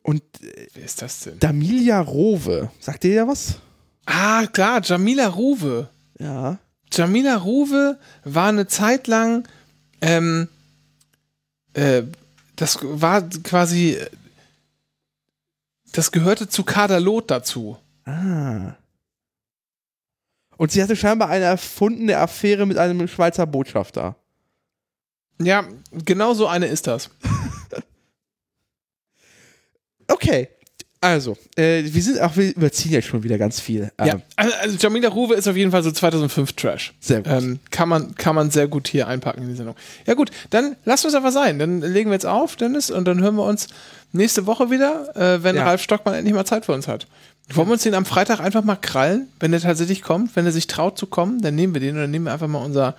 Und äh, Wer ist das denn? Damilia Rowe. Sagt ihr ja was? Ah, klar, Jamila Ruwe. Ja. Jamila Ruwe war eine Zeit lang, ähm, äh, das war quasi, das gehörte zu Kaderlot dazu. Ah. Und sie hatte scheinbar eine erfundene Affäre mit einem Schweizer Botschafter. Ja, genau so eine ist das. Okay. Also, äh, wir sind auch, wir überziehen ja schon wieder ganz viel. Ähm, Ja, also, also Jamila Ruwe ist auf jeden Fall so 2005 Trash. Sehr gut. Ähm, kann, man, kann man sehr gut hier einpacken in die Sendung. Ja gut, dann lasst uns aber sein. Dann legen wir jetzt auf, Dennis, und dann hören wir uns nächste Woche wieder, äh, wenn Ja. Ralf Stockmann endlich mal Zeit für uns hat. Wollen wir uns den am Freitag einfach mal krallen, wenn der tatsächlich kommt, wenn er sich traut zu kommen, dann nehmen wir den und dann nehmen wir einfach mal unser,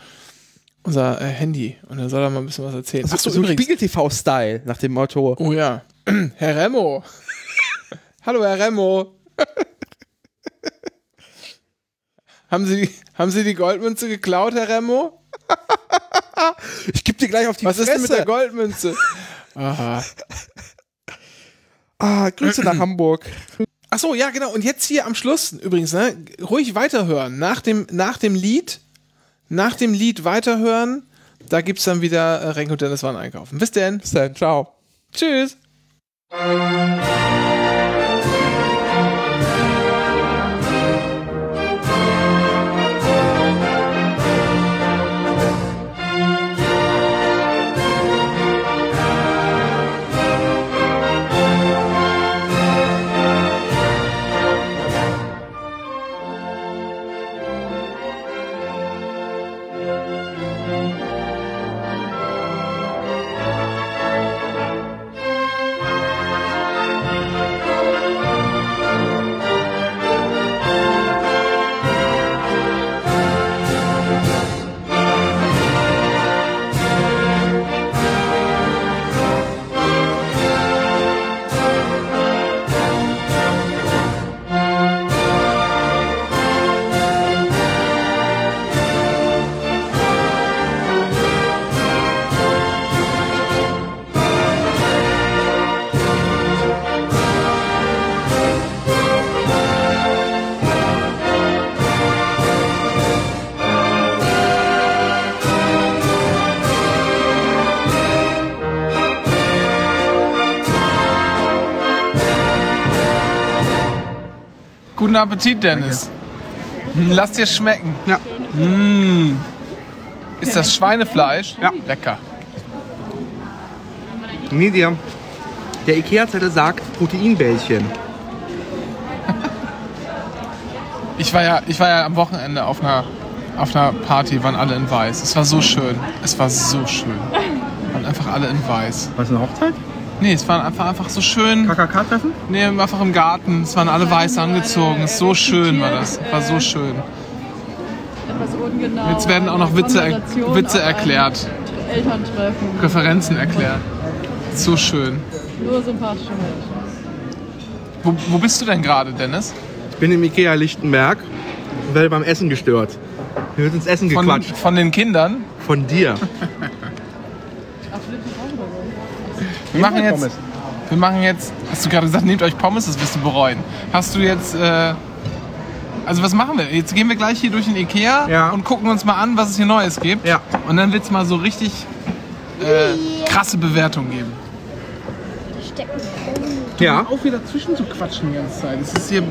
unser äh, Handy und dann soll er mal ein bisschen was erzählen. Das Ach ist so, so übrigens. Spiegel-TV-Style, nach dem Motto. Oh ja. Herr Remo. Hallo, Herr Remo. haben, Sie, haben Sie die Goldmünze geklaut, Herr Remo? Ich geb dir gleich auf die Was ist denn mit Fresse. der Goldmünze? Aha. Ah, Grüße nach Hamburg. Ach so, ja, genau. Und jetzt hier am Schluss übrigens, ne, ruhig weiterhören. Nach dem, nach dem Lied, nach dem Lied weiterhören. Da gibt's dann wieder äh, Renko Dennis waren einkaufen. Bis denn. Bis dann, ciao. Tschüss. Guten Appetit, Dennis. Hm, Lass dir schmecken. Ja. Mm. Ist das Schweinefleisch? Ja. Lecker. Medium. Der Ikea-Zettel sagt Proteinbällchen. Ich war ja, ich war ja am Wochenende auf einer, auf einer Party, waren alle in weiß. Es war so schön. Es war so schön. Waren einfach alle in weiß. Was, eine Hochzeit? Nee, es war einfach, einfach so schön. KKK-Treffen? Nee, einfach im Garten. Es waren alle weiß angezogen. So schön war das. War so schön. Etwas ungenau. Jetzt werden auch noch Witze, Konversation Witze erklärt. Elterntreffen. Referenzen erklärt. So schön. Nur sympathische Menschen. Wo, wo bist du denn gerade, Dennis? Ich bin im Ikea Lichtenberg und werde beim Essen gestört. Mir wird ins Essen Von, gequatscht. von den Kindern? Von dir. Ach, Flippen auch oder so? Wir machen jetzt. Wir machen jetzt. Hast du gerade gesagt, nehmt euch Pommes, das wirst du bereuen. Hast du jetzt. Äh, also was machen wir? Jetzt gehen wir gleich hier durch den Ikea Ja. und gucken uns mal an, was es hier Neues gibt. Ja. Und dann wird es mal so richtig äh, krasse Bewertungen geben. Ja. Auch wieder zwischen zu quatschen die ganze Zeit. Das ist hier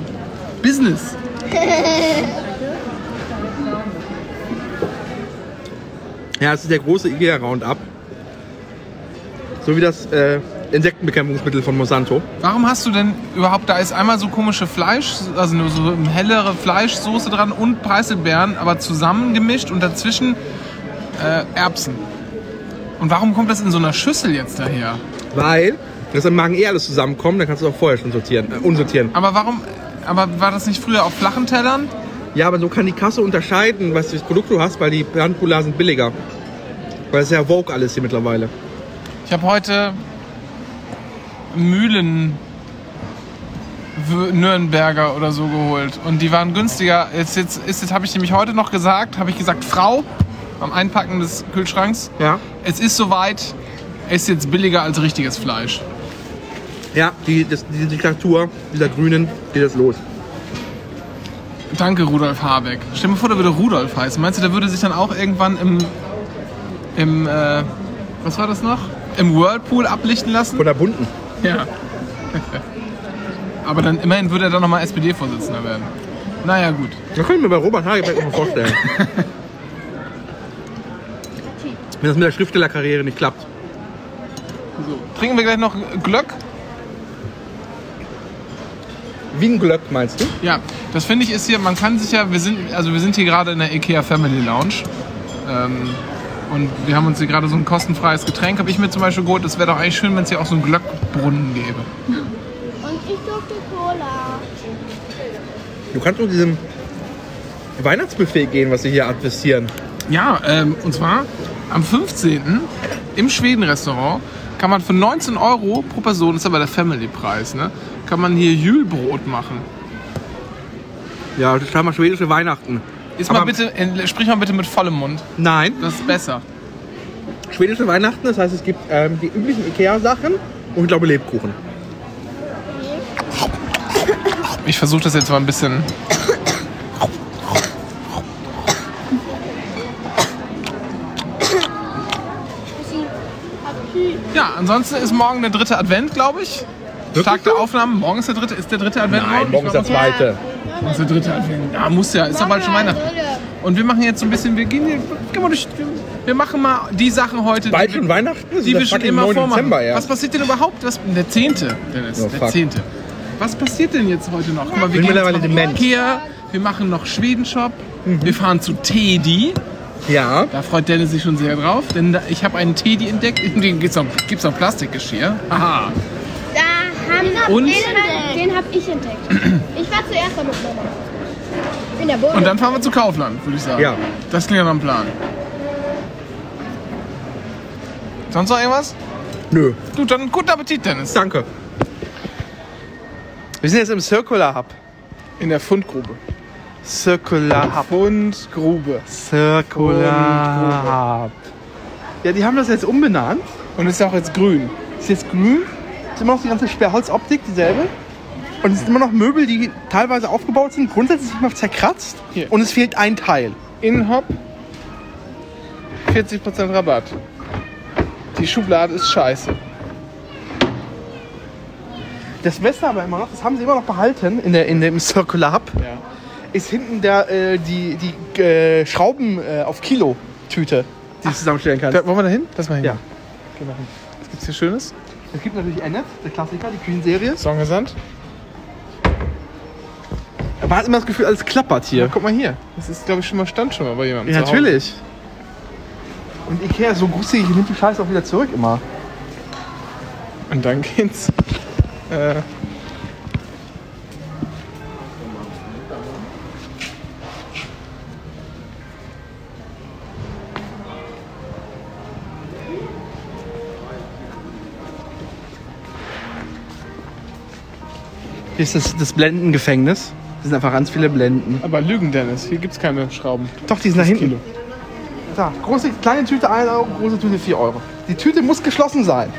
Business. Ja, es ist der große Ikea Roundup. So wie das äh, Insektenbekämpfungsmittel von Monsanto. Warum hast du denn überhaupt, da ist einmal so komische Fleisch, also nur so eine hellere Fleischsoße dran und Preiselbeeren, aber zusammengemischt und dazwischen äh, Erbsen. Und warum kommt das in so einer Schüssel jetzt daher? Weil das im Magen eh alles zusammenkommt, dann kannst du auch vorher schon sortieren, äh, unsortieren. Aber warum, aber war das nicht früher auf flachen Tellern? Ja, aber so kann die Kasse unterscheiden, was für das Produkt du hast, weil die Brandcola sind billiger. Weil es ist ja Vogue alles hier mittlerweile. Ich habe heute Mühlen Nürnberger oder so geholt und die waren günstiger. Jetzt, jetzt, ist, jetzt habe ich nämlich heute noch gesagt, habe ich gesagt, Frau, am Einpacken des Kühlschranks, Ja. es ist soweit, es ist jetzt billiger als richtiges Fleisch. Ja, die, das, die Diktatur dieser Grünen geht jetzt los. Danke, Rudolf Habeck. Stell dir vor, der würde Rudolf heißen. Meinst du, der würde sich dann auch irgendwann im, im äh, was war das noch? Im Whirlpool ablichten lassen? Von der Bunten. Ja. Aber dann immerhin würde er dann nochmal SPD-Vorsitzender werden. Naja, gut. Da können wir bei Robert Habeck mal vorstellen. Wenn das mit der Schriftstellerkarriere nicht klappt. So. Trinken wir gleich noch Glöck? Wie ein Glöck, meinst du? Ja, das finde ich ist hier, man kann sich ja, wir sind, also wir sind hier gerade in der IKEA Family Lounge. Ähm, und wir haben uns hier gerade so ein kostenfreies Getränk, habe ich mir zum Beispiel geholt. Es wäre doch eigentlich schön, wenn es hier auch so einen Glöckbrunnen gäbe. Und ich durfte Cola. Du kannst zu diesem Weihnachtsbuffet gehen, was sie hier advestieren. Ja, ähm, und zwar am 15. im Schweden-Restaurant kann man für 19 Euro pro Person, das ist aber der Family-Preis, ne, kann man hier Jülbrot machen. Ja, das ist mal schwedische Weihnachten. Ist mal bitte, sprich mal bitte mit vollem Mund. Nein, Das ist besser. schwedische Weihnachten, das heißt, es gibt ähm, die üblichen Ikea-Sachen und ich glaube Lebkuchen. Ich versuche das jetzt mal ein bisschen. Ja, ansonsten ist morgen der dritte Advent, glaube ich. Tag der Aufnahme. Morgen ist der dritte, ist der dritte Advent. Nein, morgen ist der zweite. Morgen ist der dritte Advent. Ja, muss ja, ist ja bald schon Weihnachten. Und wir machen jetzt so ein bisschen, wir gehen, hier- gehen mal durch, wir, wir machen mal die Sachen heute, Bald die, schon Weihnachten? Das ist die der wir schon fucking immer 9. vormachen. Dezember, ja. Was passiert denn überhaupt? Was, der zehnte, Dennis, Oh, der fuck. zehnte. Was passiert denn jetzt heute noch? Guck mal, wir Bin gehen jetzt mittlerweile noch dement. Ikea, wir machen noch Schwedenshop, wir fahren zu Teddy. Ja. Da freut Dennis sich schon sehr drauf, denn da, ich habe einen Teddy entdeckt, in dem gibt es noch, gibt's noch Plastikgeschirr. Aha. Und? Den, hab- den habe ich entdeckt. Ich war zuerst damit Mama. In der Boden. Und dann fahren wir zu Kaufland, würde ich sagen. Ja. Das klingt ja nach einem Plan. Sonst noch irgendwas? Nö. Gut, dann guten Appetit, Dennis. Danke. Wir sind jetzt im Circular Hub. In der Fundgrube. Circular Hub. Fundgrube. Circular Hub. Ja, die haben das jetzt umbenannt. Und ist ja auch jetzt grün. Ist jetzt grün. Ist immer noch die ganze Sperrholzoptik dieselbe. Und es sind immer noch Möbel, die teilweise aufgebaut sind, grundsätzlich immer zerkratzt. Hier. Und es fehlt ein Teil. In-Hop 40% Rabatt. Die Schublade ist scheiße. Das Beste aber immer noch, das haben sie immer noch behalten in, der, in dem Circular Hub, Ja. ist hinten der, äh, die, die äh, Schrauben äh, auf Kilo-Tüte, die du zusammenstellen kannst. Da, wollen wir da hin? Lass mal hin. Ja. Geh mal hin. Was gibt's hier Schönes? Es gibt natürlich Ennet, der Klassiker, die Queen-Serie. Songgesandt? Aber man hat immer das Gefühl, alles klappert hier. Ja, guck mal hier. Das ist, glaube ich, schon mal stand schon mal bei jemandem. Ja, zu Hause. natürlich. Und Ikea ist so gruselig, ich nehme die Scheiße auch wieder zurück immer. Und dann geht's. Äh, Hier ist das, das Blendengefängnis. Hier sind einfach ganz viele Blenden. aber Lügen, Dennis. Hier gibt's keine Schrauben. Doch, die sind da hinten. Kilo. Da, große, kleine Tüte 1 Euro, große Tüte 4 Euro. Die Tüte muss geschlossen sein.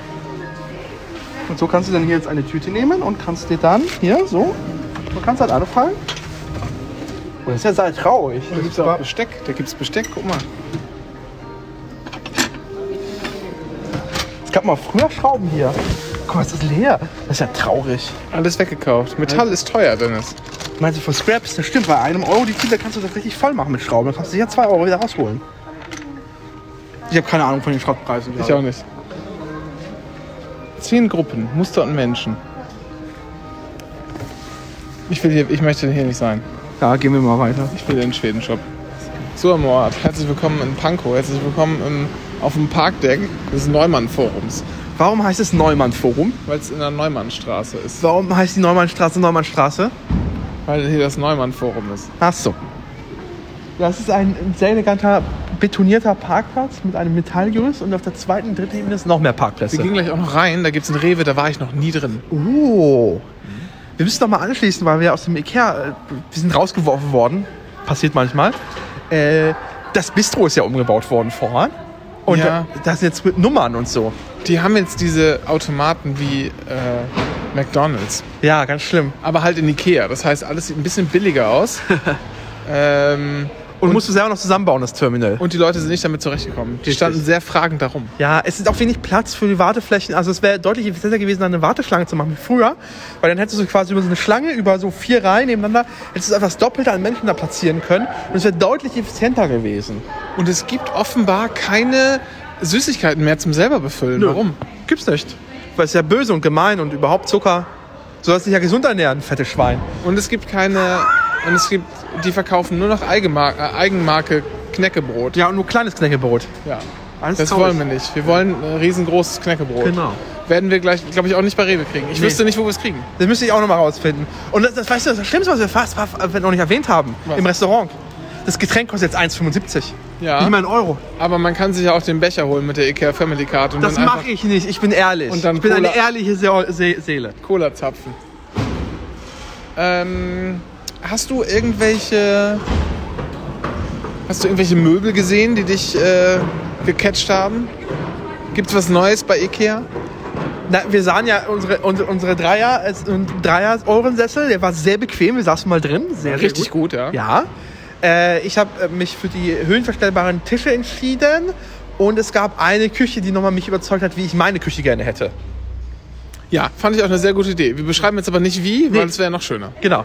Und so kannst du dann hier jetzt eine Tüte nehmen und kannst dir dann hier so, du kannst halt anfangen. Und das ist ja sehr traurig. Da gibt's auch Besteck. Da gibt's Besteck. Guck mal. Es gab mal früher Schrauben hier. Guck mal, es ist leer. Das ist ja traurig. Alles weggekauft. Metall ist teuer, Dennis. Meinst du von Scraps? Das stimmt, bei einem Euro die Tüte kannst du das richtig voll machen mit Schrauben. Dann kannst du hier 2 Euro wieder rausholen. Ich habe keine Ahnung von den Schrottpreisen. Ich auch nicht. Zehn Gruppen, Muster und Menschen. Ich, will hier, ich möchte hier nicht sein. Ja, gehen wir mal weiter. Ich will in den Schwedenshop. So, Amor, herzlich willkommen in Pankow. Herzlich willkommen im, auf dem Parkdeck des Neumann-Forums. Warum heißt es Neumann-Forum? Weil es in der Neumannstraße ist. Warum heißt die Neumannstraße Neumannstraße? Weil hier das Neumann-Forum ist. Ach so. Das ist ein sehr eleganter betonierter Parkplatz mit einem Metallgerüst und auf der zweiten, dritten Ebene ist noch mehr Wir Parkplätze. gehen gleich auch noch rein. Da gibt es einen Rewe, da war ich noch nie drin. Oh. Wir müssen noch mal anschließen, weil wir aus dem Ikea, äh, wir sind rausgeworfen worden. Passiert manchmal. Äh, das Bistro ist ja umgebaut worden vorher. Und Ja. da, das sind jetzt mit Nummern und so. Die haben jetzt diese Automaten wie äh, McDonalds. Ja, ganz schlimm. Aber halt in Ikea. Das heißt, alles sieht ein bisschen billiger aus. ähm, Und, musst du selber noch zusammenbauen, das Terminal. und die Leute sind nicht damit zurechtgekommen. Die standen sehr fragend darum. Ja, es ist auch wenig Platz für die Warteflächen. Also es wäre deutlich effizienter gewesen, eine Warteschlange zu machen wie früher. Weil dann hättest du quasi über so eine Schlange, über so vier Reihen nebeneinander, hättest du einfach das Doppelte an Menschen da platzieren können. Und es wäre deutlich effizienter gewesen. Und es gibt offenbar keine Süßigkeiten mehr zum selber befüllen. Nö. Warum? Gibt's nicht. Weil es ja böse und gemein und überhaupt Zucker. Du sollst dich ja gesund ernähren, fettes Schwein. Und es gibt keine. Und es gibt. Die verkaufen nur noch Eigenmarke, äh, Eigenmarke Knäckebrot. Ja, und nur kleines Knäckebrot. Ja. Alles Das traurig. wollen wir nicht. Wir wollen ein riesengroßes Knäckebrot. Genau. Werden wir gleich, glaube ich, auch nicht bei Rewe kriegen. Ich Nee. wüsste nicht, wo wir es kriegen. Das müsste ich auch nochmal rausfinden. Und das, das, weißt du, das Schlimmste, was wir fast fast noch nicht erwähnt haben, Was? im Restaurant. Das Getränk kostet jetzt 1,75. Ja. Nicht mal einen Euro. Aber man kann sich ja auch den Becher holen mit der IKEA Family Card und Das mache ich nicht. Ich bin ehrlich. Und dann ich bin Cola- eine ehrliche Se Se Seele. Cola zapfen. Ähm, hast du irgendwelche. Hast du irgendwelche Möbel gesehen, die dich äh, gecatcht haben? Gibt's was Neues bei Ikea? Na, wir sahen ja unsere, unsere, unsere Dreier, Dreier Ohrensessel, der war sehr bequem, wir saßen mal drin. Sehr, sehr Richtig gut, ja. Ja. Äh, ich habe äh, mich für die höhenverstellbaren Tische entschieden und es gab eine Küche, die nochmal mich überzeugt hat, wie ich meine Küche gerne hätte. Ja, fand ich auch eine sehr gute Idee. Wir beschreiben jetzt aber nicht wie, weil Nee. es wäre noch schöner. Genau.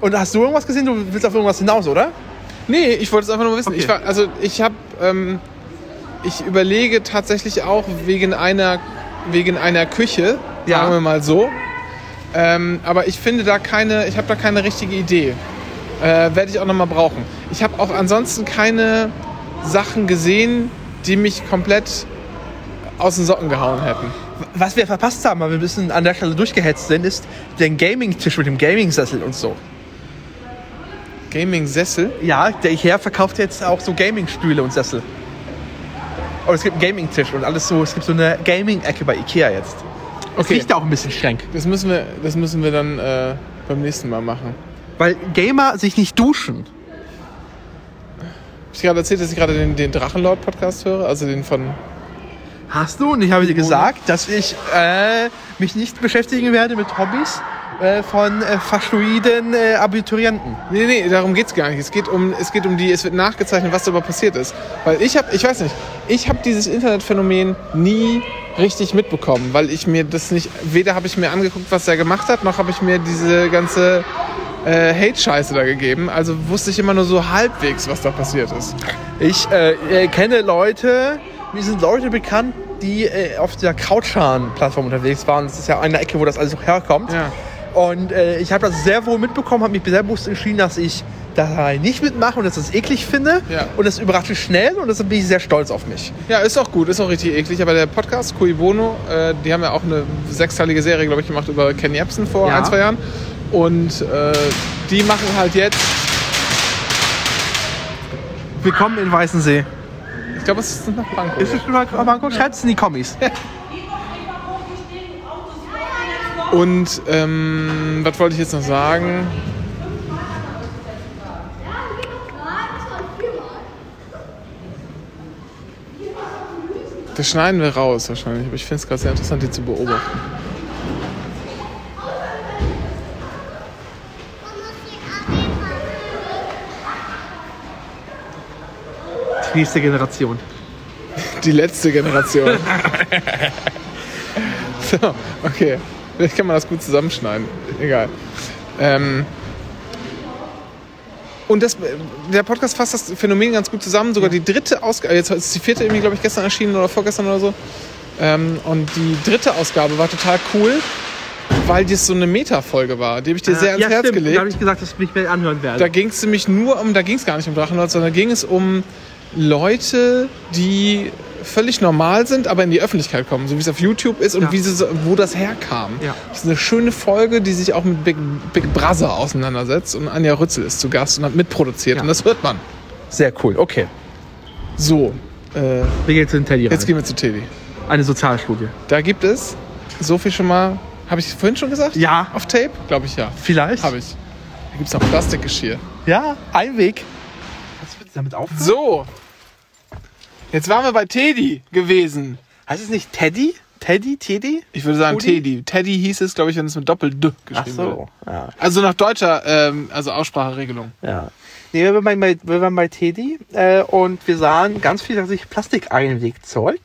Und hast du irgendwas gesehen? Du willst auf irgendwas hinaus, oder? Nee, ich wollte es einfach nur wissen. Okay. Ich war, also ich habe, ähm, ich überlege tatsächlich auch wegen einer, wegen einer Küche, Ja. sagen wir mal so. Ähm, aber ich finde da keine, ich habe da keine richtige Idee. Äh, Werde ich auch noch mal brauchen. Ich habe auch ansonsten keine Sachen gesehen, die mich komplett aus den Socken gehauen hätten. Was wir verpasst haben, weil wir ein bisschen an der Stelle durchgehetzt sind, ist den Gaming-Tisch mit dem Gaming-Sessel und so. Gaming-Sessel. Ja, der Ikea verkauft jetzt auch so Gaming-Stühle und Sessel. Und es gibt einen Gaming-Tisch und alles so. Es gibt so eine Gaming-Ecke bei Ikea jetzt. Es Okay. riecht auch ein bisschen streng. Das müssen wir, das müssen wir dann äh, beim nächsten Mal machen. Weil Gamer sich nicht duschen. Hab ich gerade erzählt, dass ich gerade den, den Drachenlord-Podcast höre, also den von Hast du? Und ich habe dir gesagt, dass ich äh, mich nicht beschäftigen werde mit Hobbys äh, von äh, faschoiden äh, Abiturienten. Nee, nee, darum geht's gar nicht. Es geht um, es geht um die, es wird nachgezeichnet, was dabei passiert ist. Weil ich habe, ich weiß nicht, ich habe dieses Internetphänomen nie richtig mitbekommen, weil ich mir das nicht, weder habe ich mir angeguckt, was er gemacht hat, noch habe ich mir diese ganze äh, Hate-Scheiße da gegeben. Also wusste ich immer nur so halbwegs, was da passiert ist. Ich äh, äh, kenne Leute, mir sind Leute bekannt, die äh, auf der Krautschan-Plattform unterwegs waren. Das ist ja eine Ecke, wo das alles auch herkommt. Ja. Und äh, ich habe das sehr wohl mitbekommen, habe mich sehr bewusst entschieden, dass ich da nicht mitmache und dass ich das eklig finde. Ja. Und das überrascht mich schnell und deshalb bin ich sehr stolz auf mich. Ja, ist auch gut, ist auch richtig eklig. Aber der Podcast Cui Bono, äh, die haben ja auch eine sechsteilige Serie, glaube ich, gemacht über Ken Jebsen vor Ja. ein, zwei Jahren. Und äh, die machen halt jetzt, Willkommen in Weißensee. ich glaube, es ist nach Bangkok. Ist es schon mal Bangkok? Schätzen die Kommis. Und ähm, was wollte ich jetzt noch sagen? Das schneiden wir raus wahrscheinlich, aber ich finde es gerade sehr interessant, die zu beobachten. Die nächste Generation. Die letzte Generation. so, okay. Vielleicht kann man das gut zusammenschneiden. Egal. Ähm, und das, der Podcast fasst das Phänomen ganz gut zusammen. Sogar die dritte Ausgabe, jetzt ist die vierte irgendwie, glaube ich, gestern erschienen oder vorgestern oder so. Ähm, und die dritte Ausgabe war total cool, weil das so eine Meta-Folge war. Die habe ich dir sehr ans ja, Herz stimmt. Da gelegt. habe ich gesagt, dass ich mich mehr anhören werde. Da ging es nämlich nur um, da ging es gar nicht um Drachenlord, sondern da ging es um Leute, die völlig normal sind, aber in die Öffentlichkeit kommen, so wie es auf YouTube ist und Ja. wie sie, so- wo das herkam. Ja. Das ist eine schöne Folge, die sich auch mit Big, Big Brother auseinandersetzt und Anja Rützel ist zu Gast und hat mitproduziert Ja. und das hört man. Sehr cool. Okay. So, äh, Wir gehen zu den Teddy jetzt rein. gehen wir zu Teddy. Eine Sozialstudie. Da gibt es, so viel schon mal, habe ich vorhin schon gesagt? Ja. Auf Tape? Glaube ich ja. Vielleicht? Habe ich. Da gibt es noch Plastikgeschirr. Ja, Einweg. Was wird damit auf? So. Jetzt waren wir bei Teddy gewesen. Heißt es nicht Teddy? Teddy? Teddy? Ich würde sagen Teddy? Teddy. Teddy hieß es, glaube ich, wenn es mit Doppel-D Ach geschrieben wird. so. Ja. Also nach deutscher ähm, also Ausspracheregelung. ja. Nee, wir waren bei, wir waren bei Teddy äh, und wir sahen ganz viel sich Plastikeinwegzeug.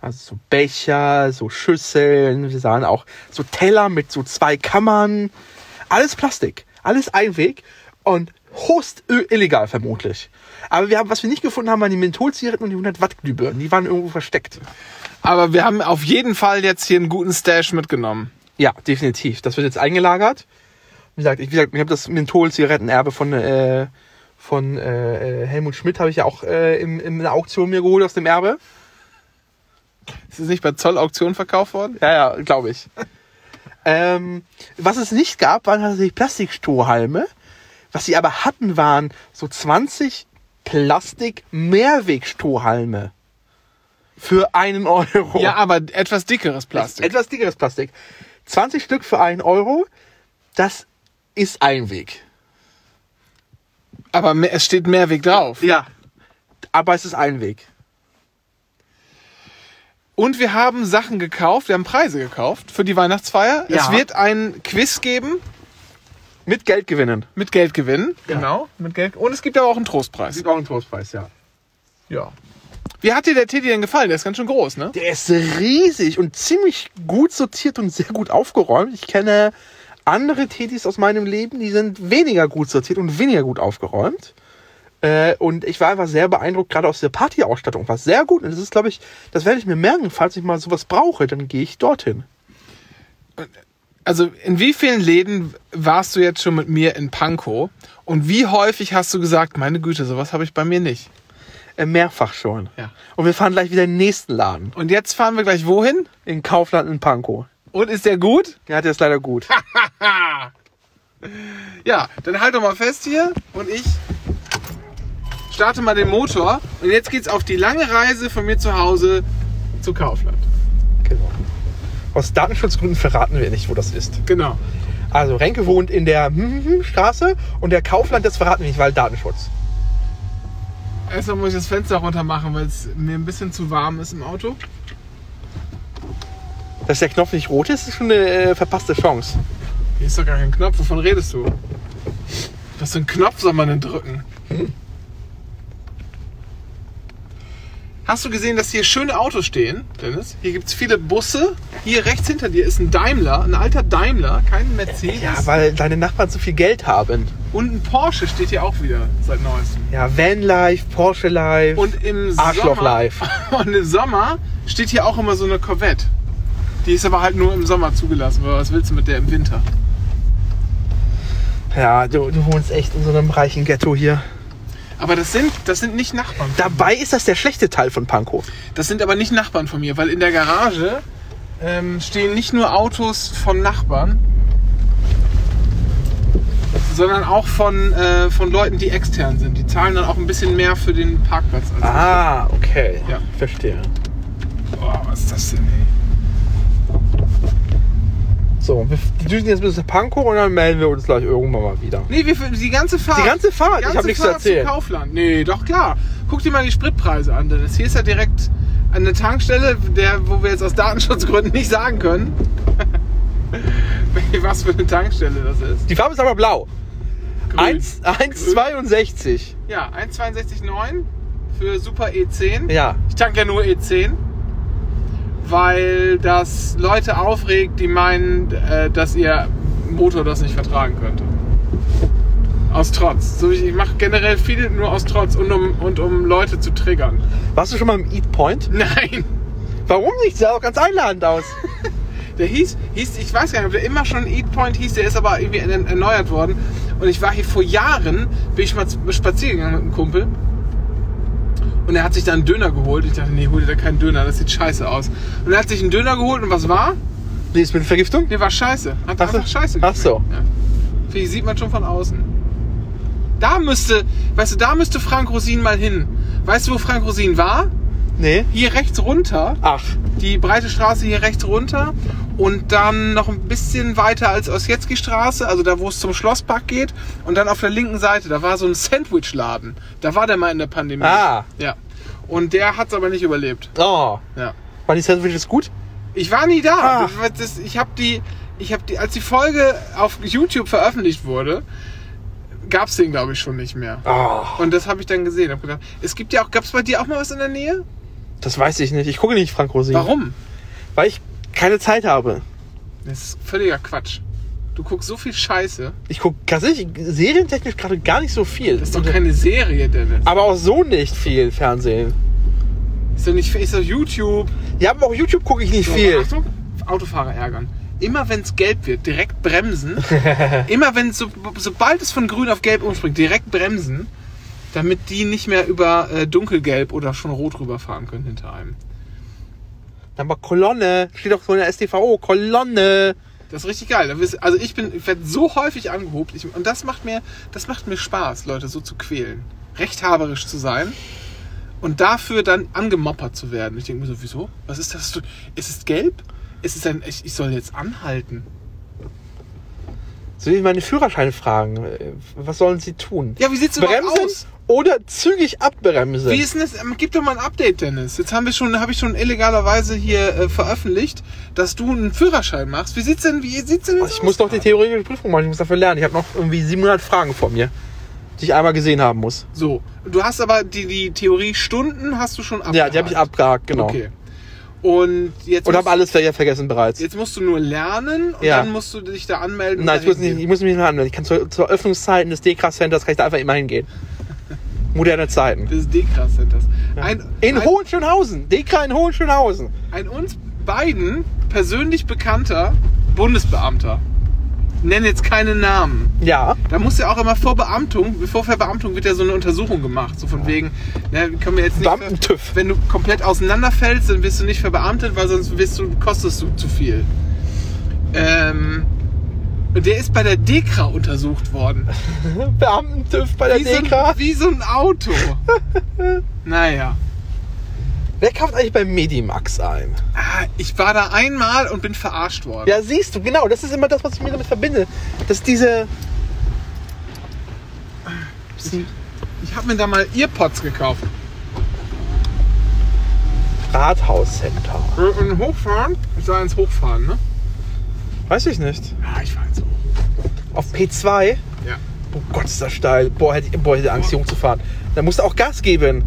Also so Becher, so Schüsseln. Wir sahen auch so Teller mit so zwei Kammern. Alles Plastik. Alles Einweg und host illegal vermutlich. Aber wir haben, was wir nicht gefunden haben, waren die Mentholzigaretten und die 100 Watt Glühbirnen. Die waren irgendwo versteckt. Aber wir haben auf jeden Fall jetzt hier einen guten Stash mitgenommen. Ja, definitiv. Das wird jetzt eingelagert. Wie gesagt, ich, wie gesagt, ich habe das Menthol-Zigarettenerbe von, äh, von äh, äh, Helmut Schmidt habe ich ja auch äh, in, in einer Auktion mir geholt aus dem Erbe. Ist es nicht bei Zollauktion verkauft worden? Ja, ja, glaube ich. ähm, was es nicht gab, waren tatsächlich Plastikstrohhalme. Was sie aber hatten, waren so 20 Plastik-Mehrwegstrohhalme. Für einen Euro. Ja, aber etwas dickeres Plastik. Etwas dickeres Plastik. 20 Stück für einen Euro. Das ist Einweg. aber mehr, es steht Mehrweg drauf. Ja. Aber es ist Einweg. Und wir haben Sachen gekauft, wir haben Preise gekauft für die Weihnachtsfeier. Ja. Es wird ein Quiz geben Mit Geld gewinnen. mit Geldgewinn. Genau, mit Geld. Und es gibt aber auch einen Trostpreis. Sieht auch einen Trostpreis, ja. Ja. Wie hat dir der Teddy denn gefallen? Der ist ganz schön groß, ne? Der ist riesig und ziemlich gut sortiert und sehr gut aufgeräumt. Ich kenne andere Teddys aus meinem Leben, die sind weniger gut sortiert und weniger gut aufgeräumt. Äh, und ich war einfach sehr beeindruckt, gerade aus der Partyausstattung. War sehr gut. Und das ist, glaube ich, das werde ich mir merken, falls ich mal sowas brauche, dann gehe ich dorthin. Also in wie vielen Läden warst du jetzt schon mit mir in Pankow? Und wie häufig hast du gesagt, meine Güte, sowas habe ich bei mir nicht? Äh, mehrfach schon. Ja. Und wir fahren gleich wieder in den nächsten Laden. Und jetzt fahren wir gleich wohin? In Kaufland in Pankow. Und ist der gut? Der hat jetzt leider gut. Ja, dann halt doch mal fest hier und ich starte mal den Motor. Und jetzt geht's auf die lange Reise von mir zu Hause zu Kaufland. genau. Aus Datenschutzgründen verraten wir nicht, wo das ist. Genau. Also Renke wohnt in der Straße und der Kaufland, das verraten wir nicht, weil Datenschutz. Erstmal muss ich das Fenster runter machen, weil es mir ein bisschen zu warm ist im Auto. Dass der Knopf nicht rot ist, ist schon eine äh, verpasste Chance. Hier ist doch gar kein Knopf. Wovon redest du? Was für einen Knopf soll man denn drücken? Hast du gesehen, dass hier schöne Autos stehen, Dennis? Hier gibt es viele Busse. Hier rechts hinter dir ist ein Daimler, ein alter Daimler, kein Mercedes. Ja, weil deine Nachbarn zu viel Geld haben. Und ein Porsche steht hier auch wieder seit neuestem. Ja, Vanlife, Porsche Life. Und im Arschloch Sommer, live. Und im Sommer steht hier auch immer so eine Corvette. Die ist aber halt nur im Sommer zugelassen, weil was willst du mit der im Winter? ja, du, du wohnst echt in so einem reichen Ghetto hier. Aber das sind, das sind nicht Nachbarn. Dabei ist das der schlechte Teil von Pankow. Das sind aber nicht Nachbarn von mir, weil in der Garage ähm, stehen nicht nur Autos von Nachbarn, sondern auch von, äh, von Leuten, die extern sind. Die zahlen dann auch ein bisschen mehr für den Parkplatz. Als Ah, okay. Ja. Verstehe. Boah, was ist das denn, ey? So, wir düsen jetzt bis nach Pankow und dann melden wir uns gleich irgendwann mal wieder. Nee, wir, die ganze Fahrt. Die ganze Fahrt? Ich ganze hab nichts zu Fahrt erzählen. Zum Kaufland. Nee, doch klar. Guck dir mal die Spritpreise an, Dennis. Hier ist ja direkt eine Tankstelle, der, wo wir jetzt aus Datenschutzgründen nicht sagen können, was für eine Tankstelle das ist. Die Farbe ist aber blau. Grün. 1 1,62. Ja, 1,62,9 für Super E10. Ja. Ich tanke ja nur E10, weil das Leute aufregt, die meinen, äh, dass ihr Motor das nicht vertragen könnte. Aus Trotz. So, ich ich mache generell viel nur aus Trotz und um, und um Leute zu triggern. Warst du schon mal im Eat Point? Nein! Warum nicht? Sah doch ganz einladend aus. Der hieß, hieß, ich weiß gar nicht, ob der immer schon Eat Point hieß, der ist aber irgendwie ern- erneuert worden. Und ich war hier vor Jahren, bin ich mal spazieren gegangen mit einem Kumpel. Und er hat sich da einen Döner geholt. Ich dachte, nee, hol dir da keinen Döner, das sieht scheiße aus. Und er hat sich einen Döner geholt und was war? Lebensmittelvergiftung? Der war scheiße. Hat Ach so. einfach scheiße Ach so. Ja. Wie sieht man schon von außen. Da müsste, weißt du, da müsste Frank Rosin mal hin. Weißt du, wo Frank Rosin war? Nee. Hier rechts runter. Ach. die breite Straße hier rechts runter und dann noch ein bisschen weiter als Ossietzky Straße, also da, wo es zum Schlosspark geht. Und dann auf der linken Seite, da war so ein Sandwichladen. Da war der mal in der Pandemie. Ah. Ja. Und der hat es aber nicht überlebt. Oh. Ja. Waren die Sandwiches gut? Ich war nie da. Ah. Das, ich habe die, ich habe die, als die Folge auf YouTube veröffentlicht wurde, gab es den glaube ich schon nicht mehr. Oh. Und das habe ich dann gesehen. Hab gedacht, es gibt ja auch, gab es bei dir auch mal was in der Nähe? Das weiß ich nicht. Ich gucke nicht Frank Rosin. Warum? Weil ich keine Zeit habe. Das ist völliger Quatsch. Du guckst so viel Scheiße. Ich gucke tatsächlich serientechnisch gerade gar nicht so viel. Das ist doch keine Serie, Dennis. aber auch so nicht viel Fernsehen. Ist doch nicht ist doch YouTube. Ja, aber auch YouTube gucke ich nicht So, viel. Achtung, Autofahrer ärgern. Immer wenn es gelb wird, direkt bremsen. Immer wenn so, sobald es von grün auf gelb umspringt, direkt bremsen, damit die nicht mehr über äh, dunkelgelb oder schon rot rüberfahren können hinter einem. Aber Kolonne. Steht doch so in der STVO. Kolonne. Das ist richtig geil. Also ich bin, ich werde so häufig angehobt ich, und das macht mir, das macht mir Spaß, Leute so zu quälen, rechthaberisch zu sein und dafür dann angemoppert zu werden. Ich denke mir so, wieso? Was ist das? Ist es gelb? Ist es ein, ich, ich soll jetzt anhalten? Soll ich meine Führerschein fragen? Äh, Was sollen sie tun? Ja, wie sieht's überhaupt Bremsen aus? Oder zügig abbremsen? Wie ist denn das? Ähm, Gib doch mal ein Update, Dennis. Jetzt haben wir schon, habe ich schon illegalerweise hier äh, veröffentlicht, dass du einen Führerschein machst. Wie sieht's denn, wie sieht's denn jetzt ich muss doch die theoretische Prüfung machen. Ich muss dafür lernen. Ich habe noch irgendwie 700 Fragen vor mir, die ich einmal gesehen haben muss. So, du hast aber die, die Theoriestunden hast du schon abgehakt. Ja, die habe ich abgehakt, genau. Okay. Und jetzt, Und habe alles ver vergessen bereits. jetzt musst du nur lernen und Ja. dann musst du dich da anmelden. Nein, ich muss, nicht, ich muss mich nicht mehr anmelden. Ich kann zur, zur Öffnungszeiten des DK Centers kann ich da einfach immer hingehen. Moderne Zeiten. Des Dekra Centers. Ein, In ein, Hohenschönhausen. DK in Hohenschönhausen. ein uns beiden persönlich bekannter Bundesbeamter. Nenn jetzt keine Namen. Ja. Da muss ja auch immer vor Beamtung, vor Verbeamtung wird ja so eine Untersuchung gemacht. So von wegen, ne, können wir jetzt nicht. Beamten-TÜV. Wenn du komplett auseinanderfällst, dann wirst du nicht verbeamtet, weil sonst wirst du, kostest du zu viel. Ähm, und der ist bei der DEKRA untersucht worden. Beamten-TÜV bei der Wie so, ein, DK. wie so ein Auto. naja. Wer kauft eigentlich beim Medimax ein? Ah, ich war da einmal und bin verarscht worden. Ja, siehst du, genau. Das ist immer das, was ich mir damit verbinde. Dass diese. Ich habe mir da mal Earpods gekauft. Rathauscenter. Und hochfahren? Ich soll ins Hochfahren, ne? Weiß ich nicht. Ja, ich fahr ins Hoch. Auf P2? Ja. Oh Gott, ist das steil. Boah, hätte ich, boah, hätte Angst, hier hochzufahren. Da musst du auch Gas geben.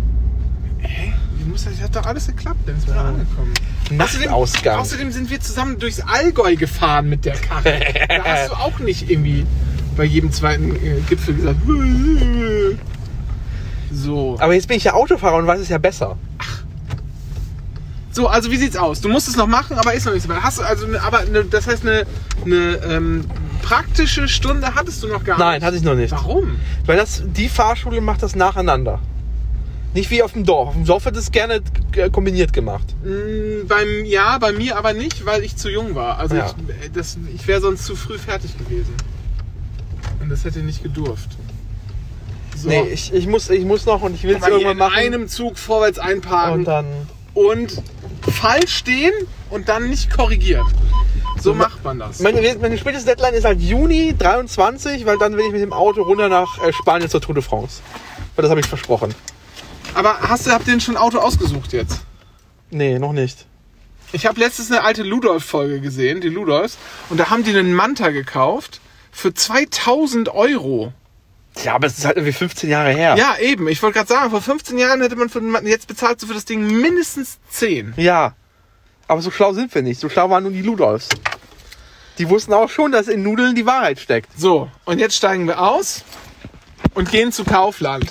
die muss, das hat doch alles geklappt, dann ist man da angekommen. Nachtausgang. Außerdem sind wir zusammen durchs Allgäu gefahren mit der Karre. da hast du auch nicht irgendwie bei jedem zweiten äh, Gipfel gesagt. So. Aber jetzt bin ich ja Autofahrer und weiß es ja besser. So, also wie sieht's aus? Du musst es noch machen, aber ist noch nicht so weit. Hast du also, aber eine, das heißt eine, eine ähm, praktische Stunde hattest du noch gar Nein, nicht. hatte ich noch nicht. Warum? Weil das, die Fahrschule macht das nacheinander. Nicht wie auf dem Dorf. Auf dem Dorf wird es gerne äh, kombiniert gemacht. Mm, beim, ja, bei mir aber nicht, weil ich zu jung war. Also Ja. ich, das, ich wäre sonst zu früh fertig gewesen. Und das hätte nicht gedurft. So. Nee, ich, ich, muss, ich muss noch und ich will es irgendwann in machen. einem Zug vorwärts einparken und dann. Und falsch stehen und dann nicht korrigiert. So macht man das. Meine, meine späteste Deadline ist halt Juni 23, weil dann will ich mit dem Auto runter nach äh, Spanien zur Tour de France. Weil das habe ich versprochen. Aber hast du, habt ihr denn schon ein Auto ausgesucht jetzt? Nee, noch nicht. Ich habe letztens eine alte Ludolf-Folge gesehen, die Ludolfs, und da haben die einen Manta gekauft für 2000 Euro. Ja, aber es ist halt irgendwie 15 Jahre her. Ja, eben. Ich wollte gerade sagen, vor 15 Jahren hätte man für den Manta, jetzt bezahlt du für das Ding mindestens 10. Ja. Aber so schlau sind wir nicht. So schlau waren nur die Ludolfs. Die wussten auch schon, dass in Nudeln die Wahrheit steckt. So, und jetzt steigen wir aus und gehen zu Kaufland.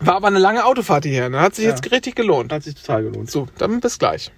War aber eine lange Autofahrt hierher, ne? Hat sich Ja. jetzt richtig gelohnt. Hat sich total gelohnt. So, dann bis gleich.